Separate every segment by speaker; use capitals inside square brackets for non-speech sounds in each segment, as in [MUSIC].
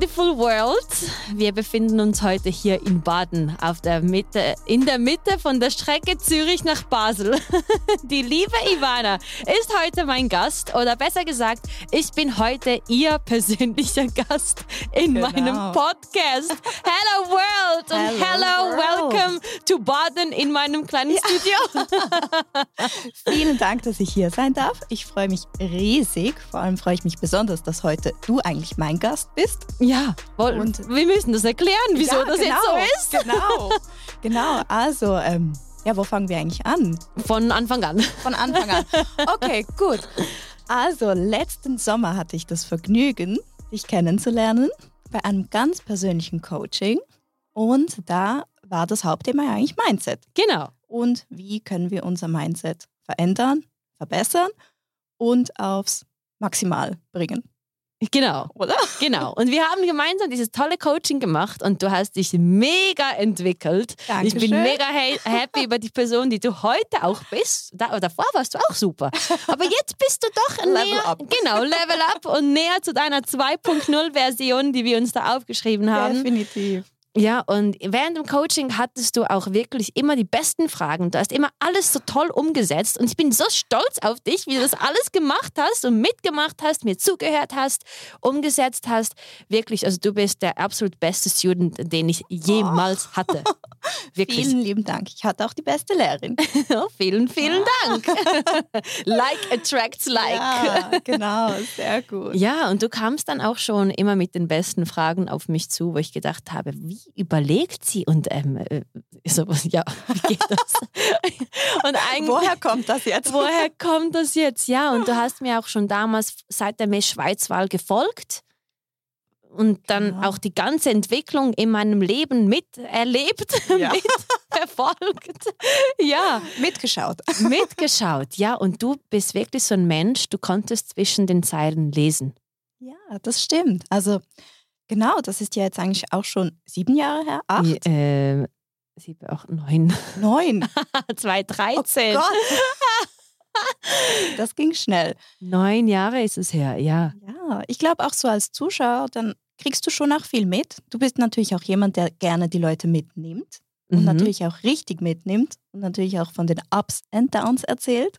Speaker 1: beautiful world. Wir befinden uns heute hier in Baden auf der Mitte, in der Mitte von der Strecke Zürich nach Basel. [LAUGHS] Die liebe Ivana ist heute mein Gast oder besser gesagt, ich bin heute ihr persönlicher [LAUGHS] Gast in genau. meinem Podcast. Hello World und hello, hello welcome to Baden in meinem kleinen ja. Studio. [LAUGHS]
Speaker 2: Vielen Dank, dass ich hier sein darf. Ich freue mich riesig. Vor allem freue ich mich besonders, dass heute du eigentlich mein Gast bist.
Speaker 1: Ja, und wir müssen das erklären, wieso ja, das genau, jetzt so
Speaker 2: ist. Genau, genau. Also, ähm, ja, wo fangen wir eigentlich an?
Speaker 1: Von Anfang an.
Speaker 2: Von Anfang an. Okay, gut. Also, letzten Sommer hatte ich das Vergnügen, dich kennenzulernen bei einem ganz persönlichen Coaching. Und da war das Hauptthema eigentlich Mindset.
Speaker 1: Genau.
Speaker 2: Und wie können wir unser Mindset verändern, verbessern und aufs Maximal bringen.
Speaker 1: Genau. Oder? Genau. Und wir haben gemeinsam dieses tolle Coaching gemacht und du hast dich mega entwickelt.
Speaker 2: Dankeschön.
Speaker 1: Ich bin mega happy über die Person, die du heute auch bist. Da, davor warst du auch super. Aber jetzt bist du doch [LAUGHS]
Speaker 2: level
Speaker 1: näher.
Speaker 2: Up.
Speaker 1: Genau, Level Up und näher zu deiner 2.0-Version, die wir uns da aufgeschrieben haben.
Speaker 2: Definitiv.
Speaker 1: Ja, und während dem Coaching hattest du auch wirklich immer die besten Fragen. Du hast immer alles so toll umgesetzt und ich bin so stolz auf dich, wie du das alles gemacht hast und mitgemacht hast, mir zugehört hast, umgesetzt hast. Wirklich, also du bist der absolut beste Student, den ich jemals oh. hatte. [LAUGHS]
Speaker 2: Wirklich. Vielen lieben Dank. Ich hatte auch die beste Lehrerin. [LAUGHS]
Speaker 1: oh, vielen, vielen Dank. [LAUGHS] like attracts like.
Speaker 2: Ja, genau, sehr gut.
Speaker 1: Ja, und du kamst dann auch schon immer mit den besten Fragen auf mich zu, wo ich gedacht habe, wie überlegt sie und ähm, äh, so, ja, [LAUGHS] wie geht das?
Speaker 2: und woher kommt das jetzt?
Speaker 1: Woher [LAUGHS] kommt das jetzt? Ja, und du hast mir auch schon damals seit der Schweizwahl gefolgt und dann genau. auch die ganze Entwicklung in meinem Leben miterlebt, [LAUGHS] ja. mitverfolgt. ja.
Speaker 2: Mitgeschaut.
Speaker 1: Mitgeschaut, ja. Und du bist wirklich so ein Mensch, du konntest zwischen den Zeilen lesen.
Speaker 2: Ja, das stimmt. Also Genau, das ist ja jetzt eigentlich auch schon sieben Jahre her. Acht?
Speaker 1: Äh, sieben, acht, neun.
Speaker 2: Neun. [LAUGHS]
Speaker 1: 2013.
Speaker 2: Oh [LAUGHS] das ging schnell.
Speaker 1: Neun Jahre ist es her, ja.
Speaker 2: Ja, ich glaube auch so als Zuschauer, dann kriegst du schon auch viel mit. Du bist natürlich auch jemand, der gerne die Leute mitnimmt und mhm. natürlich auch richtig mitnimmt und natürlich auch von den Ups and Downs erzählt.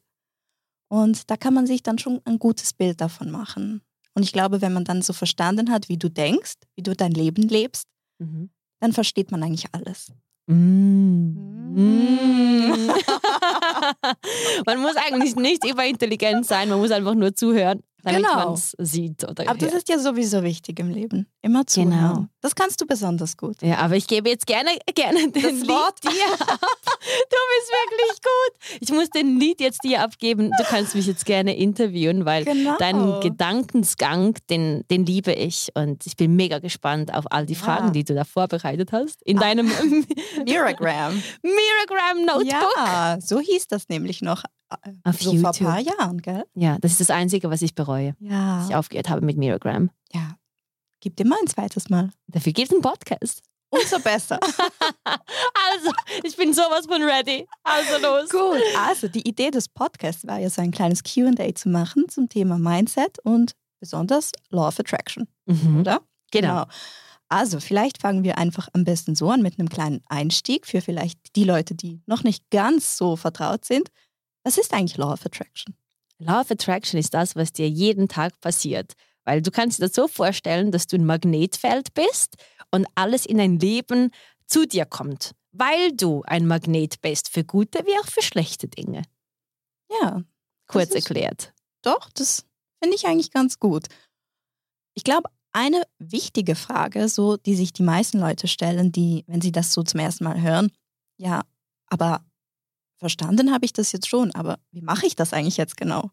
Speaker 2: Und da kann man sich dann schon ein gutes Bild davon machen. Und ich glaube, wenn man dann so verstanden hat, wie du denkst, wie du dein Leben lebst, mhm. dann versteht man eigentlich alles.
Speaker 1: Mm. Mm. [LAUGHS] man muss eigentlich nicht überintelligent sein, man muss einfach nur zuhören damit genau. man es sieht. Oder
Speaker 2: aber das ist ja sowieso wichtig im Leben. Immer zuhören. Genau. Das kannst du besonders gut.
Speaker 1: Ja, aber ich gebe jetzt gerne, gerne
Speaker 2: das
Speaker 1: Lied
Speaker 2: Wort
Speaker 1: dir ab. [LAUGHS] Du bist wirklich gut. Ich muss den Lied jetzt dir abgeben. Du kannst mich jetzt gerne interviewen, weil genau. deinen Gedankensgang, den, den liebe ich. Und ich bin mega gespannt auf all die Fragen, ja. die du da vorbereitet hast. In ah. deinem [LAUGHS]
Speaker 2: Miragram.
Speaker 1: Miragram Notebook.
Speaker 2: Ja, so hieß das nämlich noch.
Speaker 1: Auf
Speaker 2: so
Speaker 1: YouTube.
Speaker 2: vor ein paar Jahren, gell?
Speaker 1: Ja, das ist das Einzige, was ich bereue.
Speaker 2: Ja.
Speaker 1: Dass ich aufgehört habe mit Miragram.
Speaker 2: Ja. Gib dir mal ein zweites Mal.
Speaker 1: Dafür gibt es einen Podcast.
Speaker 2: Umso besser. [LAUGHS]
Speaker 1: also, ich bin sowas von ready. Also los.
Speaker 2: Gut. Also, die Idee des Podcasts war ja so ein kleines QA zu machen zum Thema Mindset und besonders Law of Attraction.
Speaker 1: Mhm.
Speaker 2: Oder?
Speaker 1: Genau. genau.
Speaker 2: Also, vielleicht fangen wir einfach am besten so an mit einem kleinen Einstieg für vielleicht die Leute, die noch nicht ganz so vertraut sind. Was ist eigentlich Law of Attraction?
Speaker 1: Law of Attraction ist das, was dir jeden Tag passiert. Weil du kannst dir das so vorstellen, dass du ein Magnetfeld bist und alles in dein Leben zu dir kommt. Weil du ein Magnet bist für gute wie auch für schlechte Dinge.
Speaker 2: Ja.
Speaker 1: Kurz erklärt.
Speaker 2: Doch, das finde ich eigentlich ganz gut. Ich glaube, eine wichtige Frage, so die sich die meisten Leute stellen, die, wenn sie das so zum ersten Mal hören, ja, aber verstanden habe ich das jetzt schon, aber wie mache ich das eigentlich jetzt genau?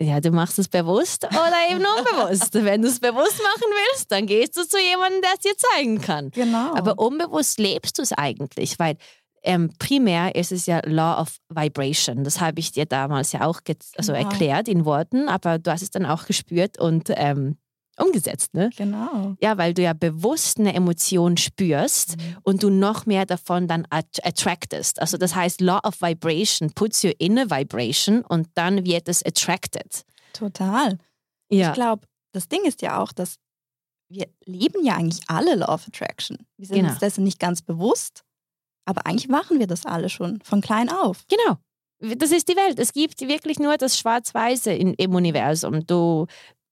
Speaker 1: Ja, du machst es bewusst oder eben unbewusst. [LAUGHS] Wenn du es bewusst machen willst, dann gehst du zu jemandem, der es dir zeigen kann.
Speaker 2: Genau.
Speaker 1: Aber unbewusst lebst du es eigentlich, weil ähm, primär ist es ja Law of Vibration. Das habe ich dir damals ja auch also genau. erklärt in Worten, aber du hast es dann auch gespürt und ähm, umgesetzt, ne?
Speaker 2: Genau.
Speaker 1: Ja, weil du ja bewusst eine Emotion spürst mhm. und du noch mehr davon dann attractest. Also das heißt, Law of Vibration puts you in a vibration und dann wird es attracted.
Speaker 2: Total. Ja. Ich glaube, das Ding ist ja auch, dass wir leben ja eigentlich alle Law of Attraction. Wir sind
Speaker 1: Genau.
Speaker 2: uns dessen nicht ganz bewusst, aber eigentlich machen wir das alle schon von klein auf.
Speaker 1: Genau. Das ist die Welt. Es gibt wirklich nur das Schwarz-Weiße im Universum. Du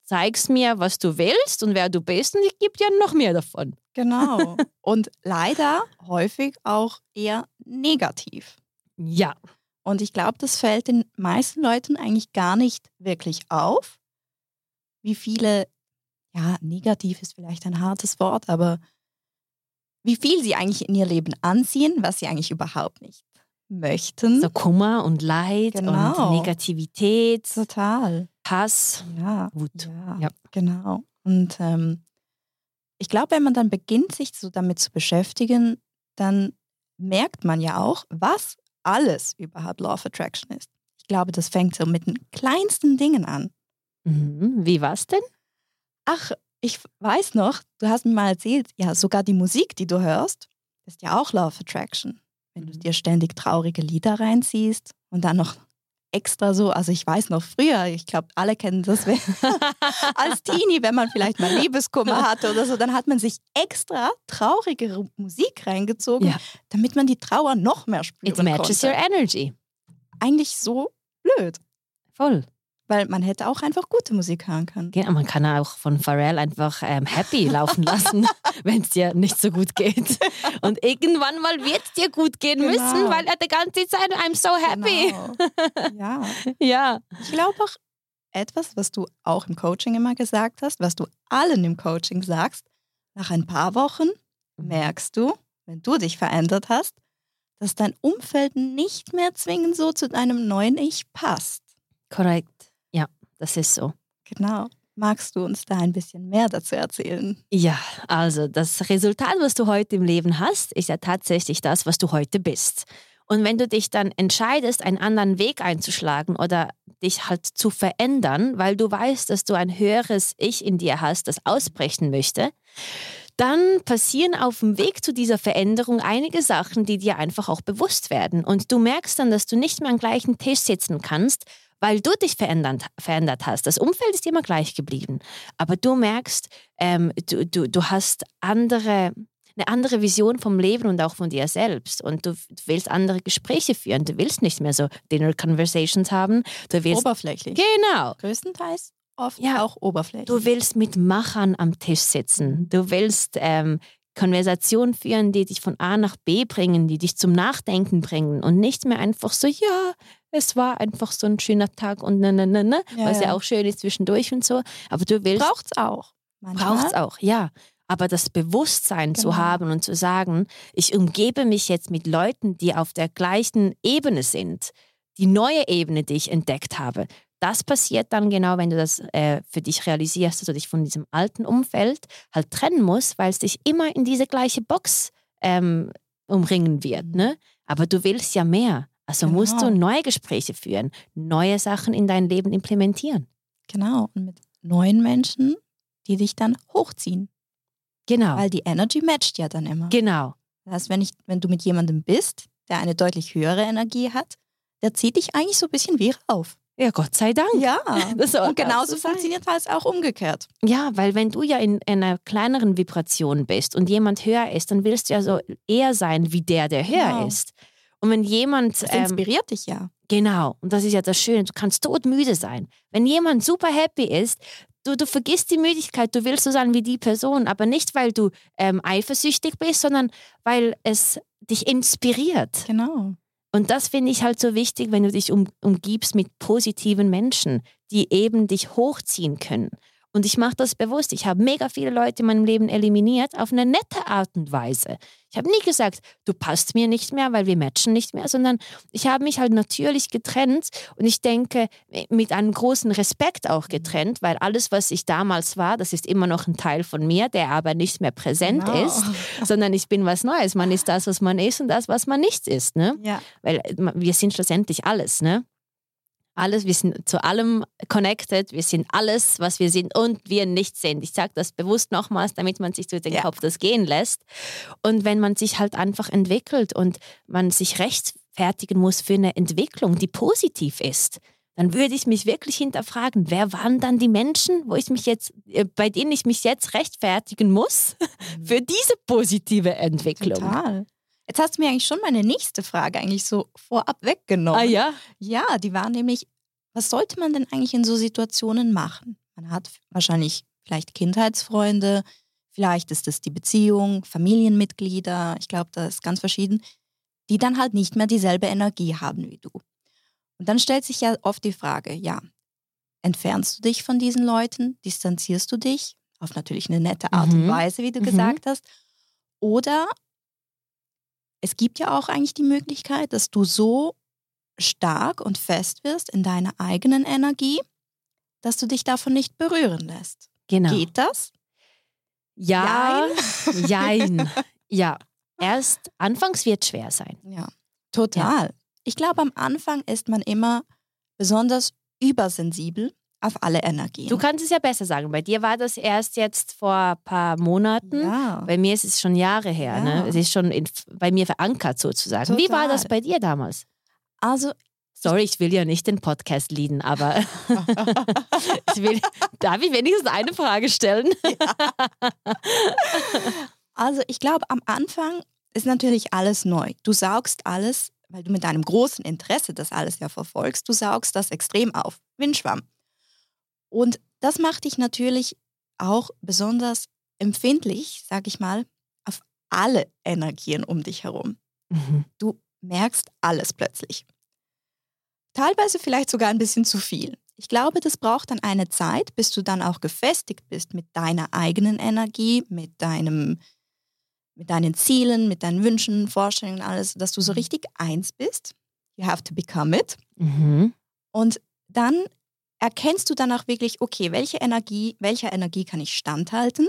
Speaker 1: zeigst mir, was du willst und wer du bist und ich gebe dir noch mehr davon.
Speaker 2: Genau. [LAUGHS] Und leider häufig auch eher negativ.
Speaker 1: Ja.
Speaker 2: Und ich glaube, das fällt den meisten Leuten eigentlich gar nicht wirklich auf, wie viele, ja, negativ ist vielleicht ein hartes Wort, aber wie viel sie eigentlich in ihr Leben anziehen, was sie eigentlich überhaupt nicht möchten.
Speaker 1: So Kummer und Leid
Speaker 2: Genau.
Speaker 1: und Negativität,
Speaker 2: Total.
Speaker 1: Hass,
Speaker 2: Ja.
Speaker 1: Wut.
Speaker 2: Ja,
Speaker 1: Ja.
Speaker 2: genau. Und ähm, ich glaube, wenn man dann beginnt, sich so damit zu beschäftigen, dann merkt man ja auch, was alles überhaupt Law of Attraction ist. Ich glaube, das fängt so mit den kleinsten Dingen an.
Speaker 1: Mhm. Wie war's denn?
Speaker 2: Ach, ich weiß noch, du hast mir mal erzählt, ja, sogar die Musik, die du hörst, ist ja auch Law of Attraction. Wenn du
Speaker 1: Mhm.
Speaker 2: dir ständig traurige Lieder reinziehst und dann noch extra so, also ich weiß noch früher, ich glaube, alle kennen das, [LAUGHS] als Teenie, wenn man vielleicht mal Liebeskummer hatte oder so, dann hat man sich extra traurigere Musik reingezogen,
Speaker 1: Ja.
Speaker 2: damit man die Trauer noch mehr spüren
Speaker 1: It matches
Speaker 2: konnte.
Speaker 1: your energy.
Speaker 2: Eigentlich so blöd,
Speaker 1: Voll.
Speaker 2: Weil man hätte auch einfach gute Musik hören können.
Speaker 1: Genau, man kann auch von Pharrell einfach ähm, happy laufen lassen, [LAUGHS] wenn es dir nicht so gut geht. Und irgendwann mal wird es dir gut gehen
Speaker 2: Genau.
Speaker 1: müssen, weil er die ganze Zeit, I'm so happy.
Speaker 2: Genau. Ja. [LAUGHS]
Speaker 1: Ja.
Speaker 2: Ich glaube auch etwas, was du auch im Coaching immer gesagt hast, was du allen im Coaching sagst, nach ein paar Wochen merkst du, wenn du dich verändert hast, dass dein Umfeld nicht mehr zwingend so zu deinem neuen Ich passt.
Speaker 1: Korrekt. Das ist so.
Speaker 2: Genau. Magst du uns da ein bisschen mehr dazu erzählen?
Speaker 1: Ja, also das Resultat, was du heute im Leben hast, ist ja tatsächlich das, was du heute bist. Und wenn du dich dann entscheidest, einen anderen Weg einzuschlagen oder dich halt zu verändern, weil du weißt, dass du ein höheres Ich in dir hast, das ausbrechen möchte, dann passieren auf dem Weg zu dieser Veränderung einige Sachen, die dir einfach auch bewusst werden. Und du merkst dann, dass du nicht mehr am gleichen Tisch sitzen kannst, weil du dich verändert, verändert hast. Das Umfeld ist immer gleich geblieben. Aber du merkst, ähm, du, du, du hast andere, eine andere Vision vom Leben und auch von dir selbst. Und du willst andere Gespräche führen. Du willst nicht mehr so Dinner Conversations haben. Du willst.
Speaker 2: Oberflächlich.
Speaker 1: Genau.
Speaker 2: Größtenteils oft
Speaker 1: Ja.
Speaker 2: auch oberflächlich.
Speaker 1: Du willst mit Machern am Tisch sitzen. Du willst ähm, Konversationen führen, die dich von A nach B bringen, die dich zum Nachdenken bringen und nicht mehr einfach so, ja, es war einfach so ein schöner Tag und ne, ne, ne, ne,
Speaker 2: Ja,
Speaker 1: was ja
Speaker 2: ja.
Speaker 1: auch schön ist zwischendurch und so. Aber du willst.
Speaker 2: Braucht's auch. Manchmal.
Speaker 1: Braucht es auch, ja. Aber das Bewusstsein zu
Speaker 2: Genau.
Speaker 1: haben und zu sagen, ich umgebe mich jetzt mit Leuten, die auf der gleichen Ebene sind, die neue Ebene, die ich entdeckt habe, das passiert dann genau, wenn du das äh, für dich realisierst, dass du dich von diesem alten Umfeld halt trennen musst, weil es dich immer in diese gleiche Box ähm, umringen wird. Ne? Aber du willst ja mehr. Also musst du
Speaker 2: Genau.
Speaker 1: neue Gespräche führen, neue Sachen in dein Leben implementieren.
Speaker 2: Genau. Und mit neuen Menschen, die dich dann hochziehen.
Speaker 1: Genau.
Speaker 2: Weil die Energy matcht ja dann immer.
Speaker 1: Genau.
Speaker 2: Das heißt, wenn, ich, wenn du mit jemandem bist, der eine deutlich höhere Energie hat, der zieht dich eigentlich so ein bisschen wie rauf.
Speaker 1: Ja, Gott sei Dank.
Speaker 2: Ja. [LAUGHS]
Speaker 1: Das
Speaker 2: Und genauso
Speaker 1: so sein.
Speaker 2: funktioniert es auch umgekehrt.
Speaker 1: Ja, weil wenn du ja in einer kleineren Vibration bist und jemand höher ist, dann willst du ja so eher sein wie der, der höher
Speaker 2: Genau.
Speaker 1: ist. Und wenn jemand,
Speaker 2: Das
Speaker 1: ähm,
Speaker 2: inspiriert dich ja.
Speaker 1: genau, und das ist ja das Schöne, du kannst todmüde sein. Wenn jemand super happy ist, du, du vergisst die Müdigkeit, du willst so sein wie die Person, aber nicht, weil du ähm, eifersüchtig bist, sondern weil es dich inspiriert.
Speaker 2: Genau.
Speaker 1: Und das finde ich halt so wichtig, wenn du dich um, umgibst mit positiven Menschen, die eben dich hochziehen können. Und ich mache das bewusst. Ich habe mega viele Leute in meinem Leben eliminiert auf eine nette Art und Weise. Ich habe nie gesagt, du passt mir nicht mehr, weil wir matchen nicht mehr, sondern ich habe mich halt natürlich getrennt und ich denke mit einem großen Respekt auch getrennt, weil alles, was ich damals war, das ist immer noch ein Teil von mir, der aber nicht mehr präsent
Speaker 2: Genau.
Speaker 1: ist, sondern ich bin was Neues. Man ist das, was man ist und das, was man nicht ist. Ne?
Speaker 2: Ja.
Speaker 1: Weil äh, wir sind schlussendlich alles, ne? Alles, wir sind zu allem connected, wir sind alles, was wir sind und wir nicht sind. Ich sage das bewusst nochmals, damit man sich durch den
Speaker 2: Ja.
Speaker 1: Kopf das gehen lässt. Und wenn man sich halt einfach entwickelt und man sich rechtfertigen muss für eine Entwicklung, die positiv ist, dann würde ich mich wirklich hinterfragen, wer waren dann die Menschen, wo ich mich jetzt, äh, bei denen ich mich jetzt rechtfertigen muss [LAUGHS] mhm. für diese positive Entwicklung.
Speaker 2: Total. Jetzt hast du mir eigentlich schon meine nächste Frage eigentlich so vorab weggenommen.
Speaker 1: Ah ja?
Speaker 2: Ja, die war nämlich, was sollte man denn eigentlich in so Situationen machen? Man hat wahrscheinlich vielleicht Kindheitsfreunde, vielleicht ist es die Beziehung, Familienmitglieder, ich glaube, das ist ganz verschieden, die dann halt nicht mehr dieselbe Energie haben wie du. Und dann stellt sich ja oft die Frage, ja, entfernst du dich von diesen Leuten, distanzierst du dich auf natürlich eine nette Art mhm. und Weise, wie du mhm. gesagt hast, oder es gibt ja auch eigentlich die Möglichkeit, dass du so stark und fest wirst in deiner eigenen Energie, dass du dich davon nicht berühren lässt.
Speaker 1: Genau.
Speaker 2: Geht das?
Speaker 1: Ja, jein. [LAUGHS] ja, erst anfangs wird es schwer sein.
Speaker 2: Ja, total. Ja. Ich glaube, am Anfang ist man immer besonders übersensibel auf alle Energien.
Speaker 1: Du kannst es ja besser sagen. Bei dir war das erst jetzt vor ein paar Monaten. Ja. Bei mir ist es schon Jahre her. Ne? Ja. Ne? Es ist schon in, bei mir verankert sozusagen. Total. Wie war das bei dir damals?
Speaker 2: Also
Speaker 1: Sorry, ich will ja nicht den Podcast leaden, aber [LAUGHS] ich will, darf ich wenigstens eine Frage stellen? Ja.
Speaker 2: Also ich glaube, am Anfang ist natürlich alles neu. Du saugst alles, weil du mit deinem großen Interesse das alles ja verfolgst, du saugst das extrem auf, Windschwamm. Und das macht dich natürlich auch besonders empfindlich, sag ich mal, auf alle Energien um dich herum. Mhm. Du merkst alles plötzlich teilweise vielleicht sogar ein bisschen zu viel. Ich glaube, das braucht dann eine Zeit, bis du dann auch gefestigt bist mit deiner eigenen Energie, mit deinem mit deinen Zielen, mit deinen Wünschen, Vorstellungen, alles, dass du so mhm. richtig eins bist. You have to become it. Mhm. Und dann erkennst du dann auch wirklich, okay, welche Energie, welcher Energie kann ich standhalten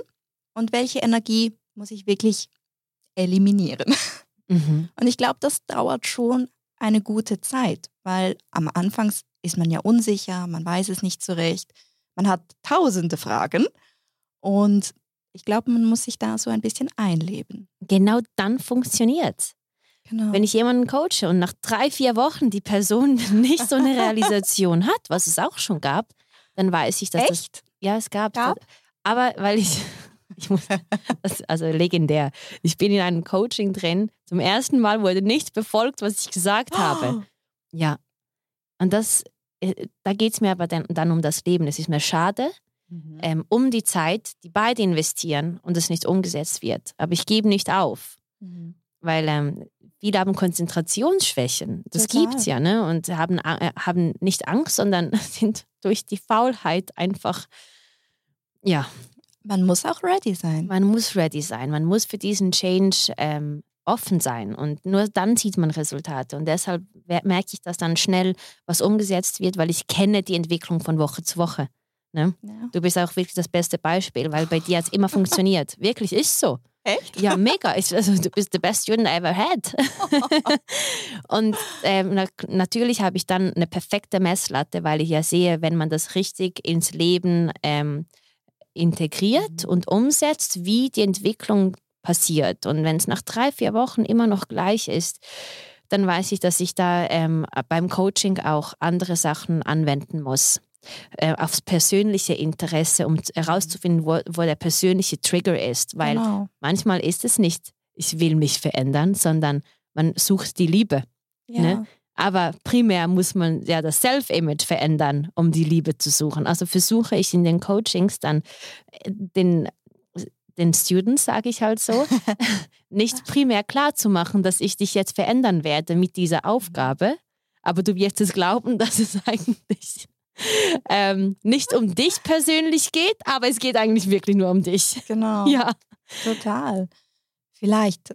Speaker 2: und welche Energie muss ich wirklich eliminieren. Mhm. Und ich glaube, das dauert schon eine gute Zeit, weil am Anfang ist man ja unsicher, man weiß es nicht so recht, man hat tausende Fragen und ich glaube, man muss sich da so ein bisschen einleben.
Speaker 1: Genau dann funktioniert Genau. Wenn ich jemanden coache und nach drei, vier Wochen die Person [LAUGHS] nicht so eine Realisation hat, was es auch schon gab, dann weiß ich, dass
Speaker 2: Echt?
Speaker 1: das. Ja, es gab. gab? Aber weil ich [LAUGHS] ich muss, [LAUGHS] also legendär. Ich bin in einem Coaching drin. Zum ersten Mal wurde nicht befolgt, was ich gesagt oh. habe. Ja. Und das, äh, da geht es mir aber dann, dann, um das Leben. Es ist mir schade, mhm. ähm, um die Zeit, die beide investieren und es nicht umgesetzt wird. Aber ich gebe nicht auf. Mhm. Weil ähm, viele haben Konzentrationsschwächen. Das gibt es ja, ne? Und haben, äh, haben nicht Angst, sondern [LAUGHS] sind durch die Faulheit einfach, ja,
Speaker 2: man muss auch ready sein.
Speaker 1: Man muss ready sein. Man muss für diesen Change ähm, offen sein. Und nur dann sieht man Resultate. Und deshalb merke ich, dass dann schnell was umgesetzt wird, weil ich kenne die Entwicklung von Woche zu Woche. Ne? Ja. Du bist auch wirklich das beste Beispiel, weil bei dir hat es immer funktioniert. [LAUGHS] Wirklich ist so.
Speaker 2: Echt?
Speaker 1: Ja, [LAUGHS] mega. Ich, also, du bist the best student I ever had. [LAUGHS] und ähm, na, natürlich habe ich dann eine perfekte Messlatte, weil ich ja sehe, wenn man das richtig ins Leben ähm, integriert mhm. und umsetzt, wie die Entwicklung passiert. Und wenn es nach drei, vier Wochen immer noch gleich ist, dann weiß ich, dass ich da ähm, beim Coaching auch andere Sachen anwenden muss. Äh, aufs persönliche Interesse, um herauszufinden, wo, wo der persönliche Trigger ist. Weil genau. manchmal ist es nicht, ich will mich verändern, sondern man sucht die Liebe. Ja. Ne? Aber primär muss man ja das Self-Image verändern, um die Liebe zu suchen. Also versuche ich in den Coachings dann äh, den, den Students, sage ich halt so, [LAUGHS] nicht primär klar zu machen, dass ich dich jetzt verändern werde mit dieser Aufgabe. Aber du wirst es glauben, [LAUGHS] dass es eigentlich [LAUGHS] ähm, nicht um dich persönlich geht, aber es geht eigentlich wirklich nur um dich.
Speaker 2: Genau.
Speaker 1: Ja.
Speaker 2: Total. Vielleicht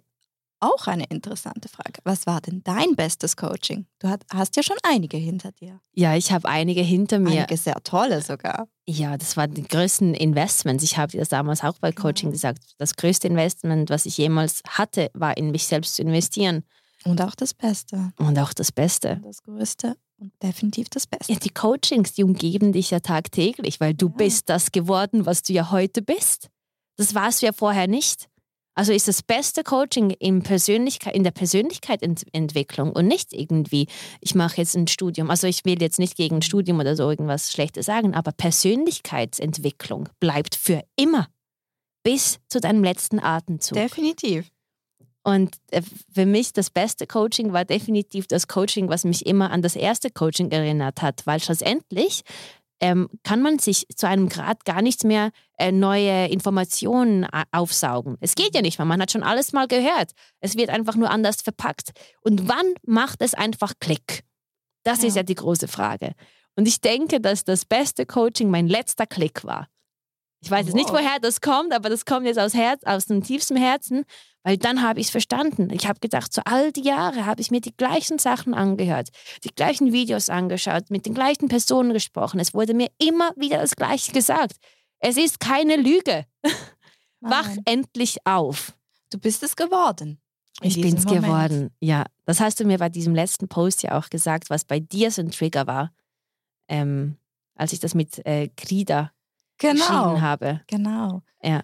Speaker 2: auch eine interessante Frage. Was war denn dein bestes Coaching? Du hast ja schon einige hinter dir.
Speaker 1: Ja, ich habe einige hinter mir.
Speaker 2: Einige sehr tolle sogar.
Speaker 1: Ja, das waren die größten Investments. Ich habe das damals auch bei Coaching ja. gesagt. Das größte Investment, was ich jemals hatte, war in mich selbst zu investieren.
Speaker 2: Und auch das Beste.
Speaker 1: Und auch das Beste.
Speaker 2: Das Größte und definitiv das Beste.
Speaker 1: Ja, die Coachings, die umgeben dich ja tagtäglich, weil du ja. bist das geworden, was du ja heute bist. Das warst du ja vorher nicht. Also ist das beste Coaching in, Persönlichkeit, in der Persönlichkeitsentwicklung und nicht irgendwie, ich mache jetzt ein Studium. Also ich will jetzt nicht gegen ein Studium oder so irgendwas Schlechtes sagen, aber Persönlichkeitsentwicklung bleibt für immer bis zu deinem letzten Atemzug.
Speaker 2: Definitiv.
Speaker 1: Und äh, für mich das beste Coaching war definitiv das Coaching, was mich immer an das erste Coaching erinnert hat, weil schlussendlich ähm, kann man sich zu einem Grad gar nicht mehr äh, neue Informationen aufsaugen. Es geht ja nicht mehr, man hat schon alles mal gehört. Es wird einfach nur anders verpackt. Und wann macht es einfach Klick? Das ja. ist ja die große Frage. Und ich denke, dass das beste Coaching mein letzter Klick war. Ich weiß jetzt nicht, woher das kommt, aber das kommt jetzt aus, Herz, aus dem tiefsten Herzen, weil dann habe ich es verstanden. Ich habe gedacht, so all die Jahre habe ich mir die gleichen Sachen angehört, die gleichen Videos angeschaut, mit den gleichen Personen gesprochen. Es wurde mir immer wieder das Gleiche gesagt. Es ist keine Lüge. [LAUGHS] Wach endlich auf.
Speaker 2: Du bist es geworden.
Speaker 1: Ich bin es geworden, ja. Das hast du mir bei diesem letzten Post ja auch gesagt, was bei dir so ein Trigger war, ähm, als ich das mit äh, Krida genau. habe.
Speaker 2: Genau.
Speaker 1: Ja.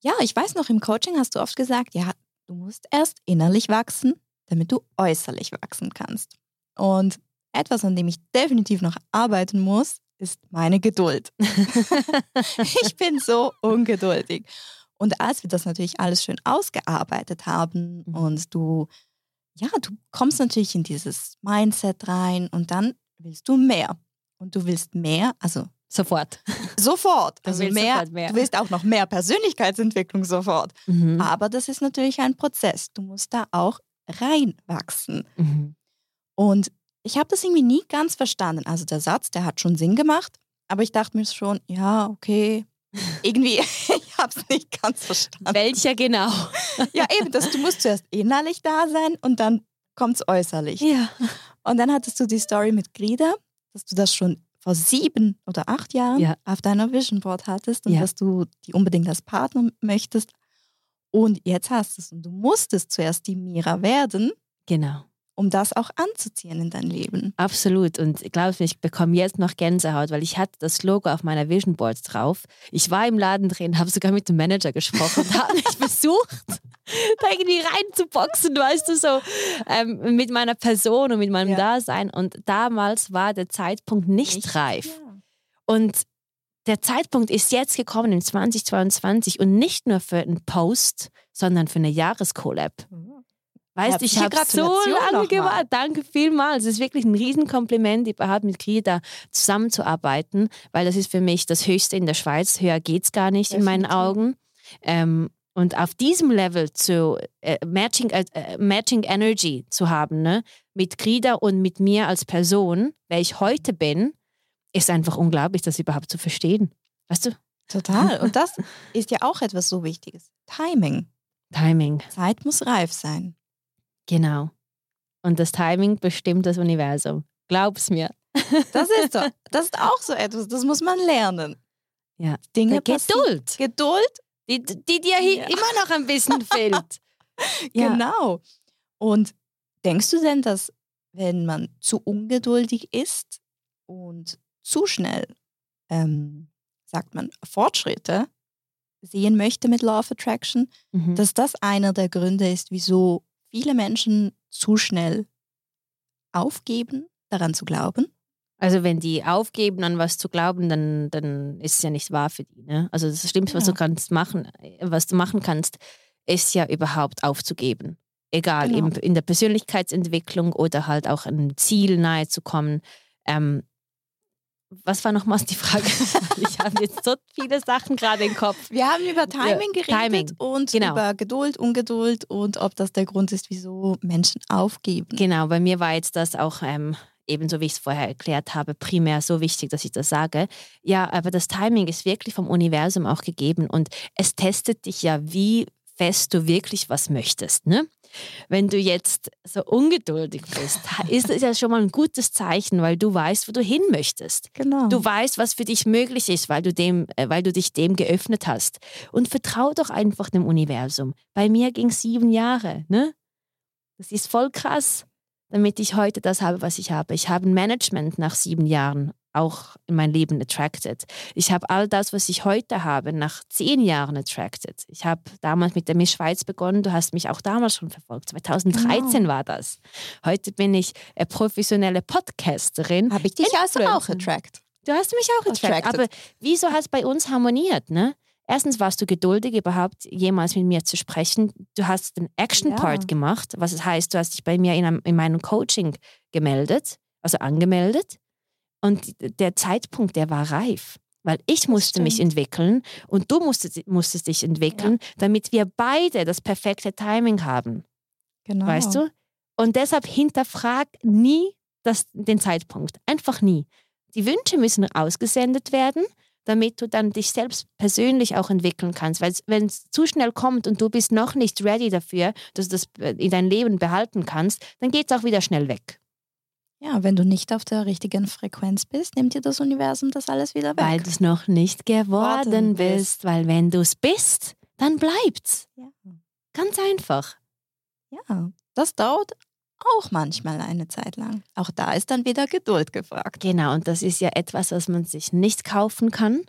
Speaker 2: Ja, ich weiß noch, im Coaching hast du oft gesagt, ja, du musst erst innerlich wachsen, damit du äußerlich wachsen kannst. Und etwas, an dem ich definitiv noch arbeiten muss, ist meine Geduld. [LAUGHS] ich bin so ungeduldig. Und als wir das natürlich alles schön ausgearbeitet haben mhm. und du, ja, du kommst natürlich in dieses Mindset rein und dann willst du mehr. Und du willst mehr, also
Speaker 1: Sofort. [LAUGHS]
Speaker 2: Sofort. Also mehr, sofort mehr, Du willst auch noch mehr Persönlichkeitsentwicklung sofort. Mhm. Aber das ist natürlich ein Prozess. Du musst da auch reinwachsen. Mhm. Und ich habe das irgendwie nie ganz verstanden. Also der Satz, der hat schon Sinn gemacht, aber ich dachte mir schon, ja, okay. [LAUGHS] Irgendwie, [LAUGHS] ich habe es nicht ganz verstanden.
Speaker 1: Welcher genau?
Speaker 2: ja, eben, dass du musst zuerst innerlich da sein und dann kommt es äußerlich.
Speaker 1: Ja.
Speaker 2: Und dann hattest du die Story mit Grida, dass du das schon vor sieben oder acht Jahren ja. auf deiner Vision Board hattest und ja. dass du die unbedingt als Partner möchtest. Und jetzt hast du es und du musstest zuerst die Mira werden.
Speaker 1: Genau.
Speaker 2: Um das auch anzuziehen in dein Leben.
Speaker 1: Absolut. Und glaub mir, ich bekomme jetzt noch Gänsehaut, weil ich hatte das Logo auf meiner Vision Board drauf. Ich war im Laden drin, habe sogar mit dem Manager gesprochen [LAUGHS] und habe mich versucht, [LAUGHS] da irgendwie reinzuboxen, weißt du, so ähm, mit meiner Person und mit meinem ja. Dasein. Und damals war der Zeitpunkt nicht, nicht reif. Ja. Und der Zeitpunkt ist jetzt gekommen im 2022 und nicht nur für einen Post, sondern für eine Jahreskollab. Mhm. Weißt du, ich habe so lange gewartet. Danke vielmals. Es ist wirklich ein Riesenkompliment, überhaupt mit Krida zusammenzuarbeiten, weil das ist für mich das Höchste in der Schweiz. Höher geht es gar nicht Definitiv. in meinen Augen. Ähm, und auf diesem Level zu äh, matching, äh, äh, matching Energy zu haben, ne, mit Krida und mit mir als Person, wer ich heute bin, ist einfach unglaublich, das überhaupt zu verstehen. Weißt du?
Speaker 2: Total. [LAUGHS] Und das ist ja auch etwas so Wichtiges. Timing.
Speaker 1: Timing.
Speaker 2: Zeit muss reif sein.
Speaker 1: Genau. Und das Timing bestimmt das Universum. Glaub's mir. [LAUGHS]
Speaker 2: Das ist so. Das ist auch so etwas, das muss man lernen.
Speaker 1: Ja.
Speaker 2: Dinge
Speaker 1: Geduld.
Speaker 2: Geduld
Speaker 1: die, die dir ja. immer noch ein bisschen [LAUGHS] fehlt.
Speaker 2: ja. Genau. Und denkst du denn, dass wenn man zu ungeduldig ist und zu schnell, ähm, sagt man, Fortschritte sehen möchte mit Law of Attraction, mhm. dass das einer der Gründe ist, wieso viele Menschen zu schnell aufgeben, daran zu glauben?
Speaker 1: Also wenn die aufgeben, an was zu glauben, dann, dann ist es ja nicht wahr für die. Ne? Also das Schlimmste, was du kannst machen, was du machen kannst, ist ja überhaupt aufzugeben. Egal, genau. in, in der Persönlichkeitsentwicklung oder halt auch einem Ziel nahe zu kommen. Ähm, was war nochmals die Frage? [LAUGHS] ich habe jetzt so viele Sachen gerade im Kopf.
Speaker 2: Wir haben über Timing geredet Timing. und genau. über Geduld, Ungeduld und ob das der Grund ist, wieso Menschen aufgeben.
Speaker 1: Genau, bei mir war jetzt das auch ähm, ebenso wie ich es vorher erklärt habe, primär so wichtig, dass ich das sage. Ja, aber das Timing ist wirklich vom Universum auch gegeben und es testet dich ja, wie fest du wirklich was möchtest. Ne? Wenn du jetzt so ungeduldig bist, [LAUGHS] ist das ja schon mal ein gutes Zeichen, weil du weißt, wo du hin möchtest.
Speaker 2: Genau.
Speaker 1: Du weißt, was für dich möglich ist, weil du, dem, äh, weil du dich dem geöffnet hast. Und vertrau doch einfach dem Universum. Bei mir ging es sieben Jahre. Ne? Das ist voll krass damit ich heute das habe, was ich habe. Ich habe ein Management nach sieben Jahren auch in mein Leben attracted. Ich habe all das, was ich heute habe, nach zehn Jahren attracted. Ich habe damals mit der Miss Schweiz begonnen. Du hast mich auch damals schon verfolgt. 2013 genau. war das. Heute bin ich eine professionelle Podcasterin.
Speaker 2: Habe ich dich also auch attracted?
Speaker 1: Du hast mich auch attracted. Aber wieso hat es bei uns harmoniert, ne? Erstens warst du geduldig, überhaupt jemals mit mir zu sprechen. Du hast den Action-Part ja. gemacht, was heißt, du hast dich bei mir in, einem, in meinem Coaching gemeldet, also angemeldet. Und der Zeitpunkt, der war reif. Weil ich musste mich entwickeln und du musstest, musstest dich entwickeln, ja. damit wir beide das perfekte Timing haben. Genau. Weißt du? Und deshalb hinterfrag nie das, den Zeitpunkt. Einfach nie. Die Wünsche müssen ausgesendet werden damit du dann dich selbst persönlich auch entwickeln kannst. Weil wenn es zu schnell kommt und du bist noch nicht ready dafür, dass du das äh, in dein Leben behalten kannst, dann geht es auch wieder schnell weg.
Speaker 2: Ja, wenn du nicht auf der richtigen Frequenz bist, nimmt dir das Universum das alles wieder weg.
Speaker 1: Weil du es noch nicht geworden bist. bist. Weil wenn du es bist, dann bleibt's. Ja. Ganz einfach.
Speaker 2: Ja, das dauert auch manchmal eine Zeit lang. Auch da ist dann wieder Geduld gefragt.
Speaker 1: Genau, und das ist ja etwas, was man sich nicht kaufen kann.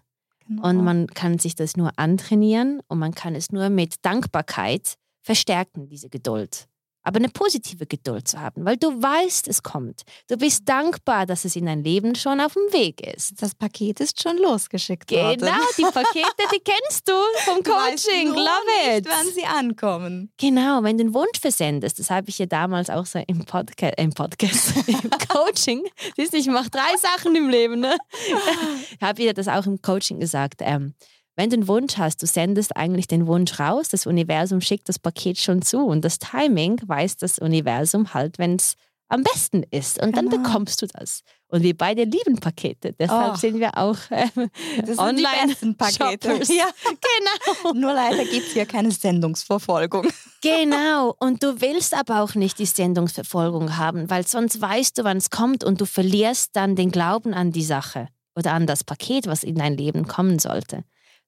Speaker 1: Genau. Und man kann sich das nur antrainieren und man kann es nur mit Dankbarkeit verstärken, diese Geduld aber eine positive Geduld zu haben, weil du weißt, es kommt. Du bist dankbar, dass es in dein Leben schon auf dem Weg ist.
Speaker 2: Das Paket ist schon losgeschickt
Speaker 1: genau,
Speaker 2: worden.
Speaker 1: Genau, die Pakete, die kennst du vom [LAUGHS] du Coaching. Love
Speaker 2: nicht, it. wann sie ankommen.
Speaker 1: Genau, wenn du einen Wunsch versendest, das habe ich ja damals auch so im, Podca äh, im Podcast, [LAUGHS] im Coaching. Siehst du, ich mache drei Sachen im Leben. Ne? [LAUGHS] Ich habe ihr das auch im Coaching gesagt. Ähm, wenn du einen Wunsch hast, du sendest eigentlich den Wunsch raus, das Universum schickt das Paket schon zu und das Timing weiß das Universum halt, wenn es am besten ist und genau. dann bekommst du das. Und wir beide lieben Pakete, deshalb oh. sind wir auch ähm, Online-Pakete.
Speaker 2: Ja, [LAUGHS] genau. Nur leider gibt es hier keine Sendungsverfolgung.
Speaker 1: Genau, und du willst aber auch nicht die Sendungsverfolgung haben, weil sonst weißt du, wann es kommt und du verlierst dann den Glauben an die Sache oder an das Paket, was in dein Leben kommen sollte.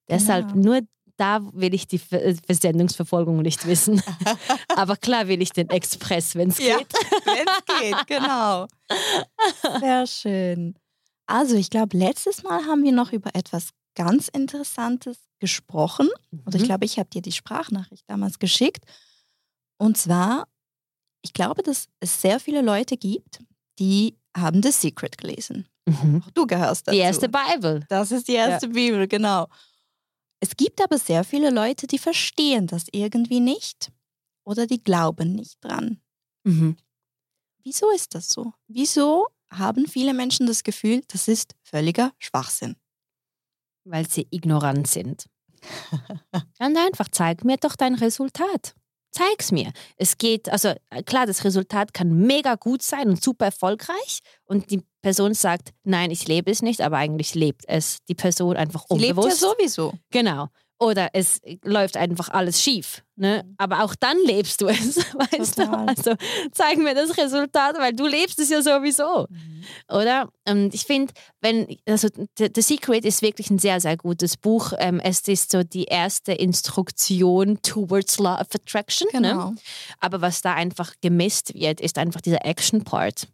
Speaker 1: Deshalb ja. nur da will ich die äh, Versendungsverfolgung nicht wissen. [LAUGHS] Aber klar will ich den Express, wenn es ja, geht. [LAUGHS]
Speaker 2: Wenn es geht, genau. Sehr schön. Also ich glaube, letztes Mal haben wir noch über etwas ganz Interessantes gesprochen. Mhm. Oder ich glaube, ich habe dir die Sprachnachricht damals geschickt. Und zwar, ich glaube, dass es sehr viele Leute gibt, die haben The Secret gelesen. Mhm. Auch du gehörst dazu.
Speaker 1: Die erste Bibel.
Speaker 2: Das ist die erste ja. Bibel, genau. Es gibt aber sehr viele Leute, die verstehen das irgendwie nicht oder die glauben nicht dran. Mhm. Wieso ist das so? Wieso haben viele Menschen das Gefühl, das ist völliger Schwachsinn?
Speaker 1: Weil sie ignorant sind. [LAUGHS] Ganz einfach, zeig mir doch dein Resultat. Zeig's mir. Es geht, also klar, das Resultat kann mega gut sein und super erfolgreich und die Person sagt, nein, ich lebe es nicht, aber eigentlich lebt es die Person einfach unbewusst.
Speaker 2: Sie lebt ja sowieso.
Speaker 1: Genau. Oder es läuft einfach alles schief. Ne? Mhm. Aber auch dann lebst du es, [LAUGHS] weißt Total. du? Also zeig mir das Resultat, weil du lebst es ja sowieso. Mhm. Oder? Und ich finde, wenn, also The, The, Secret ist wirklich ein sehr, sehr gutes Buch. Ähm, es ist so die erste Instruktion towards Law of Attraction. Ne? Genau. Ne? Aber was da einfach gemisst wird, ist einfach dieser Action-Part.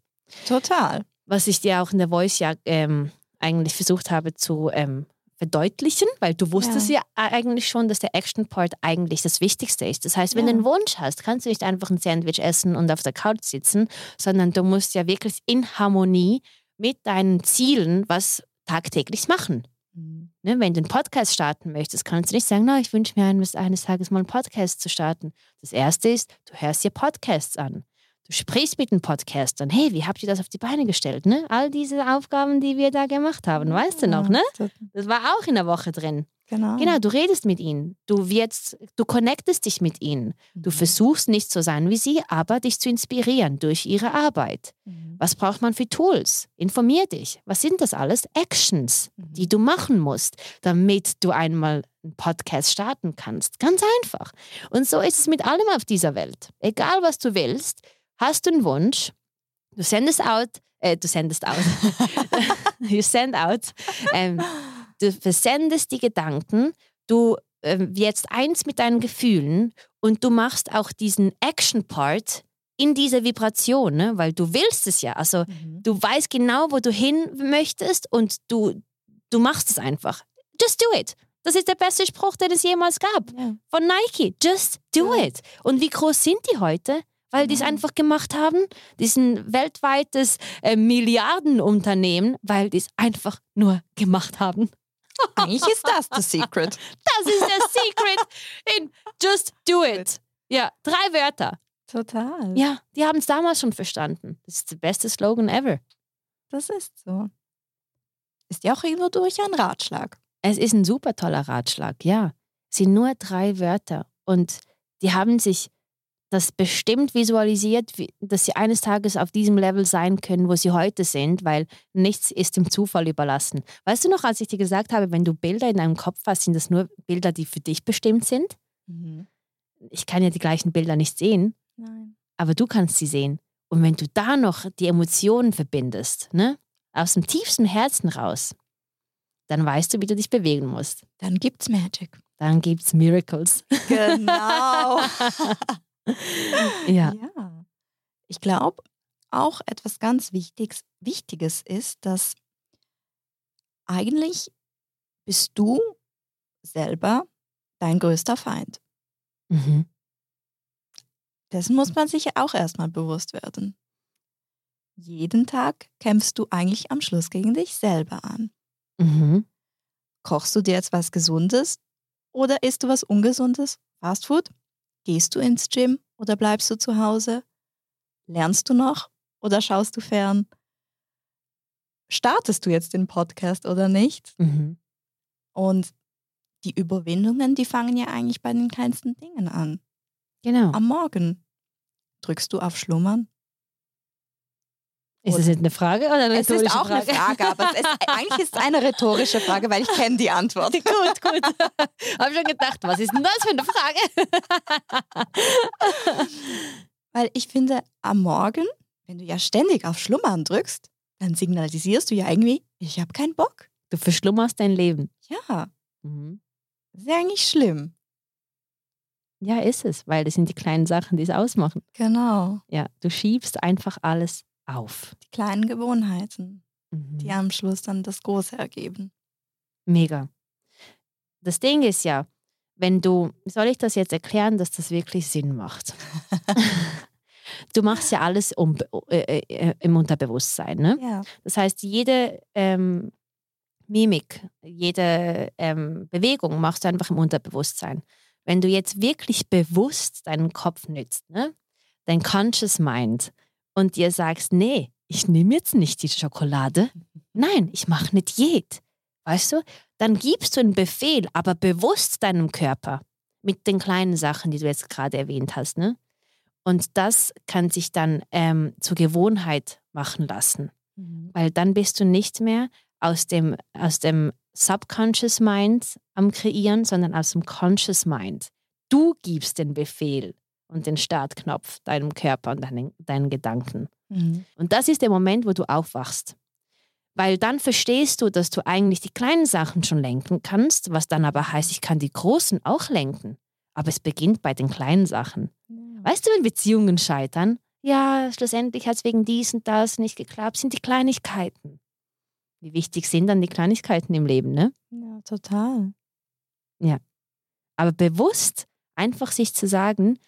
Speaker 2: Total.
Speaker 1: Was ich dir auch in der Voice ja ähm, eigentlich versucht habe zu ähm, verdeutlichen, weil du wusstest ja. ja. eigentlich schon, dass der Action-Part eigentlich das Wichtigste ist. Das heißt, wenn ja. du einen Wunsch hast, kannst du nicht einfach ein Sandwich essen und auf der Couch sitzen, sondern du musst ja wirklich in Harmonie mit deinen Zielen was tagtäglich machen. Mhm. Ne, wenn du einen Podcast starten möchtest, kannst du nicht sagen, na, ich wünsche mir eines, eines Tages mal einen Podcast zu starten. Das Erste ist, du hörst dir Podcasts an. Du sprichst mit den Podcastern. Hey, wie habt ihr das auf die Beine gestellt? Ne? All diese Aufgaben, die wir da gemacht haben, weißt du noch, ne? Das war auch in der Woche drin. Genau. Genau, du redest mit ihnen. Du wirst, du connectest dich mit ihnen. Du mhm. versuchst nicht zu sein wie sie, aber dich zu inspirieren durch ihre Arbeit. Mhm. Was braucht man für Tools? Informier dich. Was sind das alles? Actions, mhm. die du machen musst, damit du einmal einen Podcast starten kannst. Ganz einfach. Und so ist es mit allem auf dieser Welt. Egal was du willst, Hast du einen Wunsch? Du sendest out, äh, du sendest out, [LAUGHS] [LAUGHS] you send out, ähm, du versendest die Gedanken, du ähm, wirst eins mit deinen Gefühlen und du machst auch diesen Action-Part in dieser Vibration, ne? weil du willst es ja. Also
Speaker 2: Mhm.
Speaker 1: du weißt genau, wo du hin möchtest und du, du machst es einfach. Just do it. Das ist der beste Spruch, den es jemals gab.
Speaker 2: Ja.
Speaker 1: Von Nike. Just do
Speaker 2: Ja.
Speaker 1: it. Und wie groß sind die heute? Weil die es
Speaker 2: Genau.
Speaker 1: einfach gemacht haben. Die sind weltweites äh, Milliardenunternehmen, weil die es einfach nur gemacht haben. [LAUGHS]
Speaker 2: Eigentlich ist das the secret. [LAUGHS]
Speaker 1: Das ist der Secret in Just do it. Ja, drei Wörter.
Speaker 2: Total.
Speaker 1: Ja, die haben es damals schon verstanden. Das ist der beste Slogan ever.
Speaker 2: Das ist so. Ist ja auch irgendwo durch ein Ratschlag.
Speaker 1: Es ist ein super toller Ratschlag, ja. Es sind nur drei Wörter und die haben sich das bestimmt visualisiert, dass sie eines Tages auf diesem Level sein können, wo sie heute sind, weil nichts ist dem Zufall überlassen. Weißt du noch, als ich dir gesagt habe, wenn du Bilder in deinem Kopf hast, sind das nur Bilder, die für dich bestimmt sind? Ich kann ja die gleichen Bilder nicht sehen,
Speaker 2: Nein.
Speaker 1: aber du kannst sie sehen. Und wenn du da noch die Emotionen verbindest, ne, aus dem tiefsten Herzen raus, dann weißt du, wie du dich bewegen musst.
Speaker 2: Dann gibt's Magic.
Speaker 1: Dann gibt's Miracles.
Speaker 2: Genau. [LAUGHS] [LAUGHS]
Speaker 1: Ja.
Speaker 2: ja. Ich glaube, auch etwas ganz Wichtiges, Wichtiges ist, dass eigentlich bist du selber dein größter Feind.
Speaker 1: Mhm.
Speaker 2: Dessen muss man sich auch erstmal bewusst werden. Jeden Tag kämpfst du eigentlich am Schluss gegen dich selber an.
Speaker 1: Mhm.
Speaker 2: Kochst du dir jetzt was Gesundes oder isst du was Ungesundes? Fast Food? Gehst du ins Gym oder bleibst du zu Hause? Lernst du noch oder schaust du fern? Startest du jetzt den Podcast oder nicht?
Speaker 1: Mhm.
Speaker 2: Und die Überwindungen, die fangen ja eigentlich bei den kleinsten Dingen an.
Speaker 1: Genau.
Speaker 2: Am Morgen drückst du auf Schlummern.
Speaker 1: Ist das jetzt eine Frage oder eine
Speaker 2: Es ist
Speaker 1: rhetorische
Speaker 2: auch eine Frage, aber es ist, [LAUGHS] eigentlich ist es eine rhetorische Frage, weil ich kenne die Antwort. [LAUGHS]
Speaker 1: gut, gut. Habe schon gedacht, was ist denn das für eine Frage? [LAUGHS]
Speaker 2: Weil ich finde, am Morgen, wenn du ja ständig auf Schlummern drückst, dann signalisierst du ja irgendwie, ich habe keinen Bock.
Speaker 1: Du verschlummerst dein Leben.
Speaker 2: Ja,
Speaker 1: Mhm.
Speaker 2: das ist ja eigentlich schlimm.
Speaker 1: Ja, ist es, weil das sind die kleinen Sachen, die es ausmachen.
Speaker 2: Genau.
Speaker 1: Ja, du schiebst einfach alles auf.
Speaker 2: Die kleinen Gewohnheiten,
Speaker 1: Mhm.
Speaker 2: die am Schluss dann das Große ergeben.
Speaker 1: Mega. Das Ding ist ja, wenn du, soll ich das jetzt erklären, dass das wirklich Sinn macht? [LAUGHS] du machst ja alles um, äh, äh, im Unterbewusstsein, ne?
Speaker 2: Ja.
Speaker 1: Das heißt, jede ähm, Mimik, jede ähm, Bewegung machst du einfach im Unterbewusstsein. Wenn du jetzt wirklich bewusst deinen Kopf nützt, ne? dein Conscious Mind, und dir sagst, nee, ich nehme jetzt nicht die Schokolade, nein, ich mache nicht jed, weißt du, dann gibst du einen Befehl, aber bewusst deinem Körper mit den kleinen Sachen, die du jetzt gerade erwähnt hast. Ne? Und das kann sich dann ähm, zur Gewohnheit machen lassen
Speaker 2: Mhm.
Speaker 1: weil dann bist du nicht mehr aus dem, aus dem Subconscious Mind am Kreieren, sondern aus dem Conscious Mind. Du gibst den Befehl und den Startknopf deinem Körper und deinen, deinen Gedanken.
Speaker 2: Mhm.
Speaker 1: Und das ist der Moment, wo du aufwachst. Weil dann verstehst du, dass du eigentlich die kleinen Sachen schon lenken kannst, was dann aber heißt, ich kann die großen auch lenken. Aber es beginnt bei den kleinen Sachen.
Speaker 2: Ja.
Speaker 1: Weißt du, wenn Beziehungen scheitern, ja, schlussendlich hat es wegen dies und das nicht geklappt, sind die Kleinigkeiten. Wie wichtig sind dann die Kleinigkeiten im Leben, ne?
Speaker 2: ja, total.
Speaker 1: Aber bewusst einfach sich zu sagen,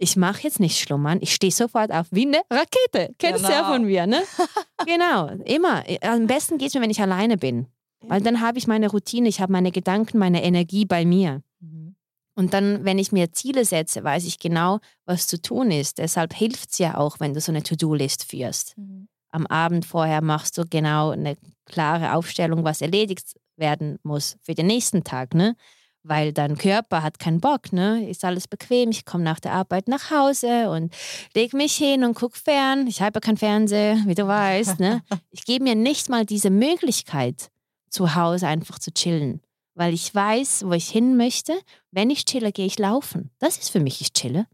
Speaker 1: ich mache jetzt nicht schlummern, ich stehe sofort auf wie eine Rakete. Kennst du ja
Speaker 2: Genau.
Speaker 1: von mir, ne? [LAUGHS] genau, immer. Am besten geht es mir, wenn ich alleine bin. Weil dann habe ich meine Routine, ich habe meine Gedanken, meine Energie bei mir.
Speaker 2: Mhm.
Speaker 1: Und dann, wenn ich mir Ziele setze, weiß ich genau, was zu tun ist. Deshalb hilft es ja auch, wenn du so eine To-Do-List führst.
Speaker 2: Mhm.
Speaker 1: Am Abend vorher machst du genau eine klare Aufstellung, was erledigt werden muss für den nächsten Tag, ne? Weil dein Körper hat keinen Bock, ne? Ist alles bequem. Ich komme nach der Arbeit nach Hause und leg mich hin und guck fern. Ich habe ja keinen Fernseher, wie du weißt, ne? [LAUGHS] Ich gebe mir nicht mal diese Möglichkeit, zu Hause einfach zu chillen, weil ich weiß, wo ich hin möchte. Wenn ich chille, gehe ich laufen. Das ist für mich, ich chille.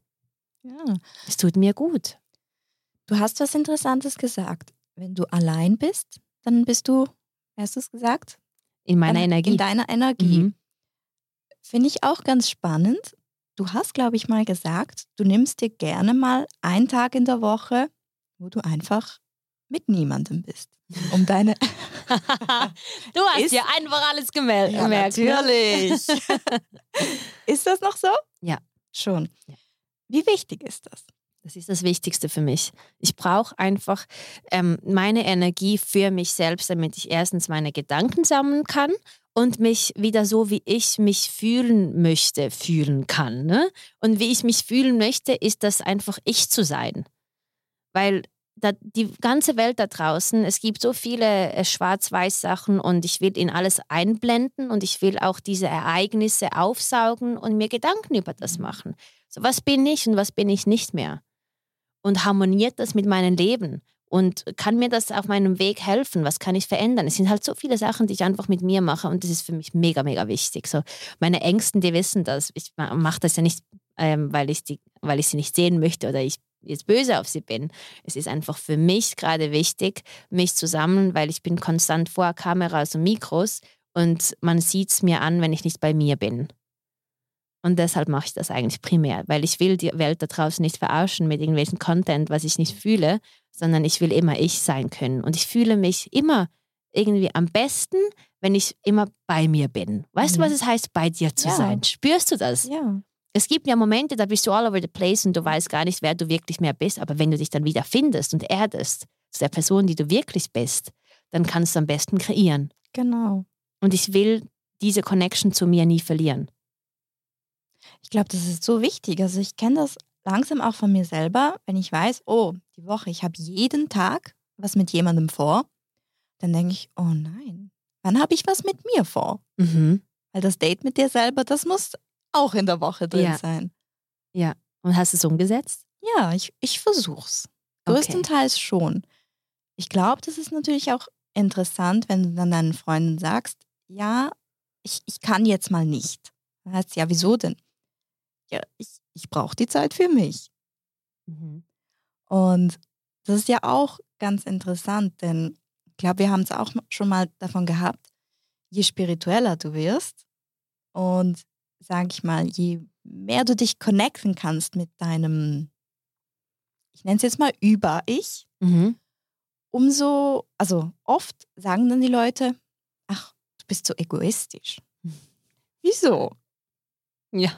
Speaker 2: Ja.
Speaker 1: Es tut mir gut.
Speaker 2: Du hast was Interessantes gesagt. Wenn du allein bist, dann bist du, hast du es gesagt?
Speaker 1: In meiner Energie.
Speaker 2: In deiner Energie.
Speaker 1: Mhm.
Speaker 2: Finde ich auch ganz spannend, du hast, glaube ich, mal gesagt, du nimmst dir gerne mal einen Tag in der Woche, wo du einfach mit niemandem bist. Um [LAUGHS] deine.
Speaker 1: du hast ja einfach alles gemerkt.
Speaker 2: Ja, ne? natürlich. [LAUGHS] ist das noch so?
Speaker 1: Ja.
Speaker 2: Schon. Ja. Wie wichtig ist das?
Speaker 1: Das ist das Wichtigste für mich. Ich brauche einfach ähm, meine Energie für mich selbst, damit ich erstens meine Gedanken sammeln kann und mich wieder so, wie ich mich fühlen möchte, fühlen kann. Ne? Und wie ich mich fühlen möchte, ist das einfach ich zu sein. Weil da, die ganze Welt da draußen, es gibt so viele äh, Schwarz-Weiß-Sachen und ich will in alles einblenden und ich will auch diese Ereignisse aufsaugen und mir Gedanken über das mhm. machen. So, was bin ich und was bin ich nicht mehr? Und harmoniert das mit meinem Leben? Und kann mir das auf meinem Weg helfen? Was kann ich verändern? Es sind halt so viele Sachen, die ich einfach mit mir mache und das ist für mich mega, mega wichtig. So, meine Ängsten, die wissen das. Ich mache das ja nicht, ähm, weil, ich die, weil ich sie nicht sehen möchte oder ich jetzt böse auf sie bin. Es ist einfach für mich gerade wichtig, mich zu sammeln, weil ich bin konstant vor Kameras und Mikros und man sieht es mir an, wenn ich nicht bei mir bin. Und deshalb mache ich das eigentlich primär, weil ich will die Welt da draußen nicht verarschen mit irgendwelchen Content, was ich nicht fühle, sondern ich will immer ich sein können. Und ich fühle mich immer irgendwie am besten, wenn ich immer bei mir bin. Weißt mhm. du, was es heißt, bei dir zu ja. sein? Spürst du das?
Speaker 2: Ja.
Speaker 1: Es gibt ja Momente, da bist du all over the place und du weißt gar nicht, wer du wirklich mehr bist. Aber wenn du dich dann wieder findest und erdest zu der Person, die du wirklich bist, dann kannst du am besten kreieren.
Speaker 2: Genau.
Speaker 1: Und ich will diese Connection zu mir nie verlieren.
Speaker 2: Ich glaube, das ist so wichtig. Also ich kenne das langsam auch von mir selber, wenn ich weiß, oh, die Woche, ich habe jeden Tag was mit jemandem vor, dann denke ich, oh nein, wann habe ich was mit mir vor?
Speaker 1: Mhm.
Speaker 2: Weil das Date mit dir selber, das muss auch in der Woche drin
Speaker 1: ja.
Speaker 2: sein.
Speaker 1: Ja. Und hast du es umgesetzt?
Speaker 2: Ja, ich, ich versuch's. Größtenteils okay. schon. Ich glaube, das ist natürlich auch interessant, wenn du dann deinen Freunden sagst, ja, ich, ich kann jetzt mal nicht. Dann heißt ja, wieso denn? Ja, ich, ich brauche die Zeit für mich.
Speaker 1: Mhm.
Speaker 2: Und das ist ja auch ganz interessant, denn ich glaube, wir haben es auch schon mal davon gehabt, je spiritueller du wirst und sage ich mal, je mehr du dich connecten kannst mit deinem, ich nenne es jetzt mal Über-Ich,
Speaker 1: mhm.
Speaker 2: umso, also oft sagen dann die Leute, ach, du bist so egoistisch. Wieso?
Speaker 1: Ja.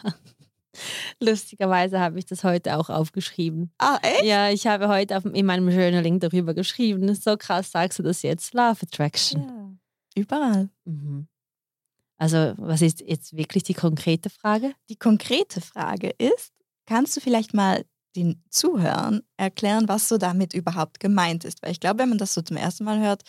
Speaker 1: Lustigerweise habe ich das heute auch aufgeschrieben.
Speaker 2: Ah, echt?
Speaker 1: Ja, ich habe heute auf, in meinem Journaling darüber geschrieben. So krass sagst du das jetzt. Love Attraction.
Speaker 2: Ja. Überall.
Speaker 1: Mhm. Also, was ist jetzt wirklich die konkrete Frage?
Speaker 2: Die konkrete Frage ist, kannst du vielleicht mal den Zuhörern erklären, was so damit überhaupt gemeint ist? Weil ich glaube, wenn man das so zum ersten Mal hört,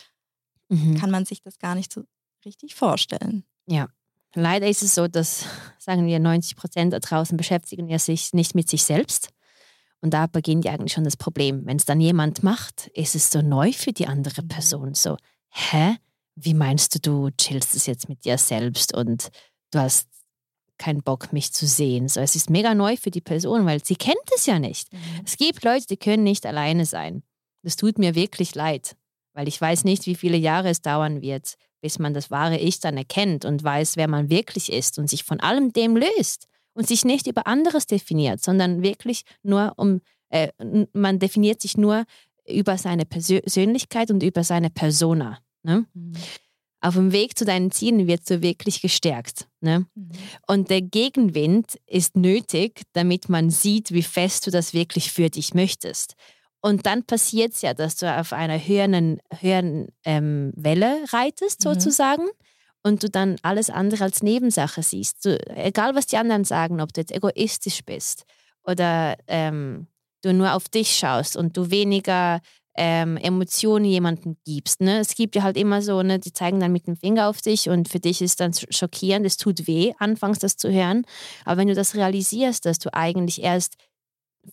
Speaker 2: mhm. kann man sich das gar nicht so richtig vorstellen.
Speaker 1: Ja, leider ist es so, dass, [LAUGHS] sagen wir, 90 Prozent da draußen beschäftigen ja sich nicht mit sich selbst. Und da beginnt ja eigentlich schon das Problem. Wenn es dann jemand macht, ist es so neu für die andere mhm. Person. So, hä? wie meinst du, du chillst es jetzt mit dir selbst und du hast keinen Bock, mich zu sehen. So, es ist mega neu für die Person, weil sie kennt es ja nicht. Mhm. Es gibt Leute, die können nicht alleine sein. Das tut mir wirklich leid, weil ich weiß nicht, wie viele Jahre es dauern wird, bis man das wahre Ich dann erkennt und weiß, wer man wirklich ist und sich von allem dem löst und sich nicht über anderes definiert, sondern wirklich nur um, äh, man definiert sich nur über seine Persönlichkeit und über seine Persona. Ne? Mhm. Auf dem Weg zu deinen Zielen wirst du wirklich gestärkt. Ne? Mhm. Und der Gegenwind ist nötig, damit man sieht, wie fest du das wirklich für dich möchtest. Und dann passiert es ja, dass du auf einer höheren, höheren ähm, Welle reitest, mhm. sozusagen, und du dann alles andere als Nebensache siehst. Du, egal, was die anderen sagen, ob du jetzt egoistisch bist oder ähm, du nur auf dich schaust und du weniger ähm, Emotionen jemandem gibst. Ne? Es gibt ja halt immer so, ne, die zeigen dann mit dem Finger auf dich und für dich ist dann schockierend, es tut weh, anfangs das zu hören. Aber wenn du das realisierst, dass du eigentlich erst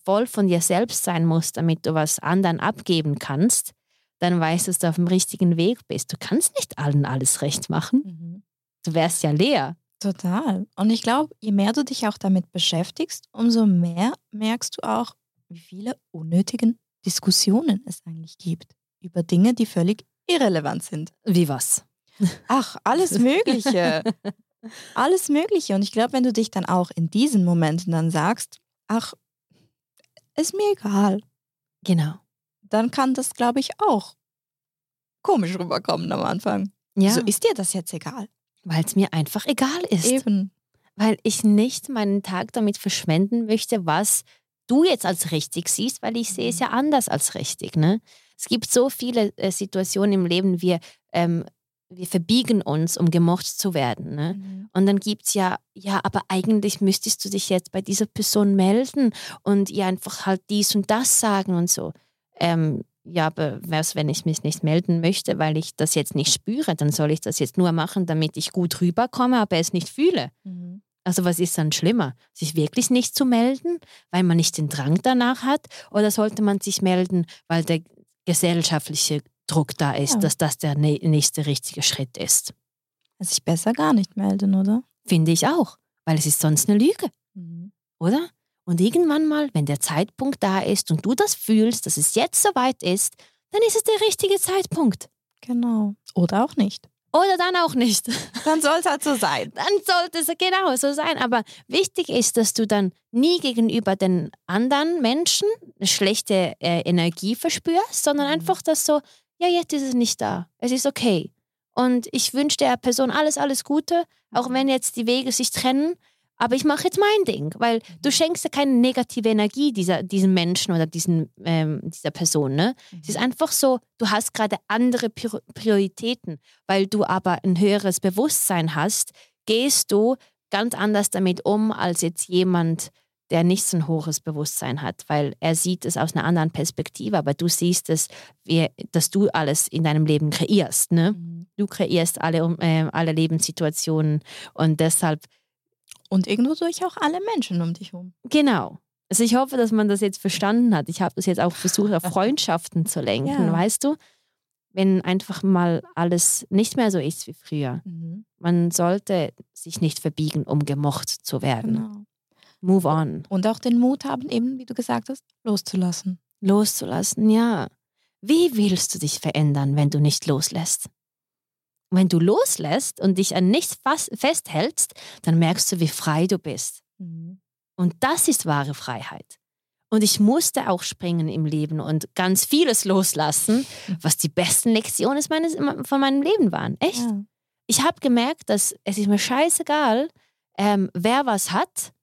Speaker 1: voll von dir selbst sein musst, damit du was anderen abgeben kannst, dann weißt du, dass du auf dem richtigen Weg bist. Du kannst nicht allen alles recht machen. Mhm. Du wärst ja leer.
Speaker 2: Total. Und ich glaube, je mehr du dich auch damit beschäftigst, umso mehr merkst du auch, wie viele unnötigen Diskussionen es eigentlich gibt über Dinge, die völlig irrelevant sind.
Speaker 1: Wie was?
Speaker 2: Ach, alles Mögliche. [LAUGHS] alles Mögliche. Und ich glaube, wenn du dich dann auch in diesen Momenten dann sagst, ach, ist mir egal.
Speaker 1: Genau.
Speaker 2: Dann kann das, glaube ich, auch komisch rüberkommen am Anfang.
Speaker 1: Ja,
Speaker 2: So ist dir das jetzt egal.
Speaker 1: weil es mir einfach egal ist.
Speaker 2: Eben.
Speaker 1: Weil ich nicht meinen Tag damit verschwenden möchte, was du jetzt als richtig siehst, weil ich sehe es ja anders als richtig. Ne? Es gibt so viele äh, Situationen im Leben, wir, ähm, wir verbiegen uns, um gemocht zu werden. Ne? Und dann gibt es ja, ja, aber eigentlich müsstest du dich jetzt bei dieser Person melden und ihr einfach halt dies und das sagen und so. Ähm, ja, aber was, wenn ich mich nicht melden möchte, weil ich das jetzt nicht spüre, dann soll ich das jetzt nur machen, damit ich gut rüberkomme, aber es nicht fühle.
Speaker 2: Mhm.
Speaker 1: Also was ist dann schlimmer? Sich wirklich nicht zu melden, weil man nicht den Drang danach hat? Oder sollte man sich melden, weil der gesellschaftliche Druck da ist,
Speaker 2: Ja.
Speaker 1: dass das der nä- nächste richtige Schritt ist?
Speaker 2: Also sich besser gar nicht melden, oder?
Speaker 1: Finde ich auch, weil es ist sonst eine Lüge,
Speaker 2: Mhm.
Speaker 1: oder? Und irgendwann mal, wenn der Zeitpunkt da ist und du das fühlst, dass es jetzt soweit ist, dann ist es der richtige Zeitpunkt.
Speaker 2: Genau. Oder auch nicht.
Speaker 1: Oder dann auch nicht. [LAUGHS]
Speaker 2: Dann soll es halt so sein.
Speaker 1: dann sollte es genau so sein. Aber wichtig ist, dass du dann nie gegenüber den anderen Menschen eine schlechte äh, Energie verspürst, sondern
Speaker 2: Mhm.
Speaker 1: einfach das so, ja, jetzt ist es nicht da. Es ist okay. Und ich wünsche der Person alles, alles Gute, auch wenn jetzt die Wege sich trennen. Aber ich mache jetzt mein Ding, weil du schenkst ja keine negative Energie dieser, diesem Menschen oder diesen, ähm, dieser Person. Ne? Es ist einfach so, du hast gerade andere Prior- Prioritäten, weil du aber ein höheres Bewusstsein hast, gehst du ganz anders damit um als jetzt jemand, der nicht so ein hohes Bewusstsein hat, weil er sieht es aus einer anderen Perspektive, aber du siehst es, wie, dass du alles in deinem Leben kreierst. Ne?
Speaker 2: Mhm.
Speaker 1: Du kreierst alle, äh, alle Lebenssituationen und deshalb
Speaker 2: Und irgendwo durch auch alle Menschen um dich herum.
Speaker 1: Genau. Also ich hoffe, dass man das jetzt verstanden hat. Ich habe das jetzt auch [LAUGHS] versucht, auf Freundschaften zu lenken,
Speaker 2: Ja.
Speaker 1: weißt du? Wenn einfach mal alles nicht mehr so ist wie früher.
Speaker 2: Mhm.
Speaker 1: Man sollte sich nicht verbiegen, um gemocht zu werden.
Speaker 2: Genau.
Speaker 1: Move on.
Speaker 2: Und auch den Mut haben, eben, wie du gesagt hast, loszulassen.
Speaker 1: Loszulassen, ja. Wie willst du dich verändern, wenn du nicht loslässt? Wenn du loslässt und dich an nichts festhältst, dann merkst du, wie frei du bist.
Speaker 2: Mhm.
Speaker 1: Und das ist wahre Freiheit. Und ich musste auch springen im Leben und ganz vieles loslassen, [LAUGHS] was die besten Lektionen meines, von meinem Leben waren. Echt.
Speaker 2: Ja.
Speaker 1: Ich habe gemerkt, dass es ist mir scheißegal, ähm, wer was hat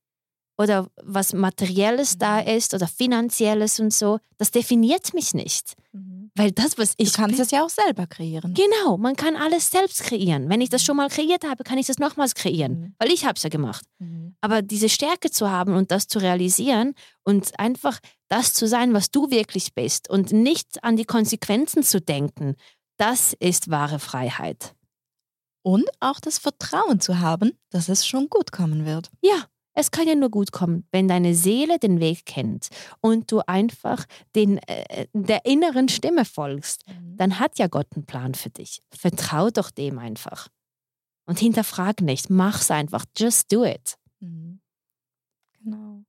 Speaker 1: oder was Materielles da
Speaker 2: Mhm.
Speaker 1: ist oder Finanzielles und so. Das definiert mich nicht.
Speaker 2: Mhm.
Speaker 1: Weil das, was
Speaker 2: Du
Speaker 1: ich
Speaker 2: kannst
Speaker 1: bin,
Speaker 2: es ja auch selber kreieren.
Speaker 1: Genau, man kann alles selbst kreieren. Wenn ich das schon mal kreiert habe, kann ich das nochmals kreieren.
Speaker 2: Mhm.
Speaker 1: Weil ich habe es ja gemacht.
Speaker 2: Mhm.
Speaker 1: Aber diese Stärke zu haben und das zu realisieren und einfach das zu sein, was du wirklich bist und nicht an die Konsequenzen zu denken, das ist wahre Freiheit.
Speaker 2: Und auch das Vertrauen zu haben, dass es schon gut kommen wird.
Speaker 1: Ja, es kann ja nur gut kommen, wenn deine Seele den Weg kennt und du einfach den, äh, der inneren Stimme folgst. Dann hat ja Gott einen Plan für dich. Vertrau doch dem einfach. Und hinterfrag nicht, mach's einfach. Just do it.
Speaker 2: Mhm. Genau.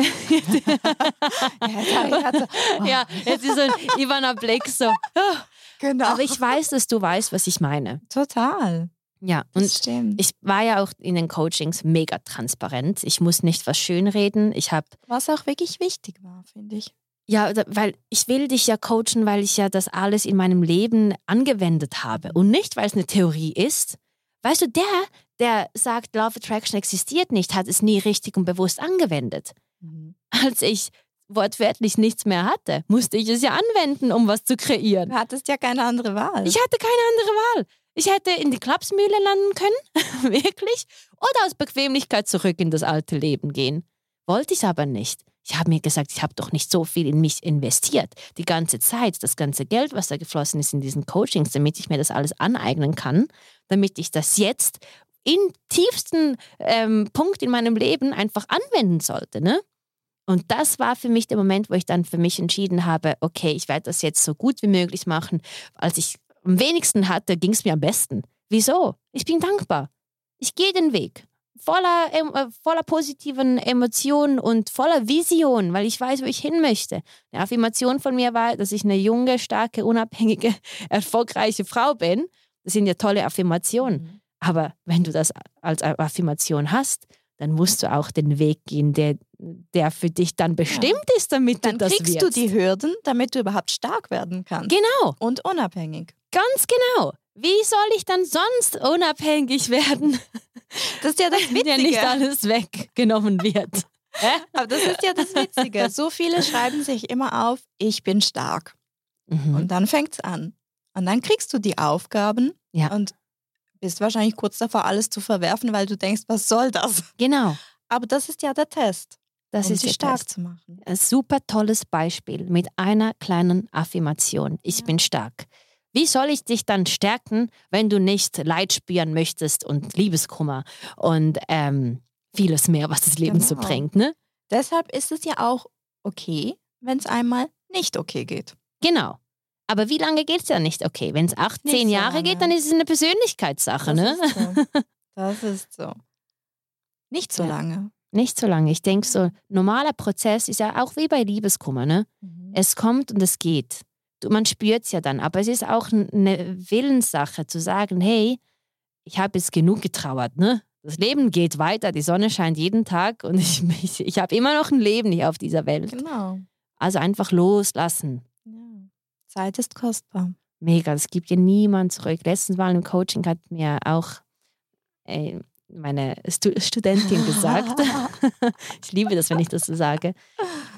Speaker 2: [LAUGHS]
Speaker 1: ja,
Speaker 2: jetzt [LAUGHS] oh.
Speaker 1: jetzt ist so ein Ivana Blick so. [LAUGHS]
Speaker 2: Genau.
Speaker 1: Aber ich weiß, dass du weißt, was ich meine.
Speaker 2: Total.
Speaker 1: Ja,
Speaker 2: Das
Speaker 1: und
Speaker 2: stimmt.
Speaker 1: ich war ja auch in den Coachings mega transparent. Ich muss nicht was schönreden. Ich habe
Speaker 2: Was auch wirklich wichtig war, finde ich.
Speaker 1: Ja, da- weil ich will dich ja coachen, weil ich ja das alles in meinem Leben angewendet habe und nicht, weil es eine Theorie ist. Weißt du, der, der sagt, Love Attraction existiert nicht, hat es nie richtig und bewusst angewendet.
Speaker 2: Mhm.
Speaker 1: Als ich wortwörtlich nichts mehr hatte, musste ich es ja anwenden, um was zu kreieren.
Speaker 2: Du hattest ja keine andere Wahl.
Speaker 1: Ich hatte keine andere Wahl. Ich hätte in die Klapsmühle landen können, [LAUGHS] wirklich, oder aus Bequemlichkeit zurück in das alte Leben gehen. Wollte ich aber nicht. Ich habe mir gesagt, ich habe doch nicht so viel in mich investiert. Die ganze Zeit, das ganze Geld, was da geflossen ist in diesen Coachings, damit ich mir das alles aneignen kann, damit ich das jetzt im tiefsten ähm, Punkt in meinem Leben einfach anwenden sollte. Ne? Und das war für mich der Moment, wo ich dann für mich entschieden habe, okay, ich werde das jetzt so gut wie möglich machen. Als ich am wenigsten hatte, ging es mir am besten. Wieso? Ich bin dankbar. Ich gehe den Weg. Voller, äh, voller positiven Emotionen und voller Vision, weil ich weiß, wo ich hin möchte. Eine Affirmation von mir war, dass ich eine junge, starke, unabhängige, [LAUGHS] erfolgreiche Frau bin. Das sind ja tolle Affirmationen.
Speaker 2: Mhm.
Speaker 1: Aber wenn du das als Affirmation hast, dann musst du auch den Weg gehen, der, der für dich dann bestimmt ja. ist, damit
Speaker 2: dann
Speaker 1: du das
Speaker 2: kriegst
Speaker 1: wirst.
Speaker 2: du die Hürden, damit du überhaupt stark werden kannst.
Speaker 1: Genau.
Speaker 2: Und unabhängig.
Speaker 1: Ganz genau. Wie soll ich dann sonst unabhängig werden?
Speaker 2: Das ist ja das Witzige. [LAUGHS]
Speaker 1: Wenn ja nicht alles weggenommen wird. [LAUGHS]
Speaker 2: Aber das ist ja das Witzige. So viele schreiben sich immer auf, ich bin stark. Mhm. Und dann fängt es an. Und dann kriegst du die Aufgaben ja. und bist wahrscheinlich kurz davor, alles zu verwerfen, weil du denkst, was soll das?
Speaker 1: Genau.
Speaker 2: Aber das ist ja der Test.
Speaker 1: Das
Speaker 2: um
Speaker 1: ist
Speaker 2: sie stark
Speaker 1: Test.
Speaker 2: zu machen.
Speaker 1: Ein super tolles Beispiel mit einer kleinen Affirmation. Ich ja. bin stark. Wie soll ich dich dann stärken, wenn du nicht Leid spüren möchtest und Liebeskummer und ähm, vieles mehr, was das Leben genau. so bringt, ne?
Speaker 2: Deshalb ist es ja auch okay, wenn es einmal nicht okay geht.
Speaker 1: Genau. Aber wie lange geht es ja nicht okay? Wenn es 18 so Jahre lange. geht, dann ist es eine Persönlichkeitssache,
Speaker 2: das
Speaker 1: ne?
Speaker 2: Ist so. [LAUGHS] Das ist so. Nicht so ja. lange.
Speaker 1: Nicht so lange. Ich denke, so normaler Prozess ist ja auch wie bei Liebeskummer, ne? Mhm. Es kommt und es geht. Man spürt es ja dann, aber es ist auch eine Willenssache zu sagen, hey, ich habe jetzt genug getrauert, ne? Das Leben geht weiter, die Sonne scheint jeden Tag und [LAUGHS] ich, ich, ich habe immer noch ein Leben hier auf dieser Welt.
Speaker 2: Genau.
Speaker 1: Also einfach loslassen.
Speaker 2: Ja. Zeit ist kostbar.
Speaker 1: Mega, das gibt dir niemand zurück. Letztens mal im Coaching hat mir auch äh, meine Stu Studentin gesagt, [LAUGHS] [LAUGHS] ich liebe das, wenn ich das so sage,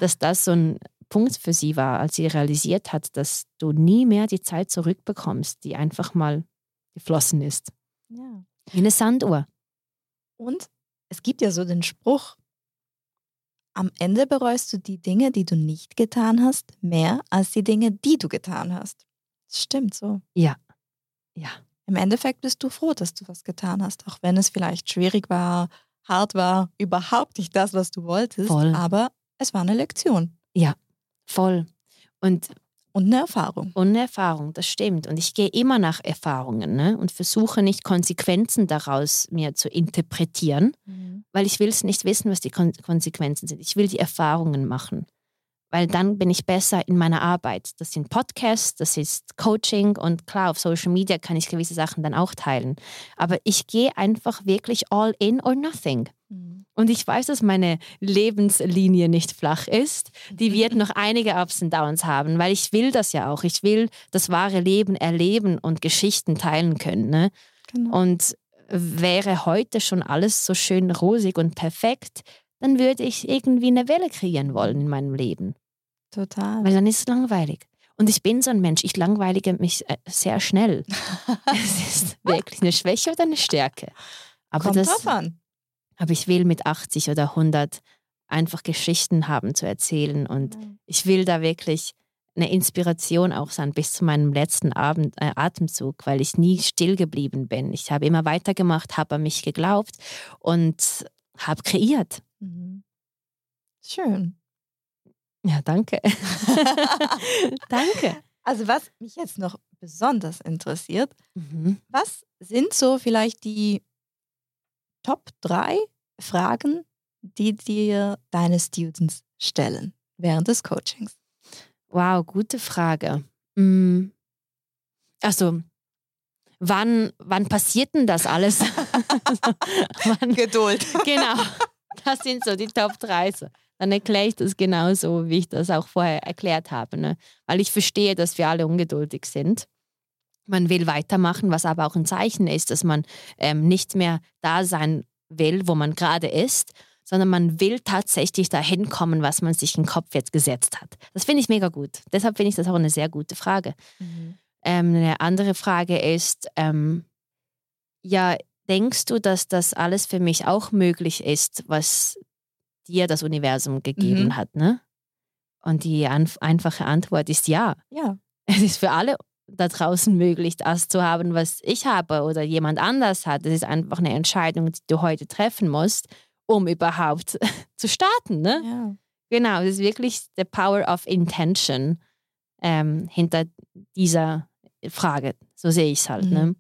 Speaker 1: dass das so ein Punkt für sie war, als sie realisiert hat, dass du nie mehr die Zeit zurückbekommst, die einfach mal geflossen ist.
Speaker 2: Ja.
Speaker 1: Wie eine Sanduhr.
Speaker 2: Und es gibt ja so den Spruch, am Ende bereust du die Dinge, die du nicht getan hast, mehr als die Dinge, die du getan hast. Das stimmt so.
Speaker 1: Ja. Ja.
Speaker 2: Im Endeffekt bist du froh, dass du was getan hast, auch wenn es vielleicht schwierig war, hart war, überhaupt nicht das, was du wolltest.
Speaker 1: Voll.
Speaker 2: Aber es war eine Lektion.
Speaker 1: Ja, voll. Und
Speaker 2: und eine Erfahrung.
Speaker 1: Und eine Erfahrung, das stimmt. Und ich gehe immer nach Erfahrungen ne? und versuche nicht Konsequenzen daraus mir zu interpretieren, mhm. weil ich will es nicht wissen, was die Kon Konsequenzen sind. Ich will die Erfahrungen machen, weil dann bin ich besser in meiner Arbeit. Das sind Podcasts, das ist Coaching und klar, auf Social Media kann ich gewisse Sachen dann auch teilen. Aber ich gehe einfach wirklich all in or nothing. Mhm. Und ich weiß, dass meine Lebenslinie nicht flach ist. Die wird noch einige Ups und Downs haben, weil ich will das ja auch. Ich will das wahre Leben erleben und Geschichten teilen können. Ne? Genau. Und wäre heute schon alles so schön rosig und perfekt, dann würde ich irgendwie eine Welle kreieren wollen in meinem Leben.
Speaker 2: Total.
Speaker 1: Weil dann ist es langweilig. Und ich bin so ein Mensch, ich langweilige mich äh, sehr schnell. [LAUGHS] es ist wirklich eine Schwäche oder eine Stärke.
Speaker 2: Aber Kommt das, drauf an.
Speaker 1: Aber ich will mit 80 oder 100 einfach Geschichten haben zu erzählen und mhm. ich will da wirklich eine Inspiration auch sein bis zu meinem letzten Abend, äh, Atemzug, weil ich nie still geblieben bin. Ich habe immer weitergemacht, habe an mich geglaubt und habe kreiert.
Speaker 2: Mhm. Schön.
Speaker 1: Ja, danke. [LAUGHS] danke.
Speaker 2: Also was mich jetzt noch besonders interessiert, mhm. was sind so vielleicht die Top 3 Fragen, die dir deine Students stellen während des Coachings?
Speaker 1: Wow, gute Frage. Hm. Also, wann, wann passiert denn das alles? [LAUGHS] [LAUGHS]
Speaker 2: wann, Geduld.
Speaker 1: Genau, das sind so die Top 3. Dann erkläre ich das genauso, wie ich das auch vorher erklärt habe. Ne? Weil ich verstehe, dass wir alle ungeduldig sind. Man will weitermachen, was aber auch ein Zeichen ist, dass man ähm, nicht mehr da sein will, wo man gerade ist, sondern man will tatsächlich dahin kommen, was man sich im Kopf jetzt gesetzt hat. Das finde ich mega gut. Deshalb finde ich das auch eine sehr gute Frage. Mhm. Ähm, eine andere Frage ist, ähm, ja, denkst du, dass das alles für mich auch möglich ist, was dir das Universum gegeben mhm. hat, ne? Und die einfache Antwort ist ja.
Speaker 2: Ja.
Speaker 1: Es ist für alle da draußen möglich, das zu haben, was ich habe oder jemand anders hat. Das ist einfach eine Entscheidung, die du heute treffen musst, um überhaupt [LAUGHS] zu starten. Ne?
Speaker 2: Ja.
Speaker 1: Genau, das ist wirklich the power of intention ähm, hinter dieser Frage. So sehe ich es halt. Ne? Mhm. Ne?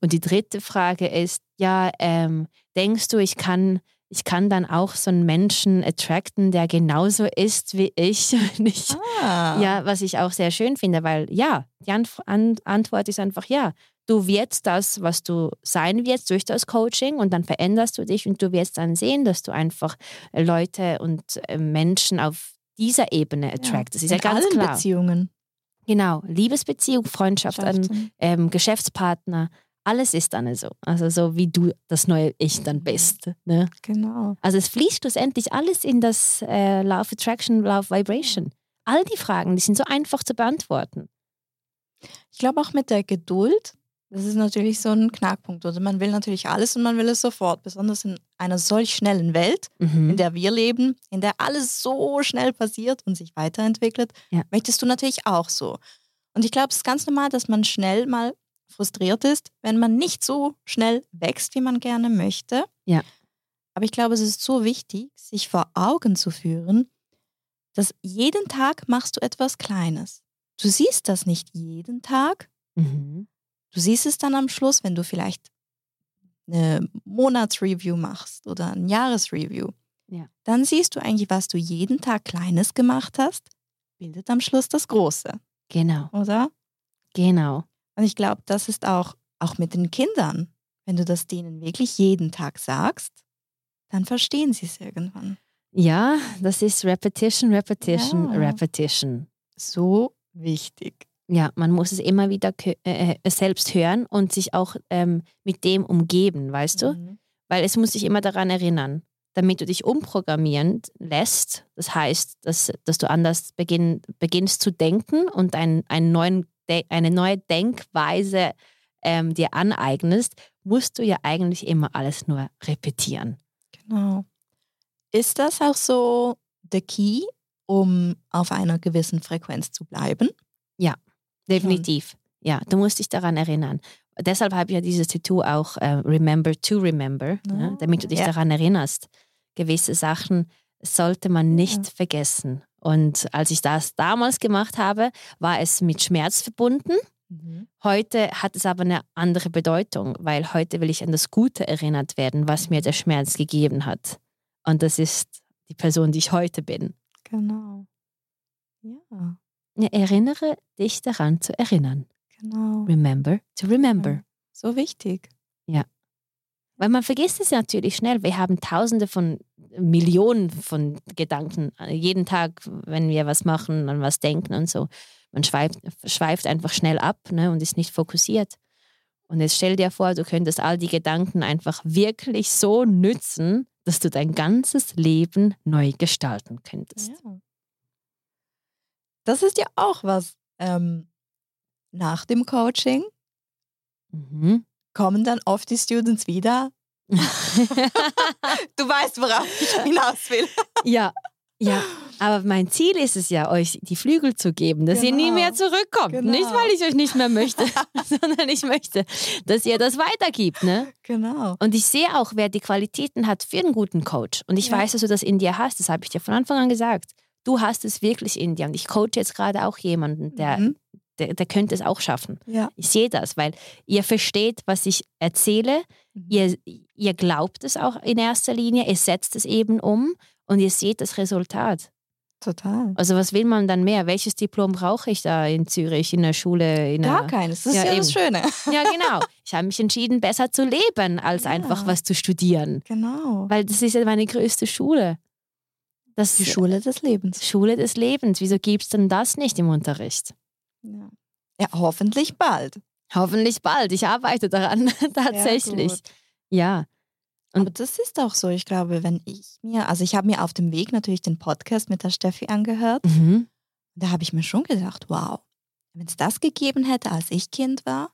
Speaker 1: Und die dritte Frage ist, ja, ähm, denkst du, ich kann, ich kann dann auch so einen Menschen attracten, der genauso ist wie ich. [LAUGHS] ich ah. Ja, was ich auch sehr schön finde, weil ja, die An Antwort ist einfach ja. Du wirst das, was du sein wirst durch das Coaching und dann veränderst du dich und du wirst dann sehen, dass du einfach Leute und äh, Menschen auf dieser Ebene attractest. Ja,
Speaker 2: das ist ja ganz klar. Beziehungen.
Speaker 1: Genau, Liebesbeziehung, Freundschaft, an, ähm, Geschäftspartner, alles ist dann so. Also so wie du das neue Ich dann bist. Ne?
Speaker 2: Genau.
Speaker 1: Also es fließt schlussendlich alles in das äh, Love Attraction, Love Vibration. All die Fragen, die sind so einfach zu beantworten.
Speaker 2: Ich glaube auch mit der Geduld, das ist natürlich so ein Knackpunkt. Oder man will natürlich alles und man will es sofort, besonders in einer solch schnellen Welt, mhm. in der wir leben, in der alles so schnell passiert und sich weiterentwickelt, ja. möchtest du natürlich auch so. Und ich glaube, es ist ganz normal, dass man schnell mal frustriert ist, wenn man nicht so schnell wächst, wie man gerne möchte.
Speaker 1: Ja.
Speaker 2: Aber ich glaube, es ist so wichtig, sich vor Augen zu führen, dass jeden Tag machst du etwas Kleines. Du siehst das nicht jeden Tag. Mhm. Du siehst es dann am Schluss, wenn du vielleicht eine Monatsreview machst oder ein Jahresreview.
Speaker 1: Ja.
Speaker 2: Dann siehst du eigentlich, was du jeden Tag Kleines gemacht hast, bildet am Schluss das Große.
Speaker 1: Genau.
Speaker 2: Oder?
Speaker 1: Genau.
Speaker 2: Und ich glaube, das ist auch, auch mit den Kindern. Wenn du das denen wirklich jeden Tag sagst, dann verstehen sie es irgendwann.
Speaker 1: Ja, das ist Repetition, Repetition, ja. Repetition.
Speaker 2: So wichtig.
Speaker 1: Ja, man muss es immer wieder äh, äh, selbst hören und sich auch ähm, mit dem umgeben, weißt du? Mhm. Weil es muss sich immer daran erinnern, damit du dich umprogrammieren lässt. Das heißt, dass, dass du anders beginn, beginnst zu denken und ein, einen neuen eine neue Denkweise ähm, dir aneignest, musst du ja eigentlich immer alles nur repetieren.
Speaker 2: Genau. Ist das auch so der Key, um auf einer gewissen Frequenz zu bleiben?
Speaker 1: Ja, definitiv. Ja, du musst dich daran erinnern. Deshalb habe ich ja dieses Tattoo auch äh, Remember to Remember, oh, ja, damit du dich ja. daran erinnerst. Gewisse Sachen sollte man nicht ja. vergessen. Und als ich das damals gemacht habe, war es mit Schmerz verbunden. Mhm. Heute hat es aber eine andere Bedeutung, weil heute will ich an das Gute erinnert werden, was mir der Schmerz gegeben hat. Und das ist die Person, die ich heute bin.
Speaker 2: Genau. Ja.
Speaker 1: erinnere dich daran zu erinnern.
Speaker 2: Genau.
Speaker 1: Remember to remember. Ja.
Speaker 2: So wichtig.
Speaker 1: Ja. Weil man vergisst es natürlich schnell. Wir haben tausende von Millionen von Gedanken jeden Tag, wenn wir was machen, an was denken und so. Man schweift, schweift einfach schnell ab ne, und ist nicht fokussiert. Und jetzt stell dir vor, du könntest all die Gedanken einfach wirklich so nützen, dass du dein ganzes Leben neu gestalten könntest. Ja.
Speaker 2: Das ist ja auch was ähm, nach dem Coaching. Mhm kommen dann oft die Students wieder. [LAUGHS] du weißt, worauf ich hinaus will. [LAUGHS]
Speaker 1: ja, ja, aber mein Ziel ist es ja, euch die Flügel zu geben, dass genau. ihr nie genau. mehr zurückkommt. Genau. Nicht, weil ich euch nicht mehr möchte, [LAUGHS] sondern ich möchte, dass ihr das weitergibt. Ne?
Speaker 2: Genau.
Speaker 1: Und ich sehe auch, wer die Qualitäten hat für einen guten Coach. Und ich ja. weiß, dass du das in dir hast. Das habe ich dir von Anfang an gesagt. Du hast es wirklich in dir. Und ich coache jetzt gerade auch jemanden, der mhm der, der könnte es auch schaffen.
Speaker 2: Ja.
Speaker 1: Ich sehe das, weil ihr versteht, was ich erzähle, mhm. ihr, ihr glaubt es auch in erster Linie, ihr setzt es eben um und ihr seht das Resultat.
Speaker 2: Total.
Speaker 1: Also was will man dann mehr? Welches Diplom brauche ich da in Zürich, in der Schule? In
Speaker 2: Gar keines, das ist ja, ja das Schöne.
Speaker 1: Ja, genau. Ich habe mich entschieden, besser zu leben, als ja. einfach was zu studieren.
Speaker 2: Genau.
Speaker 1: Weil das ist ja meine größte Schule.
Speaker 2: Das Die Schule des Lebens.
Speaker 1: Schule des Lebens. Wieso gibt es denn das nicht im Unterricht?
Speaker 2: Ja. ja, hoffentlich bald.
Speaker 1: Hoffentlich bald. Ich arbeite daran [LAUGHS] tatsächlich. Ja.
Speaker 2: Und Aber das ist auch so. Ich glaube, wenn ich mir, also ich habe mir auf dem Weg natürlich den Podcast mit der Steffi angehört. Mhm. Da habe ich mir schon gedacht, wow, wenn es das gegeben hätte, als ich Kind war,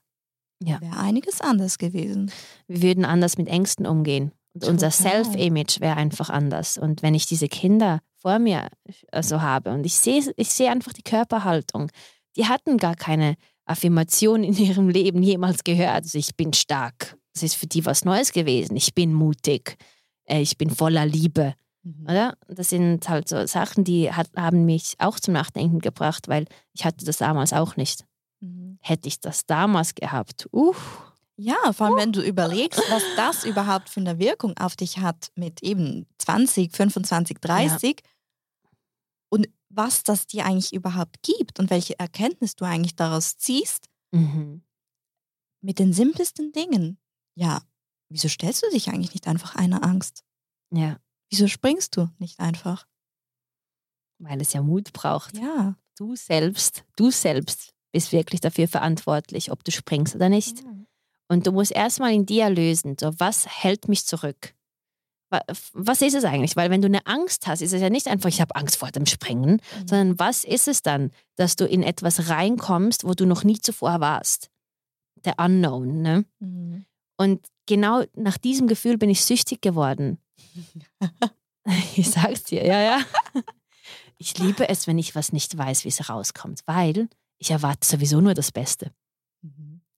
Speaker 2: ja. wäre einiges anders gewesen.
Speaker 1: Wir würden anders mit Ängsten umgehen. Und Total. unser Self-Image wäre einfach anders. Und wenn ich diese Kinder vor mir so also habe und ich sehe ich sehe einfach die Körperhaltung, die hatten gar keine Affirmation in [LAUGHS] ihrem Leben jemals gehört. Also ich bin stark. Das ist für die was Neues gewesen. Ich bin mutig. Äh, ich bin voller Liebe. Mhm. Oder? Das sind halt so Sachen, die hat, haben mich auch zum Nachdenken gebracht, weil ich hatte das damals auch nicht. Mhm. Hätte ich das damals gehabt, uff.
Speaker 2: Ja, vor allem wenn du überlegst, was das überhaupt für eine Wirkung auf dich hat mit eben 20, 25, 30 ja. und was das dir eigentlich überhaupt gibt und welche Erkenntnis du eigentlich daraus ziehst. Mhm. Mit den simpelsten Dingen. Ja, wieso stellst du dich eigentlich nicht einfach einer Angst?
Speaker 1: Ja.
Speaker 2: Wieso springst du nicht einfach?
Speaker 1: Weil es ja Mut braucht.
Speaker 2: Ja.
Speaker 1: Du selbst, du selbst bist wirklich dafür verantwortlich, ob du springst oder nicht. Ja. Und du musst erstmal in dir lösen, so was hält mich zurück? Was ist es eigentlich? Weil wenn du eine Angst hast, ist es ja nicht einfach, ich habe Angst vor dem Springen, mhm. sondern was ist es dann, dass du in etwas reinkommst, wo du noch nie zuvor warst? Der Unknown, ne? Mhm. Und genau nach diesem Gefühl bin ich süchtig geworden. [LAUGHS] ich sag's dir, ja, ja. Ich liebe es, wenn ich was nicht weiß, wie es rauskommt, weil ich erwarte sowieso nur das Beste.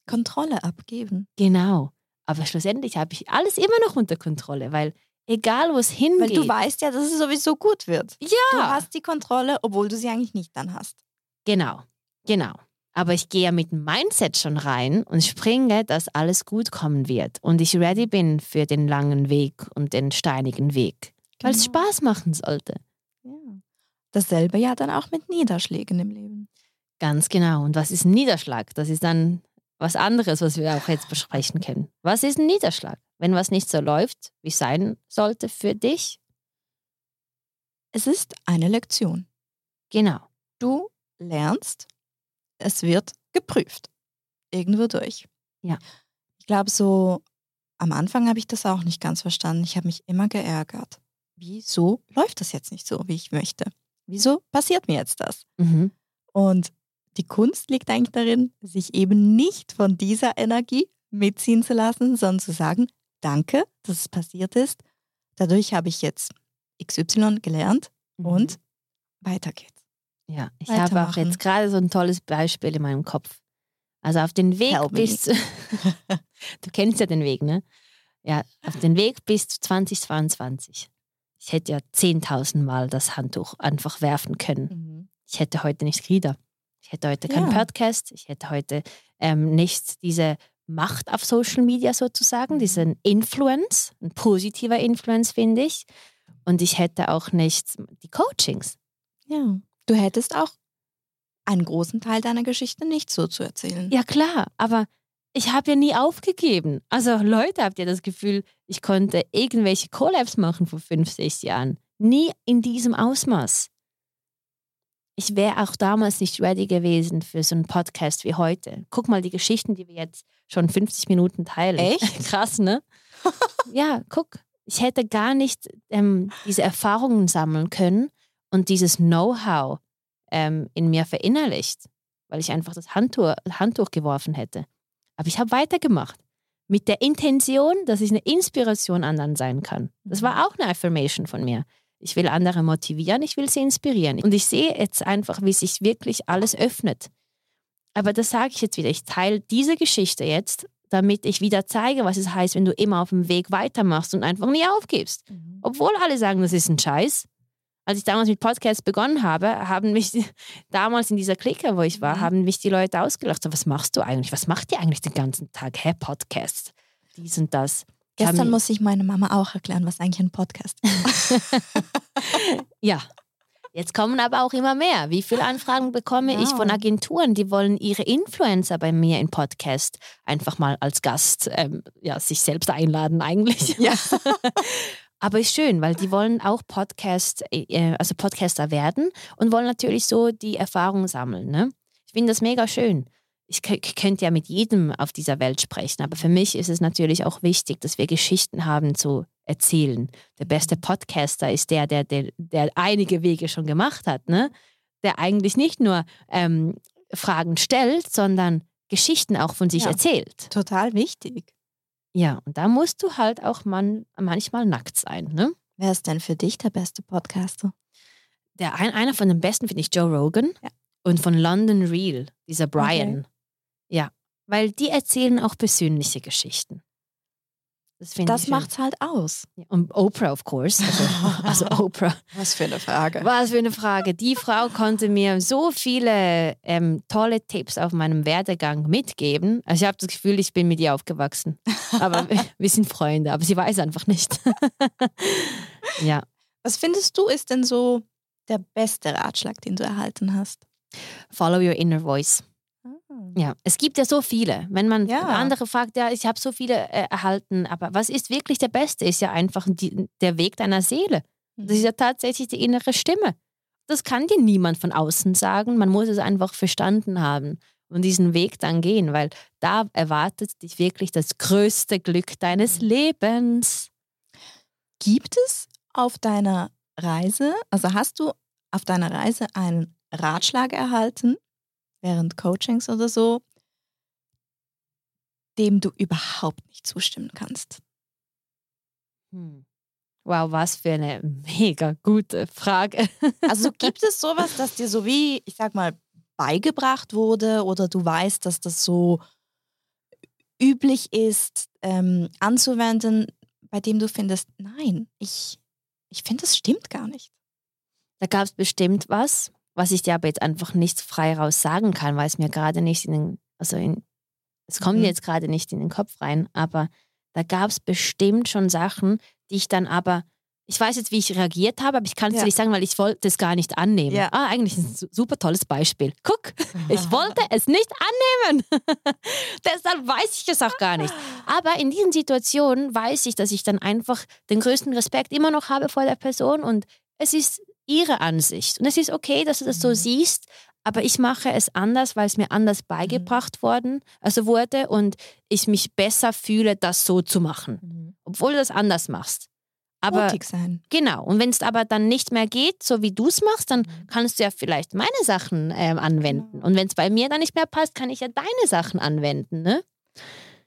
Speaker 2: Kontrolle abgeben.
Speaker 1: Genau. Aber schlussendlich habe ich alles immer noch unter Kontrolle, weil egal wo es hingeht. Weil
Speaker 2: du weißt ja, dass es sowieso gut wird.
Speaker 1: Ja.
Speaker 2: Du hast die Kontrolle, obwohl du sie eigentlich nicht dann hast.
Speaker 1: Genau, genau. Aber ich gehe ja mit dem Mindset schon rein und springe, dass alles gut kommen wird und ich ready bin für den langen Weg und den steinigen Weg, genau. weil es. Spaß machen sollte.
Speaker 2: Ja. Dasselbe ja dann auch mit Niederschlägen im Leben.
Speaker 1: Ganz genau. Und was ist ein Niederschlag? Das ist dann was anderes, was wir auch jetzt besprechen können. Was ist ein Niederschlag? Wenn was nicht so läuft, wie es sein sollte für dich?
Speaker 2: Es ist eine Lektion.
Speaker 1: Genau.
Speaker 2: Du lernst, es wird geprüft. Irgendwo durch.
Speaker 1: Ja.
Speaker 2: Ich glaube, so am Anfang habe ich das auch nicht ganz verstanden. Ich habe mich immer geärgert. Wieso läuft das jetzt nicht so, wie ich möchte? Wieso passiert mir jetzt das? Mhm. Und die Kunst liegt eigentlich darin, sich eben nicht von dieser Energie mitziehen zu lassen, sondern zu sagen, danke, dass es passiert ist. Dadurch habe ich jetzt XY gelernt mhm. und weiter geht's.
Speaker 1: Ja, ich habe auch jetzt gerade so ein tolles Beispiel in meinem Kopf. Also auf den Weg Help bis zu, [LAUGHS] du kennst ja den Weg, ne? Ja, auf den Weg bis zu 2022. Ich hätte ja 10.000 Mal das Handtuch einfach werfen können. Mhm. Ich hätte heute nicht Rieder. Ich hätte heute keinen ja. Podcast, ich hätte heute ähm, nicht diese Macht auf Social Media sozusagen, diesen Influence, ein positiver Influence, finde ich. Und ich hätte auch nicht die Coachings.
Speaker 2: Ja, du hättest auch einen großen Teil deiner Geschichte nicht so zu erzählen.
Speaker 1: Ja, klar, aber ich habe ja nie aufgegeben. Also Leute, habt ihr das Gefühl, ich konnte irgendwelche Collabs machen vor fünf, sechs Jahren? Nie in diesem Ausmaß ich wäre auch damals nicht ready gewesen für so einen Podcast wie heute. Guck mal die Geschichten, die wir jetzt schon 50 Minuten teilen.
Speaker 2: Echt? [LAUGHS]
Speaker 1: Krass, ne? [LAUGHS] ja, guck. Ich hätte gar nicht ähm, diese Erfahrungen sammeln können und dieses Know-how ähm, in mir verinnerlicht, weil ich einfach das Handtuch, Handtuch geworfen hätte. Aber ich habe weitergemacht. Mit der Intention, dass ich eine Inspiration anderen sein kann. Das war mhm. auch eine Affirmation von mir. Ich will andere motivieren, ich will sie inspirieren. Und ich sehe jetzt einfach, wie sich wirklich alles öffnet. Aber das sage ich jetzt wieder. Ich teile diese Geschichte jetzt, damit ich wieder zeige, was es heißt, wenn du immer auf dem Weg weitermachst und einfach nie aufgibst. Mhm. Obwohl alle sagen, das ist ein Scheiß. Als ich damals mit Podcasts begonnen habe, haben mich damals in dieser Clique, wo ich war, mhm. haben mich die Leute ausgelacht. So, was machst du eigentlich? Was macht ihr eigentlich den ganzen Tag? Hä, Podcasts? Dies und das.
Speaker 2: Gestern muss ich meine Mama auch erklären, was eigentlich ein Podcast ist. [LAUGHS]
Speaker 1: ja. Jetzt kommen aber auch immer mehr. Wie viele Anfragen bekomme wow. ich von Agenturen, die wollen ihre Influencer bei mir im Podcast einfach mal als Gast ähm, ja, sich selbst einladen eigentlich.
Speaker 2: Ja. [LAUGHS]
Speaker 1: aber ist schön, weil die wollen auch Podcast, äh, also Podcaster werden und wollen natürlich so die Erfahrung sammeln. Ne? Ich finde das mega schön ich, könnte ja mit jedem auf dieser Welt sprechen, aber für mich ist es natürlich auch wichtig, dass wir Geschichten haben zu erzählen. Der beste Podcaster ist der, der, der, der einige Wege schon gemacht hat, ne? der eigentlich nicht nur ähm, Fragen stellt, sondern Geschichten auch von sich ja, erzählt.
Speaker 2: Total wichtig.
Speaker 1: Ja, und da musst du halt auch man, manchmal nackt sein. Ne?
Speaker 2: Wer ist denn für dich der beste Podcaster?
Speaker 1: Der, ein, einer von den besten finde ich Joe Rogan ja. und von London Real, dieser Brian. Okay. Ja, weil die erzählen auch persönliche Geschichten. Das,
Speaker 2: Das
Speaker 1: ich
Speaker 2: macht's halt aus.
Speaker 1: Und Oprah, of course. Also, [LAUGHS] also Oprah.
Speaker 2: Was für eine Frage.
Speaker 1: Was für eine Frage. Die Frau konnte mir so viele ähm, tolle Tipps auf meinem Werdegang mitgeben. Also ich habe das Gefühl, ich bin mit ihr aufgewachsen. Aber wir, [LAUGHS] [LAUGHS] wir sind Freunde, aber sie weiß einfach nicht. ja.
Speaker 2: Was findest du ist denn so der beste Ratschlag, den du erhalten hast?
Speaker 1: Follow your inner voice. Ja, es gibt ja so viele. Wenn man
Speaker 2: Ja.
Speaker 1: andere fragt, ja, ich habe so viele äh, erhalten, aber was ist wirklich der Beste? Ist ja einfach die, der Weg deiner Seele. Das ist ja tatsächlich die innere Stimme. Das kann dir niemand von außen sagen. Man muss es einfach verstanden haben und diesen Weg dann gehen, weil da erwartet dich wirklich das größte Glück deines Lebens.
Speaker 2: Gibt es auf deiner Reise, also hast du auf deiner Reise einen Ratschlag erhalten, während Coachings oder so, dem du überhaupt nicht zustimmen kannst?
Speaker 1: Hm. Wow, was für eine mega gute Frage. [LAUGHS]
Speaker 2: Also gibt es sowas, das dir so wie, ich sag mal, beigebracht wurde oder du weißt, dass das so üblich ist, ähm, anzuwenden, bei dem du findest, nein, ich, ich finde, das stimmt gar nicht.
Speaker 1: Da gab es bestimmt was, was ich dir aber jetzt einfach nicht frei raus sagen kann, weil es mir gerade nicht in den, also in, es kommt
Speaker 2: Mhm.
Speaker 1: mir jetzt gerade nicht in den Kopf rein, aber da gab es bestimmt schon Sachen, die ich dann aber, ich weiß jetzt, wie ich reagiert habe, aber ich kann es
Speaker 2: Ja.
Speaker 1: dir nicht sagen, weil ich wollte es gar nicht annehmen.
Speaker 2: Ja.
Speaker 1: Ah, eigentlich ein su- super tolles Beispiel. Guck, ich wollte [LAUGHS] es nicht annehmen. [LAUGHS] Deshalb weiß ich es auch gar nicht. Aber in diesen Situationen weiß ich, dass ich dann einfach den größten Respekt immer noch habe vor der Person und es ist ihre Ansicht. Und es ist okay, dass du das so
Speaker 2: Mhm.
Speaker 1: siehst, aber ich mache es anders, weil es mir anders beigebracht worden, also wurde und ich mich besser fühle, das so zu machen, obwohl du das anders machst. Aber
Speaker 2: Mutig sein.
Speaker 1: genau, und wenn es aber dann nicht mehr geht, so wie du es machst, dann
Speaker 2: Mhm.
Speaker 1: kannst du ja vielleicht meine Sachen ähm, anwenden.
Speaker 2: Genau.
Speaker 1: Und wenn es bei mir dann nicht mehr passt, kann ich ja deine Sachen anwenden, ne?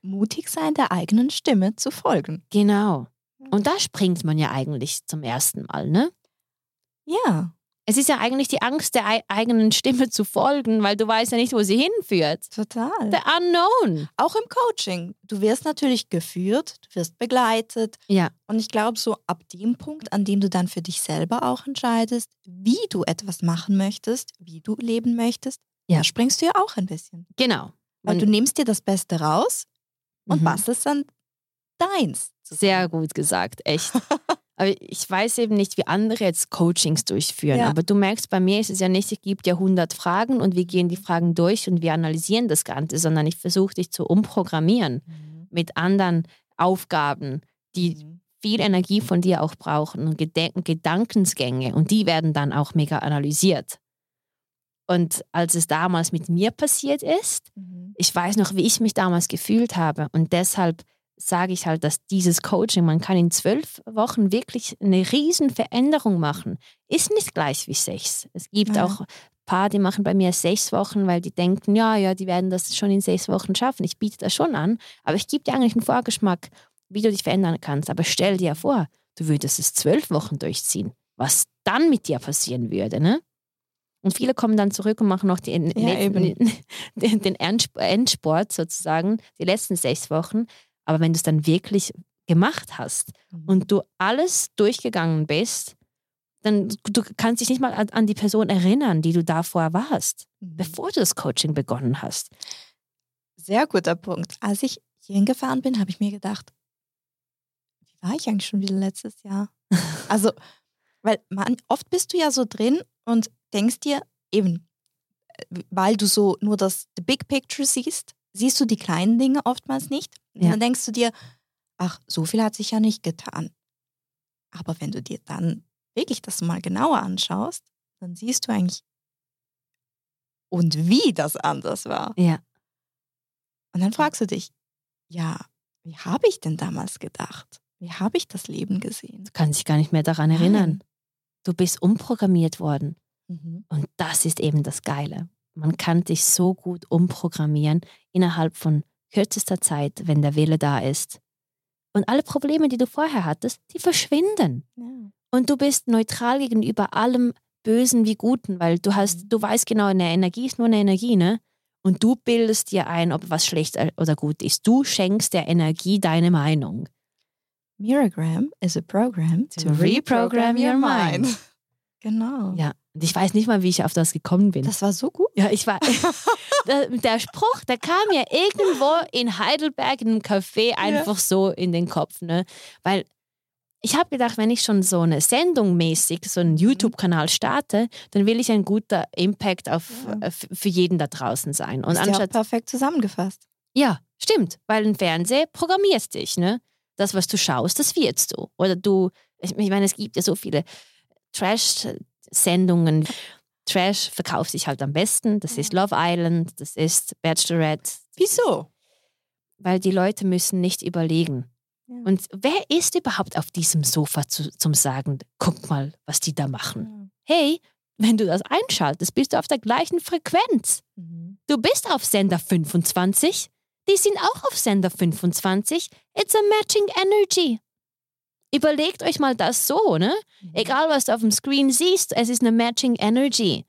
Speaker 2: Mutig sein, der eigenen Stimme zu folgen.
Speaker 1: Genau. Und da springt man ja eigentlich zum ersten Mal, ne?
Speaker 2: Ja,
Speaker 1: Es ist ja eigentlich die Angst, der ei- eigenen Stimme zu folgen, weil du weißt ja nicht, wo sie hinführt.
Speaker 2: total.
Speaker 1: The unknown.
Speaker 2: Auch im Coaching. Du wirst natürlich geführt, du wirst begleitet.
Speaker 1: Ja.
Speaker 2: Und ich glaube, so ab dem Punkt, an dem du dann für dich selber auch entscheidest, wie du etwas machen möchtest, wie du leben möchtest,
Speaker 1: Ja.
Speaker 2: da springst du ja auch ein bisschen.
Speaker 1: Genau.
Speaker 2: Weil
Speaker 1: Und-
Speaker 2: du nimmst dir das Beste raus und
Speaker 1: Mhm.
Speaker 2: bastelst dann deins.
Speaker 1: Sehr gut gesagt, echt. [LAUGHS] Aber ich weiß eben nicht, wie andere jetzt Coachings durchführen.
Speaker 2: Ja.
Speaker 1: Aber du merkst, bei mir ist es ja nicht, es gibt ja 100 Fragen und wir gehen die Fragen durch und wir analysieren das Ganze, sondern ich versuche dich zu umprogrammieren mit anderen Aufgaben, die
Speaker 2: Mhm.
Speaker 1: viel Energie von dir auch brauchen und Gedenken, Gedankensgänge und die werden dann auch mega analysiert. Und als es damals mit mir passiert ist,
Speaker 2: Mhm.
Speaker 1: ich weiß noch, wie ich mich damals gefühlt habe und deshalb sage ich halt, dass dieses Coaching, man kann in zwölf Wochen wirklich eine riesen Veränderung machen. Ist nicht gleich wie sechs. Es gibt
Speaker 2: Ja.
Speaker 1: auch paar, die machen bei mir sechs Wochen, weil die denken, ja, ja, die werden das schon in sechs Wochen schaffen. Ich biete das schon an, aber ich gebe dir eigentlich einen Vorgeschmack, wie du dich verändern kannst. Aber stell dir vor, du würdest es zwölf Wochen durchziehen. Was dann mit dir passieren würde, ne? Und viele kommen dann zurück und machen noch den,
Speaker 2: Ja, [LAUGHS]
Speaker 1: den, den Endsp- Endsport sozusagen, die letzten sechs Wochen. Aber wenn du es dann wirklich gemacht hast
Speaker 2: Mhm.
Speaker 1: und du alles durchgegangen bist, dann du kannst dich nicht mal an, die Person erinnern, die du davor warst,
Speaker 2: Mhm.
Speaker 1: bevor du das Coaching begonnen hast.
Speaker 2: Sehr guter Punkt. Als ich hierhin gefahren bin, habe ich mir gedacht, wie war ich eigentlich schon wieder letztes Jahr? [LAUGHS] also, weil man, oft bist du ja so drin und denkst dir eben, äh, weil du so nur das the Big Picture siehst, siehst du die kleinen Dinge oftmals nicht. Und
Speaker 1: Ja.
Speaker 2: dann denkst du dir, ach, so viel hat sich ja nicht getan. Aber wenn du dir dann wirklich das mal genauer anschaust, dann siehst du eigentlich, und wie das anders war.
Speaker 1: Ja.
Speaker 2: Und dann fragst du dich, ja, wie habe ich denn damals gedacht? Wie habe ich das Leben gesehen?
Speaker 1: Du kannst dich gar nicht mehr daran erinnern. Du bist umprogrammiert worden.
Speaker 2: Mhm.
Speaker 1: Und das ist eben das Geile. Man kann dich so gut umprogrammieren innerhalb von kürzester Zeit, wenn der Wille da ist. Und alle Probleme, die du vorher hattest, die verschwinden.
Speaker 2: Ja.
Speaker 1: Und du bist neutral gegenüber allem Bösen wie Guten, weil du hast,
Speaker 2: Mhm.
Speaker 1: du weißt genau, eine Energie ist nur eine Energie, ne? Und du bildest dir ein, ob was schlecht oder gut ist. Du schenkst der Energie deine Meinung.
Speaker 2: Miragram is a program
Speaker 1: To reprogram your mind.
Speaker 2: Genau.
Speaker 1: Ja, und ich weiß nicht mal, wie ich auf das gekommen bin.
Speaker 2: Das war so gut.
Speaker 1: ja, ich war. [LAUGHS] der, Spruch, der kam mir irgendwo in Heidelberg in einem Café einfach so in den Kopf, ne? Weil ich habe gedacht, wenn ich schon so eine Sendung mäßig, so einen YouTube-Kanal starte, dann will ich ein guter Impact auf,
Speaker 2: Ja.
Speaker 1: äh, für jeden da draußen sein. Und
Speaker 2: Ist ja
Speaker 1: anstatt
Speaker 2: perfekt zusammengefasst.
Speaker 1: Ja, stimmt, weil ein Fernseher programmierst dich, ne? Das, was du schaust, das wirst du. Oder du, ich, meine, es gibt ja so viele Trash-Sendungen. Trash verkauft sich halt am besten. Das ist Love Island, das ist Bachelorette,
Speaker 2: Wieso?
Speaker 1: weil die Leute müssen nicht überlegen.
Speaker 2: Ja.
Speaker 1: Und wer ist überhaupt auf diesem Sofa zu, zum Sagen, guck mal, was die da machen? Hey, wenn du das einschaltest, bist du auf der gleichen Frequenz.
Speaker 2: Mhm.
Speaker 1: Du bist auf Sender 25. Die sind auch auf Sender 25. It's a matching energy. Überlegt euch mal das so, ne? Egal, was du auf dem Screen siehst, es ist eine matching energy.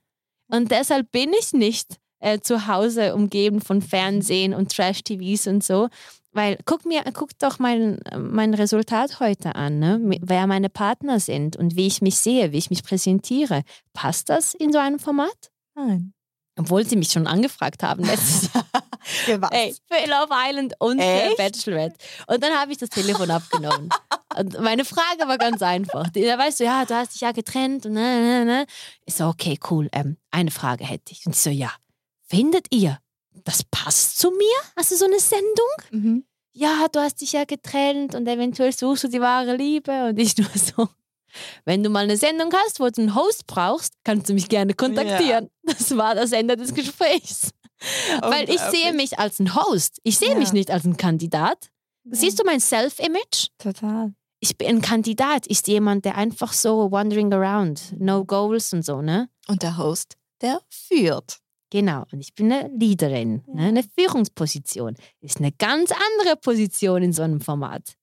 Speaker 1: Und deshalb bin ich nicht äh, zu Hause umgeben von Fernsehen und Trash-TVs und so. Weil guck mir, guck doch mein, mein Resultat heute an, ne? Wer meine Partner sind und wie ich mich sehe, wie ich mich präsentiere. Passt das in so einem Format?
Speaker 2: Nein.
Speaker 1: Obwohl sie mich schon angefragt haben letztes [LAUGHS] Jahr.
Speaker 2: Für was?
Speaker 1: Ey, für Love Island und für
Speaker 2: Echt?
Speaker 1: Bachelorette. Und dann habe ich das Telefon abgenommen. Und meine Frage war ganz einfach. Da weißt du, ja, du hast dich ja getrennt und ne, ne, ne. Ich so, okay, cool. Ähm, eine Frage hätte ich. Und ich so, ja, findet ihr, das passt zu mir? Hast du so eine Sendung?
Speaker 2: Mhm.
Speaker 1: Ja, du hast dich ja getrennt und eventuell suchst du die wahre Liebe. Und ich nur so, wenn du mal eine Sendung hast, wo du einen Host brauchst, kannst du mich gerne kontaktieren. Das war das Ende des Gesprächs. Weil ich sehe mich als ein Host. Ich sehe
Speaker 2: Ja.
Speaker 1: mich nicht als ein Kandidat. Siehst du mein Self-Image?
Speaker 2: Total.
Speaker 1: Ich bin ein Kandidat. Bin jemand, der einfach so wandering around, no goals und so, ne?
Speaker 2: Und der Host, der führt.
Speaker 1: Genau. Und ich bin eine Leaderin,
Speaker 2: Ja.
Speaker 1: ne? eine Führungsposition. Ist eine ganz andere Position in so einem Format.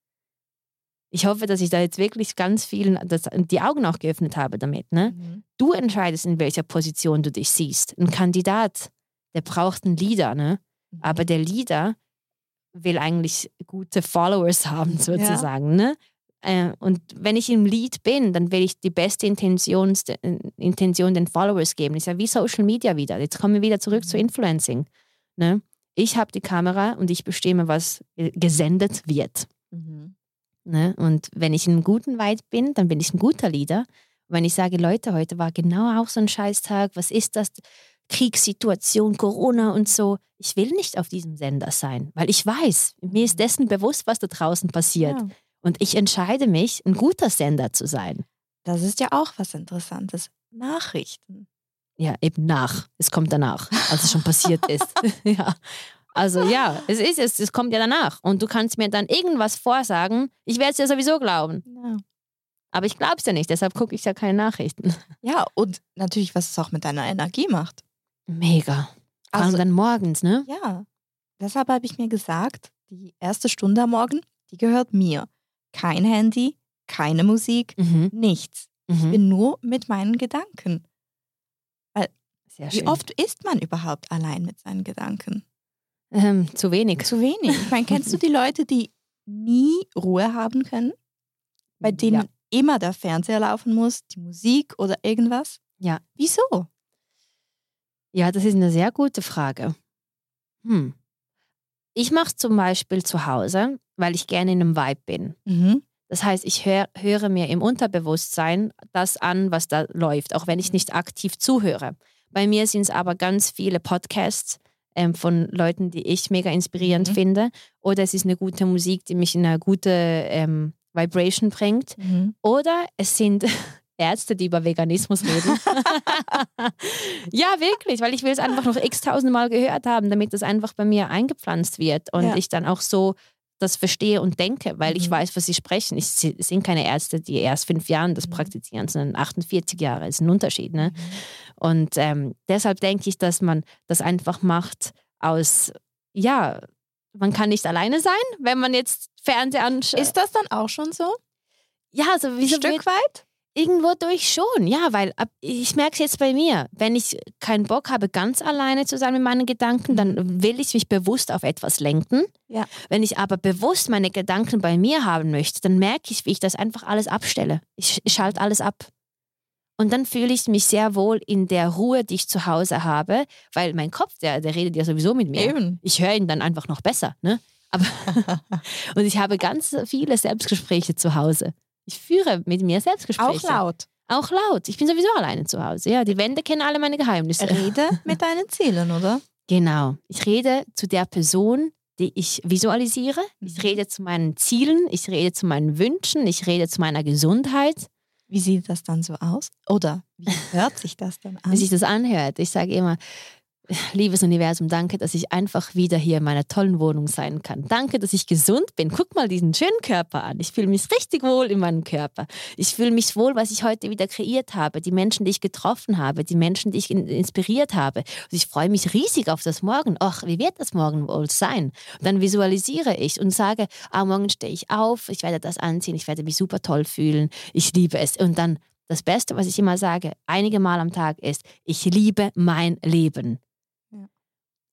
Speaker 1: Ich hoffe, dass ich da jetzt wirklich ganz vielen das, die Augen auch geöffnet habe damit. Ne?
Speaker 2: Mhm.
Speaker 1: Du entscheidest, in welcher Position du dich siehst. Ein Kandidat, der braucht einen Leader, ne? Aber der Leader will eigentlich gute Followers haben, [LAUGHS] sozusagen. Ne? Äh, Und wenn ich im Lead bin, dann will ich die beste Intention, Intention den Followers geben. Ist ja wie Social Media wieder. Jetzt kommen wir wieder zurück zu Influencing. Ne? Ich habe die Kamera und ich bestimme, was äh, gesendet wird.
Speaker 2: Mhm.
Speaker 1: Ne? Und wenn ich in einem guten Vibe bin, dann bin ich ein guter Leader. Und wenn ich sage, Leute, heute war genau auch so ein Scheißtag, was ist das? Kriegssituation, Corona und so. Ich will nicht auf diesem Sender sein, weil ich weiß, mir ist dessen bewusst, was da draußen passiert.
Speaker 2: Ja.
Speaker 1: Und ich entscheide mich, ein guter Sender zu sein.
Speaker 2: Das ist ja auch was Interessantes. Nachrichten.
Speaker 1: Ja, eben nach. Es kommt danach, als es schon passiert [LAUGHS] ist. [LAUGHS] ja. Also ja, es ist es, es kommt ja danach. Und du kannst mir dann irgendwas vorsagen. Ich werde es ja sowieso glauben.
Speaker 2: Ja.
Speaker 1: Aber ich glaube es ja nicht, deshalb gucke ich ja keine Nachrichten. [LAUGHS]
Speaker 2: ja, und natürlich, was es auch mit deiner Energie macht.
Speaker 1: Mega. Vor
Speaker 2: Also-
Speaker 1: dann morgens, ne?
Speaker 2: Ja, deshalb habe ich mir gesagt, die erste Stunde am Morgen, die gehört mir. Kein Handy, keine Musik,
Speaker 1: Mhm.
Speaker 2: nichts. Ich
Speaker 1: Mhm.
Speaker 2: bin nur mit meinen Gedanken.
Speaker 1: Sehr
Speaker 2: Wie oft ist man überhaupt allein mit seinen Gedanken?
Speaker 1: Ähm, zu wenig.
Speaker 2: Zu wenig. Ich meine, kennst du die Leute, die nie Ruhe haben können? Bei denen
Speaker 1: Ja.
Speaker 2: immer der Fernseher laufen muss, die Musik oder irgendwas?
Speaker 1: Ja.
Speaker 2: Wieso?
Speaker 1: Ja, das ist eine sehr gute Frage. Hm. Ich mache es zum Beispiel zu Hause, weil ich gerne in einem Vibe bin.
Speaker 2: Mhm.
Speaker 1: Das heißt, ich hör, höre mir im Unterbewusstsein das an, was da läuft, auch wenn ich nicht aktiv zuhöre. Bei mir sind es aber ganz viele Podcasts ähm, von Leuten, die ich mega inspirierend
Speaker 2: Mhm.
Speaker 1: finde. Oder es ist eine gute Musik, die mich in eine gute ähm, Vibration bringt.
Speaker 2: Mhm.
Speaker 1: Oder es sind [LAUGHS] Ärzte, die über Veganismus reden. [LAUGHS] ja, wirklich, weil ich will es einfach noch x tausendmal gehört haben, damit das einfach bei mir eingepflanzt wird und
Speaker 2: Ja.
Speaker 1: ich dann auch so das verstehe und denke, weil ich
Speaker 2: Mhm.
Speaker 1: weiß, was sie sprechen. Ich, sie sind keine Ärzte, die erst fünf Jahren das
Speaker 2: Mhm.
Speaker 1: praktizieren, sondern 48 Jahre. Ist ein Unterschied. Ne?
Speaker 2: Mhm.
Speaker 1: Und ähm, deshalb denke ich, dass man das einfach macht aus, ja, man kann nicht alleine sein, wenn man jetzt Fernseher anschaut.
Speaker 2: Ist das dann auch schon so?
Speaker 1: ja, also
Speaker 2: Ein
Speaker 1: wieso
Speaker 2: Stück weit?
Speaker 1: Irgendwo durch schon, ja, weil ich merke es jetzt bei mir. Wenn ich keinen Bock habe, ganz alleine zu sein mit meinen Gedanken, dann mhm. will ich mich bewusst auf etwas lenken.
Speaker 2: Ja.
Speaker 1: Wenn ich aber bewusst meine Gedanken bei mir haben möchte, dann merke ich, wie ich das einfach alles abstelle. Ich, ich schalte alles ab. Und dann fühle ich mich sehr wohl in der Ruhe, die ich zu Hause habe, weil mein Kopf, der, der redet ja sowieso mit mir.
Speaker 2: Eben.
Speaker 1: Ich höre ihn dann einfach noch besser. Ne? Aber [LAUGHS] [LAUGHS] und ich habe ganz viele Selbstgespräche zu Hause. Ich führe mit mir Selbstgespräche.
Speaker 2: Auch laut.
Speaker 1: Auch laut. Ich bin sowieso alleine zu Hause. Ja, die Wände kennen alle meine Geheimnisse.
Speaker 2: Rede [LAUGHS] mit deinen Zielen, oder?
Speaker 1: Genau. Ich rede zu der Person, die ich visualisiere. Ich mhm. rede zu meinen Zielen. Ich rede zu meinen Wünschen. Ich rede zu meiner Gesundheit.
Speaker 2: Wie sieht das dann so aus? Oder wie hört sich das dann an?
Speaker 1: Wie sich das anhört. Ich sage immer, Liebes Universum, danke, dass ich einfach wieder hier in meiner tollen Wohnung sein kann. Danke, dass ich gesund bin. Guck mal diesen schönen Körper an. Ich fühle mich richtig wohl in meinem Körper. Ich fühle mich wohl, was ich heute wieder kreiert habe, die Menschen, die ich getroffen habe, die Menschen, die ich inspiriert habe. Und ich freue mich riesig auf das Morgen. Ach, wie wird das morgen wohl sein? Und dann visualisiere ich und sage, ah, morgen stehe ich auf, ich werde das anziehen, ich werde mich super toll fühlen, ich liebe es. Und dann das Beste, was ich immer sage, einige Mal am Tag ist, ich liebe mein Leben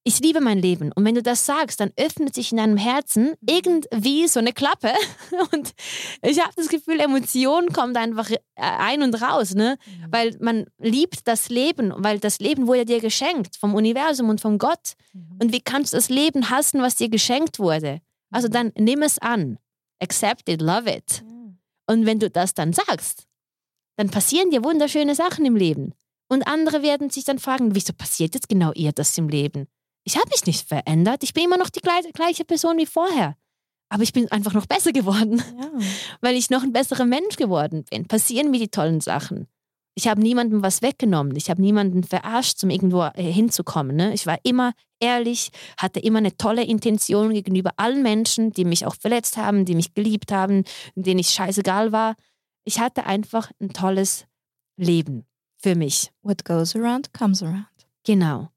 Speaker 1: ich liebe mein Leben. Und wenn du das sagst, dann öffnet sich in deinem Herzen irgendwie so eine Klappe. [LAUGHS] Und ich habe das Gefühl, Emotionen kommen einfach äh, ein und raus, ne? Mhm. Weil man liebt das Leben, weil das Leben wurde dir geschenkt vom Universum und von Gott. Mhm. Und wie kannst du das Leben hassen, was dir geschenkt wurde? Also mhm. dann nimm es an. Accept it, love it. Und wenn du das dann sagst, dann passieren dir wunderschöne Sachen im Leben. Und andere werden sich dann fragen, wieso passiert jetzt genau ihr das im Leben? Ich habe mich nicht verändert. Ich bin immer noch die gleiche Person wie vorher. Aber ich bin einfach noch besser geworden, ja. [LAUGHS] weil ich noch ein besserer Mensch geworden bin. Passieren mir die tollen Sachen. Ich habe niemandem was weggenommen. Ich habe niemanden verarscht, um irgendwo äh, hinzukommen. Ne? Ich war immer ehrlich, hatte immer eine tolle Intention gegenüber allen Menschen, die mich auch verletzt haben, die mich geliebt haben, denen ich scheißegal war. Ich hatte einfach ein tolles Leben für mich.
Speaker 2: What goes around comes around.
Speaker 1: Genau.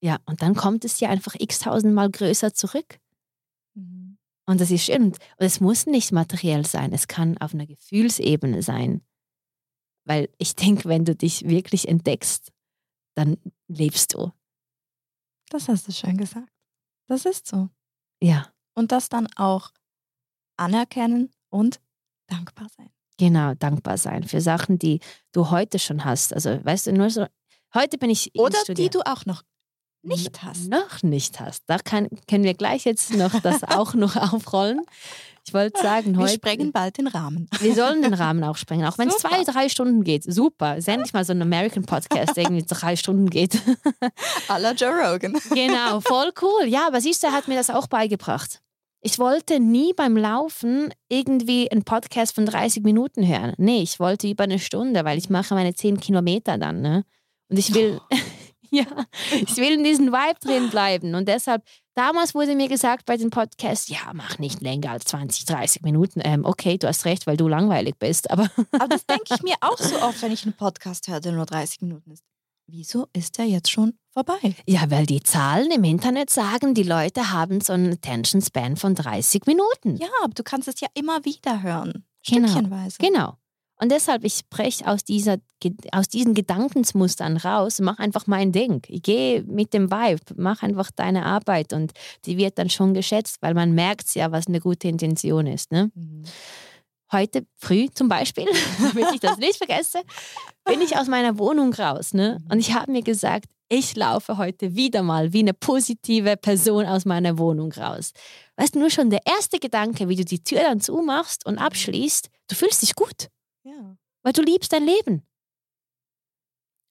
Speaker 1: Ja, und dann kommt es ja einfach x-tausendmal größer zurück. Mhm. Und das ist schön. Und es muss nicht materiell sein, es kann auf einer Gefühlsebene sein. Weil ich [LAUGHS] denke, wenn du dich wirklich entdeckst, dann lebst du.
Speaker 2: Das hast du schön gesagt. Das ist so.
Speaker 1: Ja.
Speaker 2: Und das dann auch anerkennen und dankbar sein.
Speaker 1: Genau, dankbar sein für Sachen, die du heute schon hast. Also, weißt du, nur so, heute bin ich.
Speaker 2: Oder die du auch noch nicht hast.
Speaker 1: Noch nicht hast. Da kann, können wir gleich jetzt noch das [LAUGHS] auch noch aufrollen. Ich wollte sagen,
Speaker 2: wir
Speaker 1: heute.
Speaker 2: Wir sprengen bald den Rahmen.
Speaker 1: Wir sollen den Rahmen auch sprengen, auch wenn es zwei, drei Stunden geht. Super. Ist endlich mal so ein American Podcast, der irgendwie drei Stunden geht. [LAUGHS]
Speaker 2: A la Joe Rogan. [LAUGHS]
Speaker 1: Genau, voll cool. Ja, aber siehst du, er hat mir das auch beigebracht. Ich wollte nie beim Laufen irgendwie einen Podcast von 30 Minuten hören. Nee, ich wollte über eine Stunde, weil ich mache meine 10 Kilometer dann. Ne? Und ich will, oh. [LAUGHS] ja, ich will in diesem Vibe drin bleiben. Und deshalb, damals wurde mir gesagt bei den Podcasts, ja, mach nicht länger als 20, 30 Minuten. Ähm, okay, du hast recht, weil du langweilig bist. Aber, [LAUGHS]
Speaker 2: aber das denke ich mir auch so oft, wenn ich einen Podcast höre, der nur 30 Minuten ist. Wieso ist der jetzt schon vorbei?
Speaker 1: Ja, weil die Zahlen im Internet sagen, die Leute haben so einen Attention Span von 30 Minuten.
Speaker 2: Ja, aber du kannst es ja immer wieder hören.
Speaker 1: Genau.
Speaker 2: Stückchenweise.
Speaker 1: Genau. Und deshalb, ich breche aus, dieser, aus diesen Gedankensmustern raus, mach einfach mein Ding. Ich gehe mit dem Vibe, mach einfach deine Arbeit und die wird dann schon geschätzt, weil man merkt ja, was eine gute Intention ist. Ne? Mhm. Heute früh zum Beispiel, [LAUGHS] damit ich das nicht vergesse, bin ich aus meiner Wohnung raus. Ne? Und ich habe mir gesagt, ich laufe heute wieder mal wie eine positive Person aus meiner Wohnung raus. Weißt du, nur schon der erste Gedanke, wie du die Tür dann zumachst und abschließt, du fühlst dich gut.
Speaker 2: Ja.
Speaker 1: Weil du liebst dein Leben.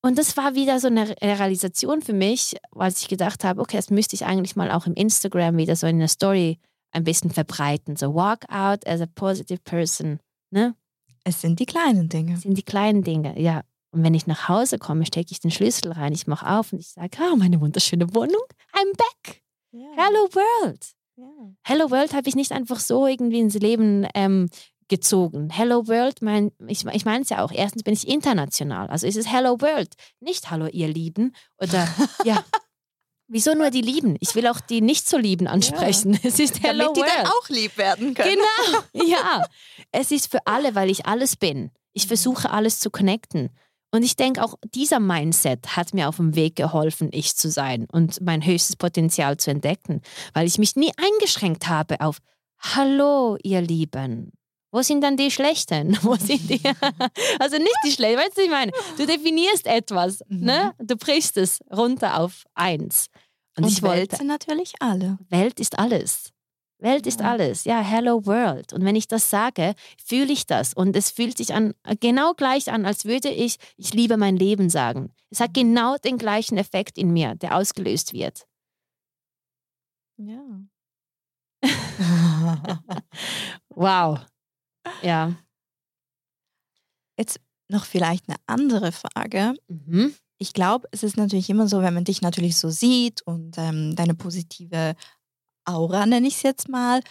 Speaker 1: Und das war wieder so eine Realisation für mich, als ich gedacht habe, okay, das müsste ich eigentlich mal auch im Instagram wieder so in einer Story ein bisschen verbreiten. So walk out as a positive person. Ne?
Speaker 2: Es sind die kleinen Dinge.
Speaker 1: Es sind die kleinen Dinge, ja. Und wenn ich nach Hause komme, stecke ich den Schlüssel rein, ich mache auf und ich sage, oh, meine wunderschöne Wohnung, I'm back. Yeah. Hello World. Yeah. Hello World habe ich nicht einfach so irgendwie ins Leben ähm, gezogen. Hello World, mein, ich, ich meine es ja auch, erstens bin ich international. Also ist es Hello World, nicht Hallo ihr Lieben oder [LAUGHS] ja. Wieso nur die Lieben? Ich will auch die nicht so Lieben ansprechen. Ja. Es ist Hello
Speaker 2: Damit die
Speaker 1: World.
Speaker 2: dann auch lieb werden können.
Speaker 1: Genau, [LAUGHS] ja. Es ist für alle, weil ich alles bin. Ich versuche alles zu connecten. Und ich denke, auch dieser Mindset hat mir auf dem Weg geholfen, ich zu sein und mein höchstes Potenzial zu entdecken, weil ich mich nie eingeschränkt habe auf Hallo, ihr Lieben. Wo sind dann die Schlechten? [LAUGHS] Wo sind die? [LAUGHS] also nicht die Schlechten, weißt du, was ich meine? Du definierst etwas, mhm. ne? du brichst es runter auf eins.
Speaker 2: Und, und ich Welt wollte, sind natürlich alle.
Speaker 1: Welt ist alles. Welt ist alles. Ja, hello world. Und wenn ich das sage, fühle ich das. Und es fühlt sich an, genau gleich an, als würde ich, ich liebe mein Leben sagen. Es hat genau den gleichen Effekt in mir, der ausgelöst wird.
Speaker 2: Ja. [LAUGHS]
Speaker 1: wow. Ja.
Speaker 2: Jetzt noch vielleicht eine andere Frage.
Speaker 1: Mhm.
Speaker 2: Ich glaube, es ist natürlich immer so, wenn man dich natürlich so sieht und ähm, deine positive Aura, nenne ich es jetzt mal.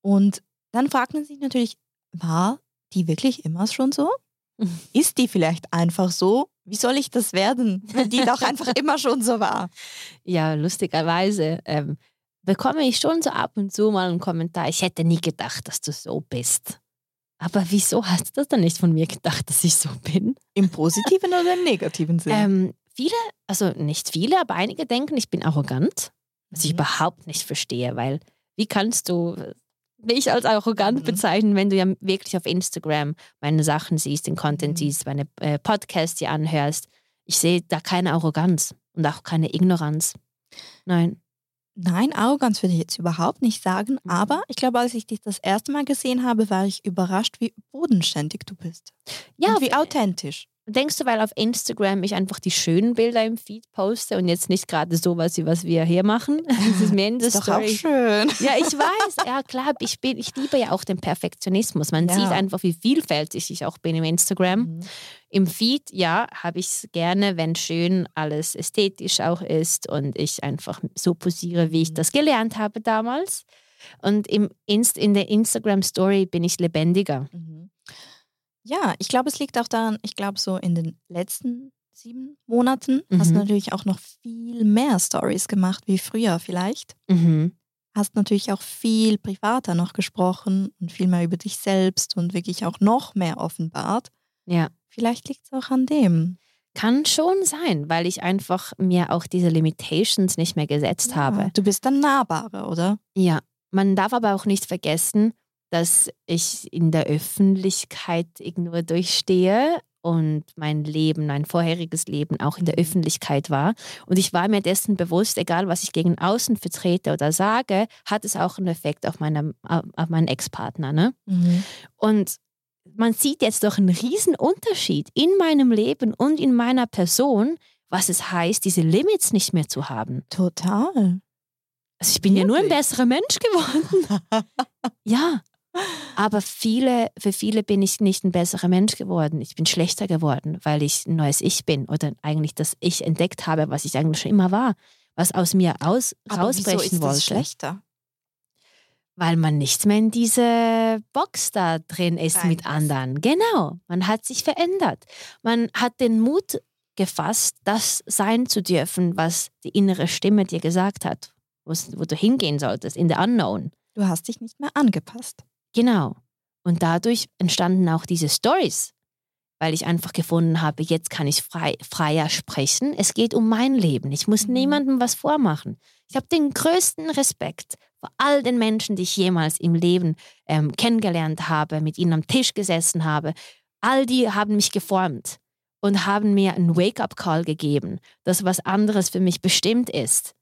Speaker 2: Und dann fragt man sich natürlich, war die wirklich immer schon so? [LAUGHS] Ist die vielleicht einfach so? Wie soll ich das werden, wenn die doch einfach [LAUGHS] immer schon so war?
Speaker 1: Ja, lustigerweise ähm, bekomme ich schon so ab und zu mal einen Kommentar. Ich hätte nie gedacht, dass du so bist. Aber wieso hast du das dann nicht von mir gedacht, dass ich so bin?
Speaker 2: Im positiven oder im negativen Sinne?
Speaker 1: Ähm, viele, also nicht viele, aber einige denken, ich bin arrogant. Was ich mhm. überhaupt nicht verstehe, weil wie kannst du mich als arrogant mhm. bezeichnen, wenn du ja wirklich auf Instagram meine Sachen siehst, den Content mhm. siehst, meine äh, Podcasts dir anhörst. Ich sehe da keine Arroganz und auch keine Ignoranz. Nein.
Speaker 2: Nein, Arroganz würde ich jetzt überhaupt nicht sagen, mhm. aber ich glaube, als ich dich das erste Mal gesehen habe, war ich überrascht, wie bodenständig du bist. Ja, und wie authentisch.
Speaker 1: Denkst du, weil auf Instagram ich einfach die schönen Bilder im Feed poste und jetzt nicht gerade sowas, wie was wir hier machen? [LAUGHS]
Speaker 2: Das ist mehr in der
Speaker 1: ist
Speaker 2: Story. Doch auch schön.
Speaker 1: Ja, ich weiß. Ja, klar. Ich, bin, ich liebe ja auch den Perfektionismus. Man ja. sieht einfach, wie vielfältig ich auch bin im Instagram. Mhm. Im Feed, ja, habe ich es gerne, wenn schön alles ästhetisch auch ist und ich einfach so posiere, wie ich mhm. das gelernt habe damals. Und im Inst in der Instagram Story bin ich lebendiger.
Speaker 2: Mhm. Ja, ich glaube, es liegt auch daran, ich glaube, so in den letzten sieben Monaten mhm. hast du natürlich auch noch viel mehr Stories gemacht wie früher vielleicht.
Speaker 1: Mhm.
Speaker 2: Hast natürlich auch viel privater noch gesprochen und viel mehr über dich selbst und wirklich auch noch mehr offenbart.
Speaker 1: Ja.
Speaker 2: Vielleicht liegt es auch an dem.
Speaker 1: Kann schon sein, weil ich einfach mir auch diese Limitations nicht mehr gesetzt
Speaker 2: ja,
Speaker 1: habe.
Speaker 2: Du bist dann nahbarer, oder?
Speaker 1: Ja. Man darf aber auch nicht vergessen, dass ich in der Öffentlichkeit irgendwo durchstehe und mein Leben, mein vorheriges Leben auch in der mhm. Öffentlichkeit war. Und ich war mir dessen bewusst, egal was ich gegen außen vertrete oder sage, hat es auch einen Effekt auf, meine, auf meinen Ex-Partner. Ne?
Speaker 2: Mhm.
Speaker 1: Und man sieht jetzt doch einen riesen Unterschied in meinem Leben und in meiner Person, was es heißt, diese Limits nicht mehr zu haben.
Speaker 2: Total.
Speaker 1: Also ich bin Wirklich? ja nur ein besserer Mensch geworden. [LAUGHS] ja, aber viele, für viele bin ich nicht ein besserer Mensch geworden. Ich bin schlechter geworden, weil ich ein neues Ich bin oder eigentlich das Ich entdeckt habe, was ich eigentlich schon immer war, was aus mir aus, Aber rausbrechen wieso ist wollte. Das
Speaker 2: schlechter?
Speaker 1: Weil man nicht mehr in diese Box da drin ist Nein, mit anderen. Genau, man hat sich verändert. Man hat den Mut gefasst, das sein zu dürfen, was die innere Stimme dir gesagt hat, wo du hingehen solltest, in the unknown.
Speaker 2: Du hast dich nicht mehr angepasst.
Speaker 1: Genau. Und dadurch entstanden auch diese Stories, weil ich einfach gefunden habe, jetzt kann ich frei, freier sprechen. Es geht um mein Leben. Ich muss mhm. niemandem was vormachen. Ich habe den größten Respekt vor all den Menschen, die ich jemals im Leben ähm, kennengelernt habe, mit ihnen am Tisch gesessen habe. All die haben mich geformt und haben mir einen Wake-up-Call gegeben, dass was anderes für mich bestimmt ist.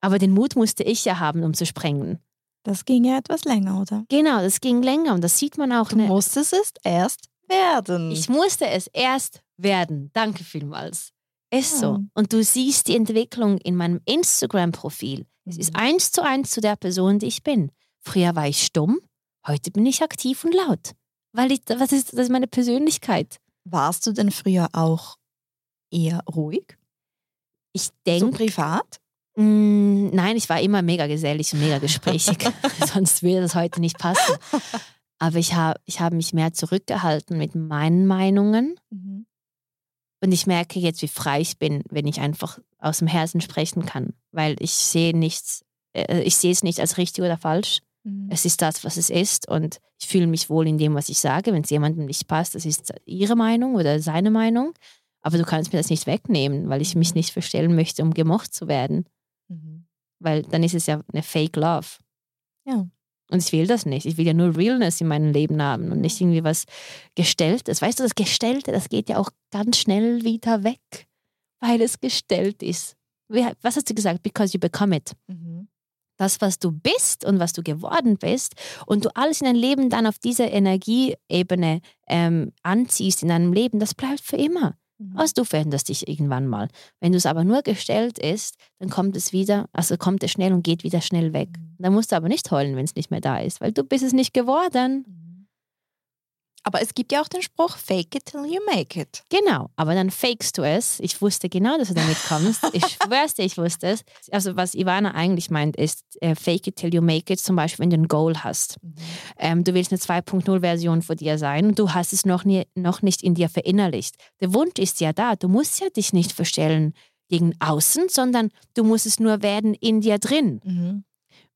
Speaker 1: Aber den Mut musste ich ja haben, um zu sprengen.
Speaker 2: Das ging ja etwas länger, oder?
Speaker 1: Genau, das ging länger und das sieht man auch.
Speaker 2: Du ne musstest es erst werden.
Speaker 1: Ich musste es erst werden. Danke vielmals. Ist ja. so. Und du siehst die Entwicklung in meinem Instagram-Profil. Es ist mhm. eins zu eins zu der Person, die ich bin. Früher war ich stumm, heute bin ich aktiv und laut. Weil ich, was ist, das ist meine Persönlichkeit.
Speaker 2: Warst du denn früher auch eher ruhig?
Speaker 1: Ich denke. So
Speaker 2: privat?
Speaker 1: Mm, nein, ich war immer mega gesellig und mega gesprächig. [LAUGHS] [LAUGHS] Sonst würde das heute nicht passen. Aber ich habe ich hab mich mehr zurückgehalten mit meinen Meinungen.
Speaker 2: Mhm.
Speaker 1: Und ich merke jetzt, wie frei ich bin, wenn ich einfach aus dem Herzen sprechen kann. Weil ich sehe nichts, äh, ich sehe es nicht als richtig oder falsch. Mhm. Es ist das, was es ist und ich fühle mich wohl in dem, was ich sage. Wenn es jemandem nicht passt, das ist ihre Meinung oder seine Meinung. Aber du kannst mir das nicht wegnehmen, weil ich mich nicht verstellen möchte, um gemocht zu werden. Mhm. Weil dann ist es ja eine Fake Love.
Speaker 2: Ja.
Speaker 1: Und ich will das nicht. Ich will ja nur Realness in meinem Leben haben und nicht irgendwie was Gestelltes. Weißt du, das Gestellte, das geht ja auch ganz schnell wieder weg, weil es gestellt ist. Was hast du gesagt? Because you become it. Mhm. Das, was du bist und was du geworden bist und du alles in deinem Leben dann auf dieser Energieebene ähm, anziehst in deinem Leben, das bleibt für immer. Mhm. Also du veränderst dich irgendwann mal. Wenn du es aber nur gestellt ist, dann kommt es wieder, also kommt es schnell und geht wieder schnell weg. Mhm. Dann musst du aber nicht heulen, wenn es nicht mehr da ist, weil du bist es nicht geworden.
Speaker 2: Aber es gibt ja auch den Spruch, fake it till you make it.
Speaker 1: Genau, aber dann fakest du es. Ich wusste genau, dass du damit kommst. Ich [LAUGHS] schwör's dir, ich wusste es. Also was Ivana eigentlich meint, ist äh, fake it till you make it, zum Beispiel, wenn du ein Goal hast. Mhm. Ähm, du willst eine 2.0-Version von dir sein und du hast es noch, nie, noch nicht in dir verinnerlicht. Der Wunsch ist ja da. Du musst ja dich nicht verstellen gegen außen, sondern du musst es nur werden in dir drin. Mhm.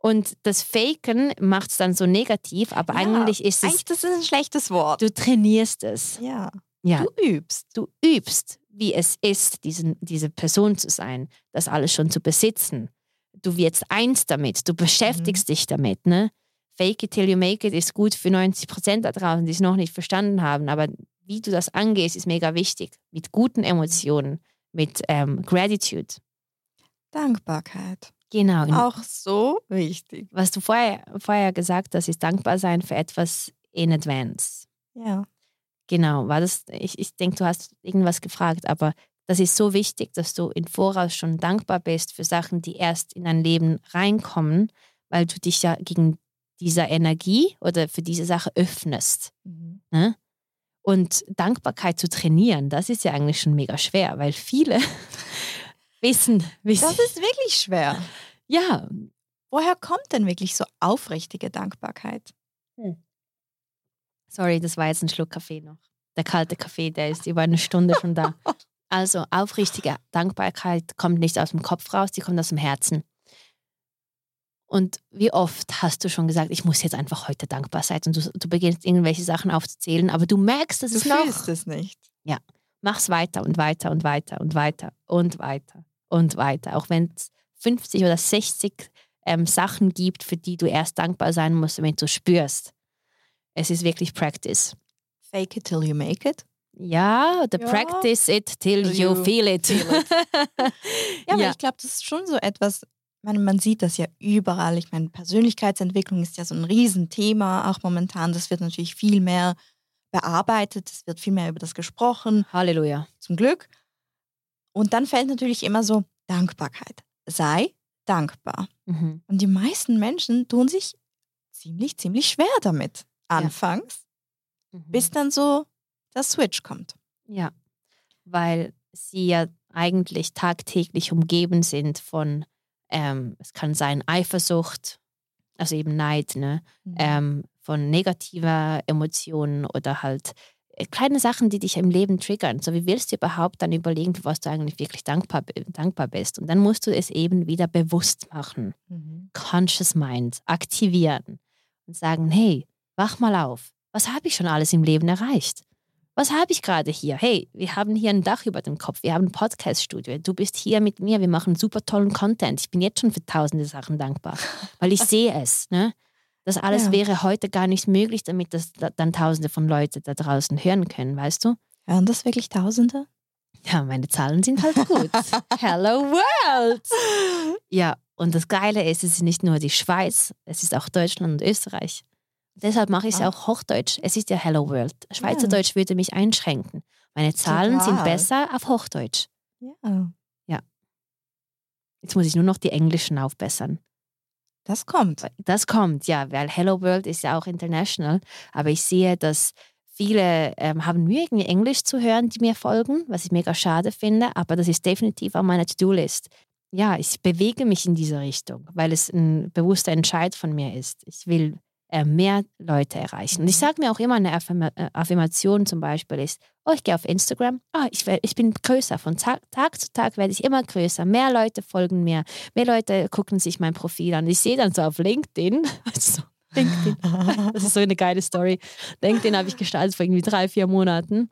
Speaker 1: Und das Faken macht es dann so negativ, aber ja, eigentlich ist es.
Speaker 2: Eigentlich das ist ein schlechtes Wort.
Speaker 1: Du trainierst es.
Speaker 2: Ja.
Speaker 1: ja.
Speaker 2: Du übst.
Speaker 1: Du übst, wie es ist, diesen, diese Person zu sein, das alles schon zu besitzen. Du wirst eins damit, du beschäftigst mhm. dich damit. Ne? Fake it till you make it ist gut für 90 Prozent da draußen, die es noch nicht verstanden haben. Aber wie du das angehst, ist mega wichtig. Mit guten Emotionen, mit ähm, Gratitude.
Speaker 2: Dankbarkeit.
Speaker 1: Genau.
Speaker 2: Auch so wichtig.
Speaker 1: Was du vorher, vorher gesagt hast, ist dankbar sein für etwas in advance.
Speaker 2: Ja.
Speaker 1: Genau, war das, ich, ich denke, du hast irgendwas gefragt, aber das ist so wichtig, dass du im Voraus schon dankbar bist für Sachen, die erst in dein Leben reinkommen, weil du dich ja gegen dieser Energie oder für diese Sache öffnest. Mhm. Ne? Und Dankbarkeit zu trainieren, das ist ja eigentlich schon mega schwer, weil viele wissen, wissen.
Speaker 2: Das ist wirklich schwer.
Speaker 1: Ja.
Speaker 2: Woher kommt denn wirklich so aufrichtige Dankbarkeit? Hm.
Speaker 1: Sorry, das war jetzt ein Schluck Kaffee noch. Der kalte Kaffee, der ist über eine Stunde schon da. [LAUGHS] Also aufrichtige Dankbarkeit kommt nicht aus dem Kopf raus, die kommt aus dem Herzen. Und wie oft hast du schon gesagt, ich muss jetzt einfach heute dankbar sein und du, du beginnst irgendwelche Sachen aufzuzählen, aber du merkst, dass
Speaker 2: du
Speaker 1: es noch...
Speaker 2: Du fühlst es nicht.
Speaker 1: Ja, mach's weiter und weiter und weiter und weiter und weiter und weiter. Auch wenn es 50 oder 60 ähm, Sachen gibt, für die du erst dankbar sein musst, damit du spürst. Es ist wirklich Practice.
Speaker 2: Fake it till you make it.
Speaker 1: Ja, oder ja. practice it till you, you feel it. Feel it. [LAUGHS]
Speaker 2: ja, aber ja. ich glaube, das ist schon so etwas, meine, man sieht das ja überall. Ich meine, Persönlichkeitsentwicklung ist ja so ein Riesenthema, auch momentan. Das wird natürlich viel mehr bearbeitet, es wird viel mehr über das gesprochen.
Speaker 1: Halleluja.
Speaker 2: Zum Glück. Und dann fällt natürlich immer so Dankbarkeit. Sei dankbar. Mhm. Und die meisten Menschen tun sich ziemlich, ziemlich schwer damit. Anfangs, ja. mhm. bis dann so der Switch kommt.
Speaker 1: Ja, weil sie ja eigentlich tagtäglich umgeben sind von, ähm, es kann sein Eifersucht, also eben Neid, ne? Mhm. Ähm, von negativer Emotionen oder halt kleine Sachen, die dich im Leben triggern. So wie willst du überhaupt dann überlegen, für was du eigentlich wirklich dankbar, dankbar bist. Und dann musst du es eben wieder bewusst machen. Mhm. Conscious Mind aktivieren und sagen, hey, wach mal auf. Was habe ich schon alles im Leben erreicht? Was habe ich gerade hier? Hey, wir haben hier ein Dach über dem Kopf, wir haben ein Podcast-Studio, du bist hier mit mir, wir machen super tollen Content. Ich bin jetzt schon für tausende Sachen dankbar, weil ich [LAUGHS] sehe es. Ne? Das alles ja. wäre heute gar nicht möglich, damit das dann Tausende von Leuten da draußen hören können, weißt du?
Speaker 2: Hören das wirklich Tausende?
Speaker 1: Ja, meine Zahlen sind halt gut. [LAUGHS] Hello World! Ja, und das Geile ist, es ist nicht nur die Schweiz, es ist auch Deutschland und Österreich. Deshalb mache ich es ja auch Hochdeutsch. Es ist ja Hello World. Schweizerdeutsch ja. würde mich einschränken. Meine Zahlen Total. sind besser auf Hochdeutsch.
Speaker 2: Ja.
Speaker 1: Ja. Jetzt muss ich nur noch die Englischen aufbessern.
Speaker 2: Das kommt.
Speaker 1: Das kommt, ja, weil Hello World ist ja auch international. Aber ich sehe, dass viele ähm, haben Mühe, irgendwie Englisch zu hören, die mir folgen, was ich mega schade finde. Aber das ist definitiv auf meiner To-Do-List. Ja, ich bewege mich in diese Richtung, weil es ein bewusster Entscheid von mir ist. Ich will äh, mehr Leute erreichen. Und ich sage mir auch immer, eine äh, Affirmation zum Beispiel ist, oh, ich gehe auf Instagram, oh, ich, ich bin größer. Von Tag, Tag zu Tag werde ich immer größer. Mehr Leute folgen mir, mehr Leute gucken sich mein Profil an. Ich sehe dann so auf LinkedIn, [LAUGHS] also LinkedIn. [LAUGHS] Das ist so eine geile Story. LinkedIn habe ich gestartet vor irgendwie drei, vier Monaten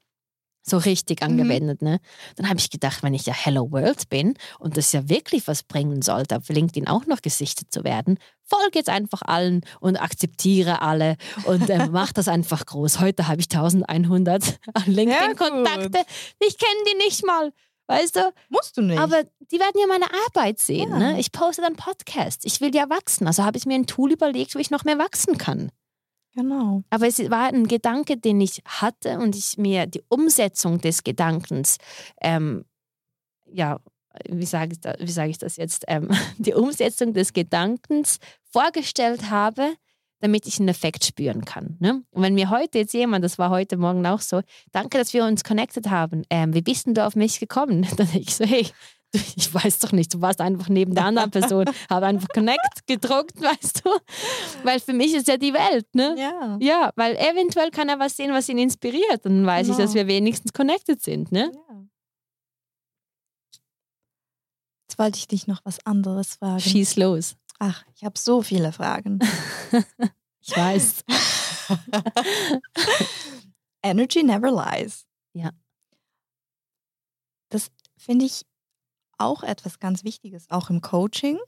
Speaker 1: so richtig mhm. angewendet. Mhm. Ne? Dann habe ich gedacht, wenn ich ja Hello World bin und das ja wirklich was bringen sollte, auf LinkedIn auch noch gesichtet zu werden, folge jetzt einfach allen und akzeptiere alle und äh, [LAUGHS] mach das einfach groß. Heute habe ich 1100 [LAUGHS] LinkedIn-Kontakte. Ich kenne die nicht mal. Weißt du?
Speaker 2: Musst du nicht.
Speaker 1: Aber die werden ja meine Arbeit sehen. Ja. Ne? Ich poste dann Podcasts. Ich will ja wachsen. Also habe ich mir ein Tool überlegt, wo ich noch mehr wachsen kann.
Speaker 2: Genau.
Speaker 1: Aber es war ein Gedanke, den ich hatte und ich mir die Umsetzung des Gedankens, ähm, ja, wie sage ich, da, sag ich das jetzt, ähm, [LAUGHS] die Umsetzung des Gedankens vorgestellt habe, damit ich einen Effekt spüren kann. Ne? Und wenn mir heute jetzt jemand, das war heute Morgen auch so, danke, dass wir uns connected haben, ähm, wie bist denn du auf mich gekommen? [LAUGHS] Dann ich so, hey, [LAUGHS] ich weiß doch nicht, du warst einfach neben der anderen Person, [LAUGHS] habe einfach Connect gedruckt, [LAUGHS] weißt du? Weil für mich ist ja die Welt, ne?
Speaker 2: Ja.
Speaker 1: Ja, weil eventuell kann er was sehen, was ihn inspiriert. Dann weiß genau. ich, dass wir wenigstens connected sind, ne? Ja.
Speaker 2: Jetzt wollte ich dich noch was anderes fragen.
Speaker 1: Schieß los.
Speaker 2: Ach, ich habe so viele Fragen.
Speaker 1: ich weiß.
Speaker 2: Energy never lies.
Speaker 1: Ja.
Speaker 2: Das finde ich auch etwas ganz Wichtiges, auch im Coaching.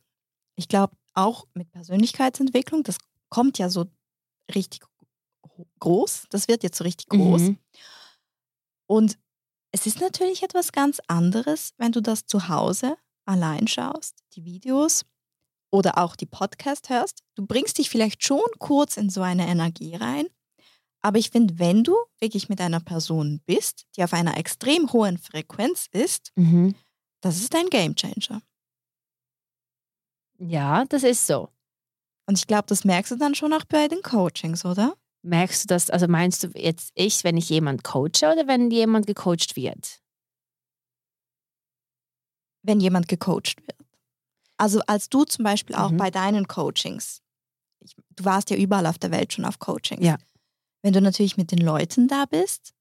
Speaker 2: Ich glaube, auch mit Persönlichkeitsentwicklung, das kommt ja so richtig groß, das wird jetzt so richtig groß. Mhm. Und es ist natürlich etwas ganz anderes, wenn du das zu Hause allein schaust, die Videos oder auch die Podcast hörst. Du bringst dich vielleicht schon kurz in so eine Energie rein. Aber ich finde, wenn du wirklich mit einer Person bist, die auf einer extrem hohen Frequenz ist, mhm. Das ist ein Gamechanger.
Speaker 1: Ja, das ist so.
Speaker 2: Und ich glaube, das merkst du dann schon auch bei den Coachings, oder?
Speaker 1: Merkst du das, also meinst du jetzt ich, wenn ich jemand coache oder wenn jemand gecoacht wird?
Speaker 2: Wenn jemand gecoacht wird. Also als du zum Beispiel auch mhm. bei deinen Coachings, ich, du warst ja überall auf der Welt schon auf Coachings.
Speaker 1: Ja.
Speaker 2: Wenn du natürlich mit den Leuten da bist,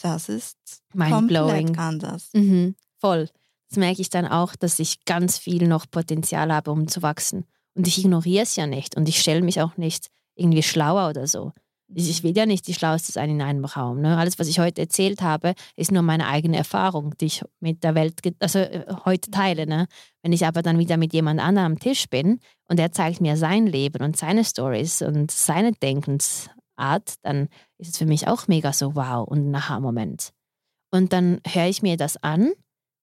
Speaker 2: das ist
Speaker 1: Mind
Speaker 2: komplett
Speaker 1: blowing.
Speaker 2: anders.
Speaker 1: Mhm. Voll. Das merke ich dann auch, dass ich ganz viel noch Potenzial habe, um zu wachsen. Und ich ignoriere es ja nicht und ich stelle mich auch nicht irgendwie schlauer oder so. Ich will ja nicht die Schlauste sein in einem Raum. Ne? Alles, was ich heute erzählt habe, ist nur meine eigene Erfahrung, die ich mit der Welt also, äh, heute teile. Ne? Wenn ich aber dann wieder mit jemand anderem am Tisch bin und er zeigt mir sein Leben und seine Stories und seine Denkensart, dann ist es für mich auch mega so wow und ein Aha-Moment. Und dann höre ich mir das an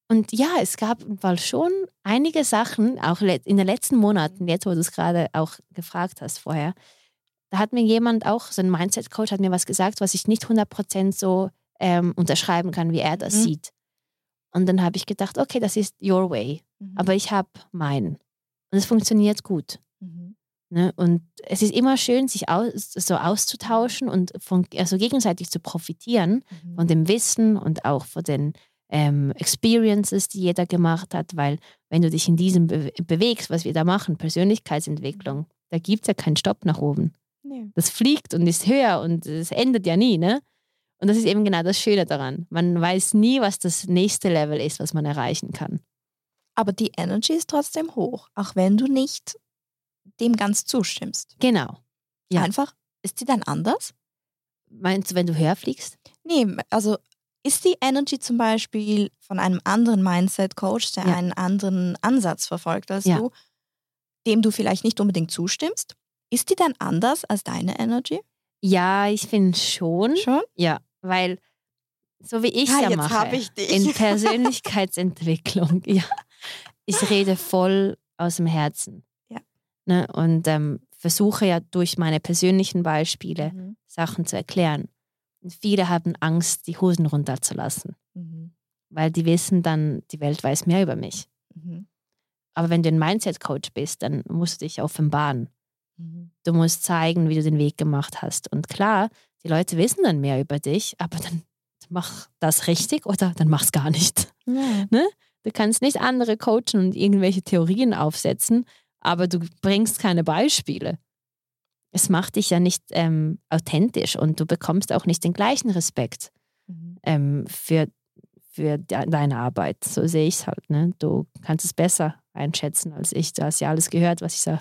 Speaker 1: und ja, es gab weil schon einige Sachen, auch in den letzten Monaten, jetzt wo du es gerade auch gefragt hast vorher, da hat mir jemand auch, so ein Mindset-Coach hat mir was gesagt, was ich nicht 100% so ähm, unterschreiben kann, wie er das mhm. sieht. Und dann habe ich gedacht, okay, das ist your way, mhm. aber ich habe meinen. Und es funktioniert gut. Mhm. Ne? Und es ist immer schön, sich aus, so auszutauschen und von, also gegenseitig zu profitieren mhm. von dem Wissen und auch von den ähm, Experiences, die jeder gemacht hat, weil wenn du dich in diesem be bewegst, was wir da machen, Persönlichkeitsentwicklung, da gibt es ja keinen Stopp nach oben. Nee. Das fliegt und ist höher und es endet ja nie, ne? Und das ist eben genau das Schöne daran. Man weiß nie, was das nächste Level ist, was man erreichen kann.
Speaker 2: Aber die Energy ist trotzdem hoch, auch wenn du nicht dem ganz zustimmst.
Speaker 1: Genau.
Speaker 2: Ja. Einfach, ist die dann anders?
Speaker 1: Meinst du, wenn du höher fliegst?
Speaker 2: Nee, also ist die Energy zum Beispiel von einem anderen Mindset-Coach, der ja. einen anderen Ansatz verfolgt als ja. du, dem du vielleicht nicht unbedingt zustimmst, ist die dann anders als deine Energy?
Speaker 1: Ja, ich finde schon.
Speaker 2: Schon?
Speaker 1: Ja, weil so wie ich es
Speaker 2: ah,
Speaker 1: ja mache,
Speaker 2: ich
Speaker 1: in Persönlichkeitsentwicklung, [LAUGHS] ja, ich rede voll aus dem Herzen.
Speaker 2: Ja.
Speaker 1: Ne, und ähm, versuche ja durch meine persönlichen Beispiele mhm. Sachen zu erklären. Und viele haben Angst, die Hosen runterzulassen, mhm. weil die wissen dann, die Welt weiß mehr über mich. Mhm. Aber wenn du ein Mindset-Coach bist, dann musst du dich offenbaren. Mhm. Du musst zeigen, wie du den Weg gemacht hast. Und klar, die Leute wissen dann mehr über dich, aber dann mach das richtig oder dann mach's gar nicht.
Speaker 2: Ja.
Speaker 1: Ne? Du kannst nicht andere coachen und irgendwelche Theorien aufsetzen, aber du bringst keine Beispiele es macht dich ja nicht ähm, authentisch und du bekommst auch nicht den gleichen Respekt mhm. ähm, für, für de deine Arbeit. So sehe ich es halt. Ne? Du kannst es besser einschätzen als ich. Du hast ja alles gehört, was ich, so,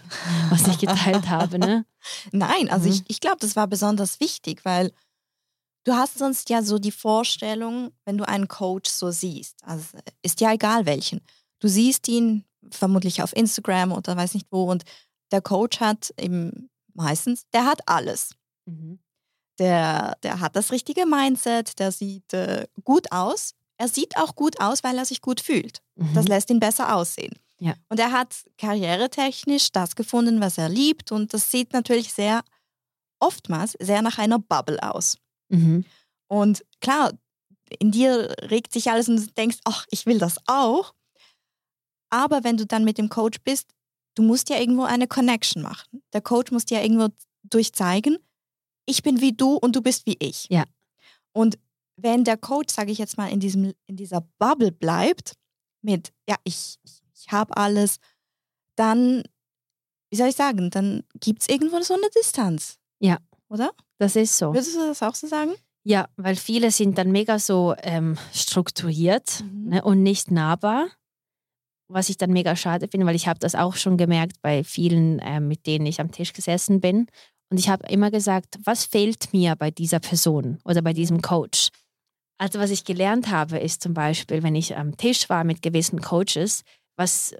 Speaker 1: was ich geteilt habe. Ne? [LAUGHS]
Speaker 2: Nein, also
Speaker 1: Mhm.
Speaker 2: ich, ich glaube, das war besonders wichtig, weil du hast sonst ja so die Vorstellung, wenn du einen Coach so siehst, also ist ja egal welchen, du siehst ihn vermutlich auf Instagram oder weiß nicht wo und der Coach hat eben meistens, der hat alles.
Speaker 1: Mhm.
Speaker 2: Der, der hat das richtige Mindset, der sieht äh, gut aus. Er sieht auch gut aus, weil er sich gut fühlt. Das
Speaker 1: Mhm.
Speaker 2: lässt ihn besser aussehen.
Speaker 1: Ja.
Speaker 2: Und er hat karrieretechnisch das gefunden, was er liebt. Und das sieht natürlich sehr, oftmals sehr nach einer Bubble aus.
Speaker 1: Mhm.
Speaker 2: Und klar, in dir regt sich alles und du denkst, ach, ich will das auch. Aber wenn du dann mit dem Coach bist, du musst ja irgendwo eine Connection machen. Der Coach muss dir irgendwo durchzeigen, ich bin wie du und du bist wie ich.
Speaker 1: Ja.
Speaker 2: Und wenn der Coach, sage ich jetzt mal, in, diesem, in dieser Bubble bleibt, mit, ja, ich, ich habe alles, dann, wie soll ich sagen, dann gibt es irgendwo so eine Distanz.
Speaker 1: Ja.
Speaker 2: Oder?
Speaker 1: Das ist so.
Speaker 2: Würdest du das auch so sagen?
Speaker 1: Ja, weil viele sind dann mega so ähm, strukturiert
Speaker 2: Mhm.
Speaker 1: ne, und nicht nahbar. Was ich dann mega schade finde, weil ich habe das auch schon gemerkt bei vielen, ähm, mit denen ich am Tisch gesessen bin. Und ich habe immer gesagt, was fehlt mir bei dieser Person oder bei diesem Coach? Also was ich gelernt habe, ist zum Beispiel, wenn ich am Tisch war mit gewissen Coaches, was,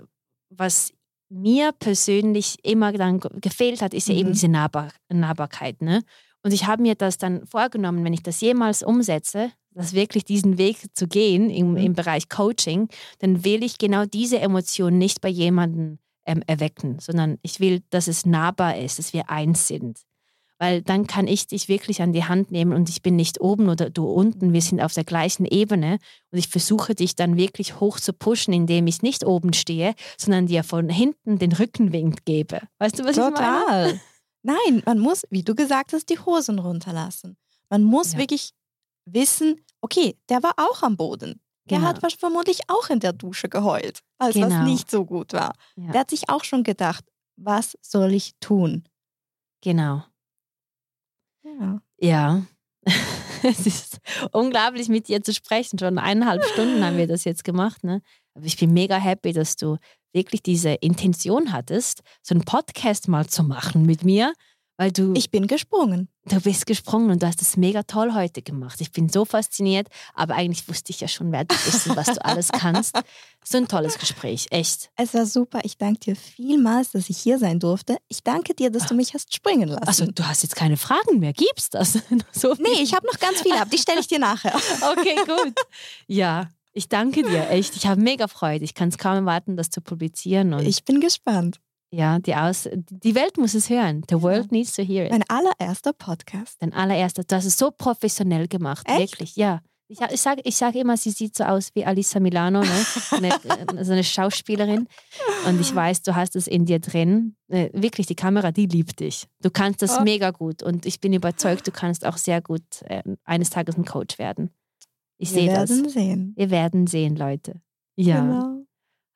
Speaker 1: was mir persönlich immer dann ge- gefehlt hat, ist ja eben
Speaker 2: Mhm.
Speaker 1: diese Nahbar Nahbarkeit. Ne? Und ich habe mir das dann vorgenommen, wenn ich das jemals umsetze, das wirklich diesen Weg zu gehen im,
Speaker 2: Mhm.
Speaker 1: im Bereich Coaching, dann will ich genau diese Emotion nicht bei jemandem ähm, erwecken, sondern ich will, dass es nahbar ist, dass wir eins sind. Weil dann kann ich dich wirklich an die Hand nehmen und ich bin nicht oben oder du unten, wir sind auf der gleichen Ebene und ich versuche dich dann wirklich hoch zu pushen, indem ich nicht oben stehe, sondern dir von hinten den Rückenwind gebe. Weißt du, was ich meine?
Speaker 2: Total. Nein, man muss, wie du gesagt hast, die Hosen runterlassen. Man muss
Speaker 1: Ja.
Speaker 2: wirklich wissen, okay, der war auch am Boden. Der
Speaker 1: Genau.
Speaker 2: hat vermutlich auch in der Dusche geheult, als
Speaker 1: Genau.
Speaker 2: was nicht so gut war.
Speaker 1: Ja.
Speaker 2: Der hat sich auch schon gedacht, was soll ich tun?
Speaker 1: Genau.
Speaker 2: Ja.
Speaker 1: Ja. [LAUGHS] es ist unglaublich, mit dir zu sprechen. Schon eineinhalb Stunden haben wir das jetzt gemacht. Ne? Aber ich bin mega happy, dass du wirklich diese Intention hattest, so einen Podcast mal zu machen mit mir, weil du,
Speaker 2: Ich bin gesprungen.
Speaker 1: du bist gesprungen und du hast es mega toll heute gemacht. Ich bin so fasziniert, aber eigentlich wusste ich ja schon, wer du bist und was du alles kannst. So ein tolles Gespräch, echt.
Speaker 2: Es war super. Ich danke dir vielmals, dass ich hier sein durfte. Ich danke dir, dass du mich hast springen lassen.
Speaker 1: Also du hast jetzt keine Fragen mehr, gibt's das? [LAUGHS] so
Speaker 2: nee, ich habe noch ganz viele, aber die stelle ich dir nachher. [LAUGHS]
Speaker 1: Okay, gut. Ja, ich danke dir echt. Ich habe mega Freude. Ich kann es kaum erwarten, das zu publizieren. Und
Speaker 2: Ich bin gespannt.
Speaker 1: Ja, die, Aus die Welt muss es hören. The world needs to hear it.
Speaker 2: Mein allererster Podcast.
Speaker 1: Dein allererster, du hast es so professionell gemacht.
Speaker 2: Echt?
Speaker 1: Wirklich, ja. Ich, ich sage ich sag immer, sie sieht so aus wie Alisa Milano, ne? eine, [LAUGHS] so eine Schauspielerin. Und ich weiß, du hast es in dir drin. Äh, Wirklich, die Kamera, die liebt dich. Du kannst das
Speaker 2: Oh.
Speaker 1: mega gut. Und ich bin überzeugt, du kannst auch sehr gut äh, eines Tages ein Coach werden. Ich
Speaker 2: Wir
Speaker 1: sehe das.
Speaker 2: werden sehen.
Speaker 1: Wir werden sehen, Leute. Ja.
Speaker 2: Genau.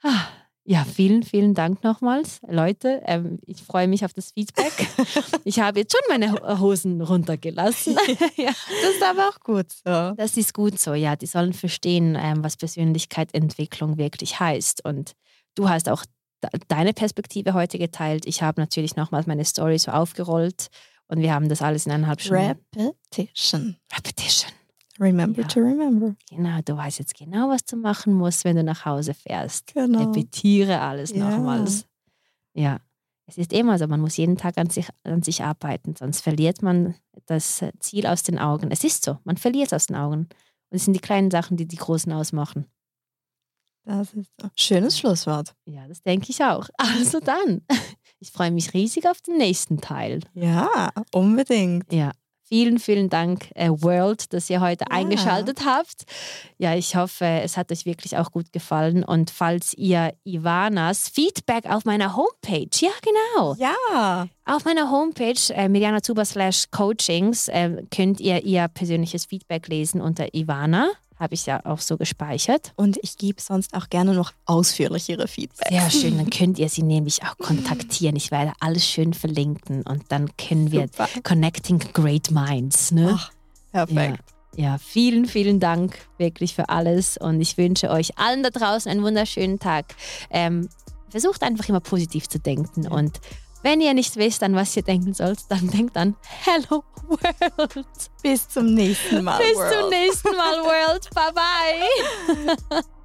Speaker 1: Ah, Ja, vielen, vielen Dank nochmals, Leute. Ähm, ich freue mich auf das Feedback. [LAUGHS] ich habe jetzt schon meine Ho- Hosen runtergelassen. [LAUGHS] ja.
Speaker 2: Das ist aber auch gut so.
Speaker 1: Das ist gut so, ja. Die sollen verstehen, ähm, was Persönlichkeitsentwicklung wirklich heißt. Und du hast auch de- deine Perspektive heute geteilt. Ich habe natürlich nochmals meine Story so aufgerollt und wir haben das alles in eineinhalb Stunden.
Speaker 2: Repetition.
Speaker 1: Repetition.
Speaker 2: Remember
Speaker 1: Ja.
Speaker 2: to remember.
Speaker 1: Genau, du weißt jetzt genau, was du machen musst, wenn du nach Hause fährst.
Speaker 2: Genau.
Speaker 1: Repetiere alles
Speaker 2: Ja.
Speaker 1: nochmals. Ja. Es ist immer so, man muss jeden Tag an sich, an sich arbeiten, sonst verliert man das Ziel aus den Augen. Es ist so, man verliert es aus den Augen. Und es sind die kleinen Sachen, die die großen ausmachen.
Speaker 2: Das ist so. Schönes Schlusswort.
Speaker 1: Ja, das denke ich auch. [LAUGHS] Also dann, ich freue mich riesig auf den nächsten Teil.
Speaker 2: Ja, unbedingt.
Speaker 1: Ja. Vielen, vielen Dank, äh, World, dass ihr heute
Speaker 2: Ja.
Speaker 1: eingeschaltet habt. Ja, ich hoffe, es hat euch wirklich auch gut gefallen. Und falls ihr Ivanas Feedback auf meiner Homepage, ja genau,
Speaker 2: Ja.
Speaker 1: auf meiner Homepage äh, Miriana Zuber slash Coachings äh, könnt ihr ihr persönliches Feedback lesen unter Ivana. Habe ich ja auch so gespeichert.
Speaker 2: Und ich gebe sonst auch gerne noch ausführlichere Feedback.
Speaker 1: Sehr schön, dann könnt ihr sie nämlich auch kontaktieren. Ich werde alles schön verlinken und dann können wir
Speaker 2: Super.
Speaker 1: Connecting Great Minds. Ne?
Speaker 2: Ach, perfekt.
Speaker 1: Ja, ja, vielen, vielen Dank wirklich für alles und ich wünsche euch allen da draußen einen wunderschönen Tag. Ähm, versucht einfach immer positiv zu denken und wenn ihr nicht wisst, an was ihr denken sollt, dann denkt an Hello World.
Speaker 2: Bis zum nächsten Mal.
Speaker 1: Bis
Speaker 2: World.
Speaker 1: zum nächsten Mal, World. Bye bye. [LAUGHS]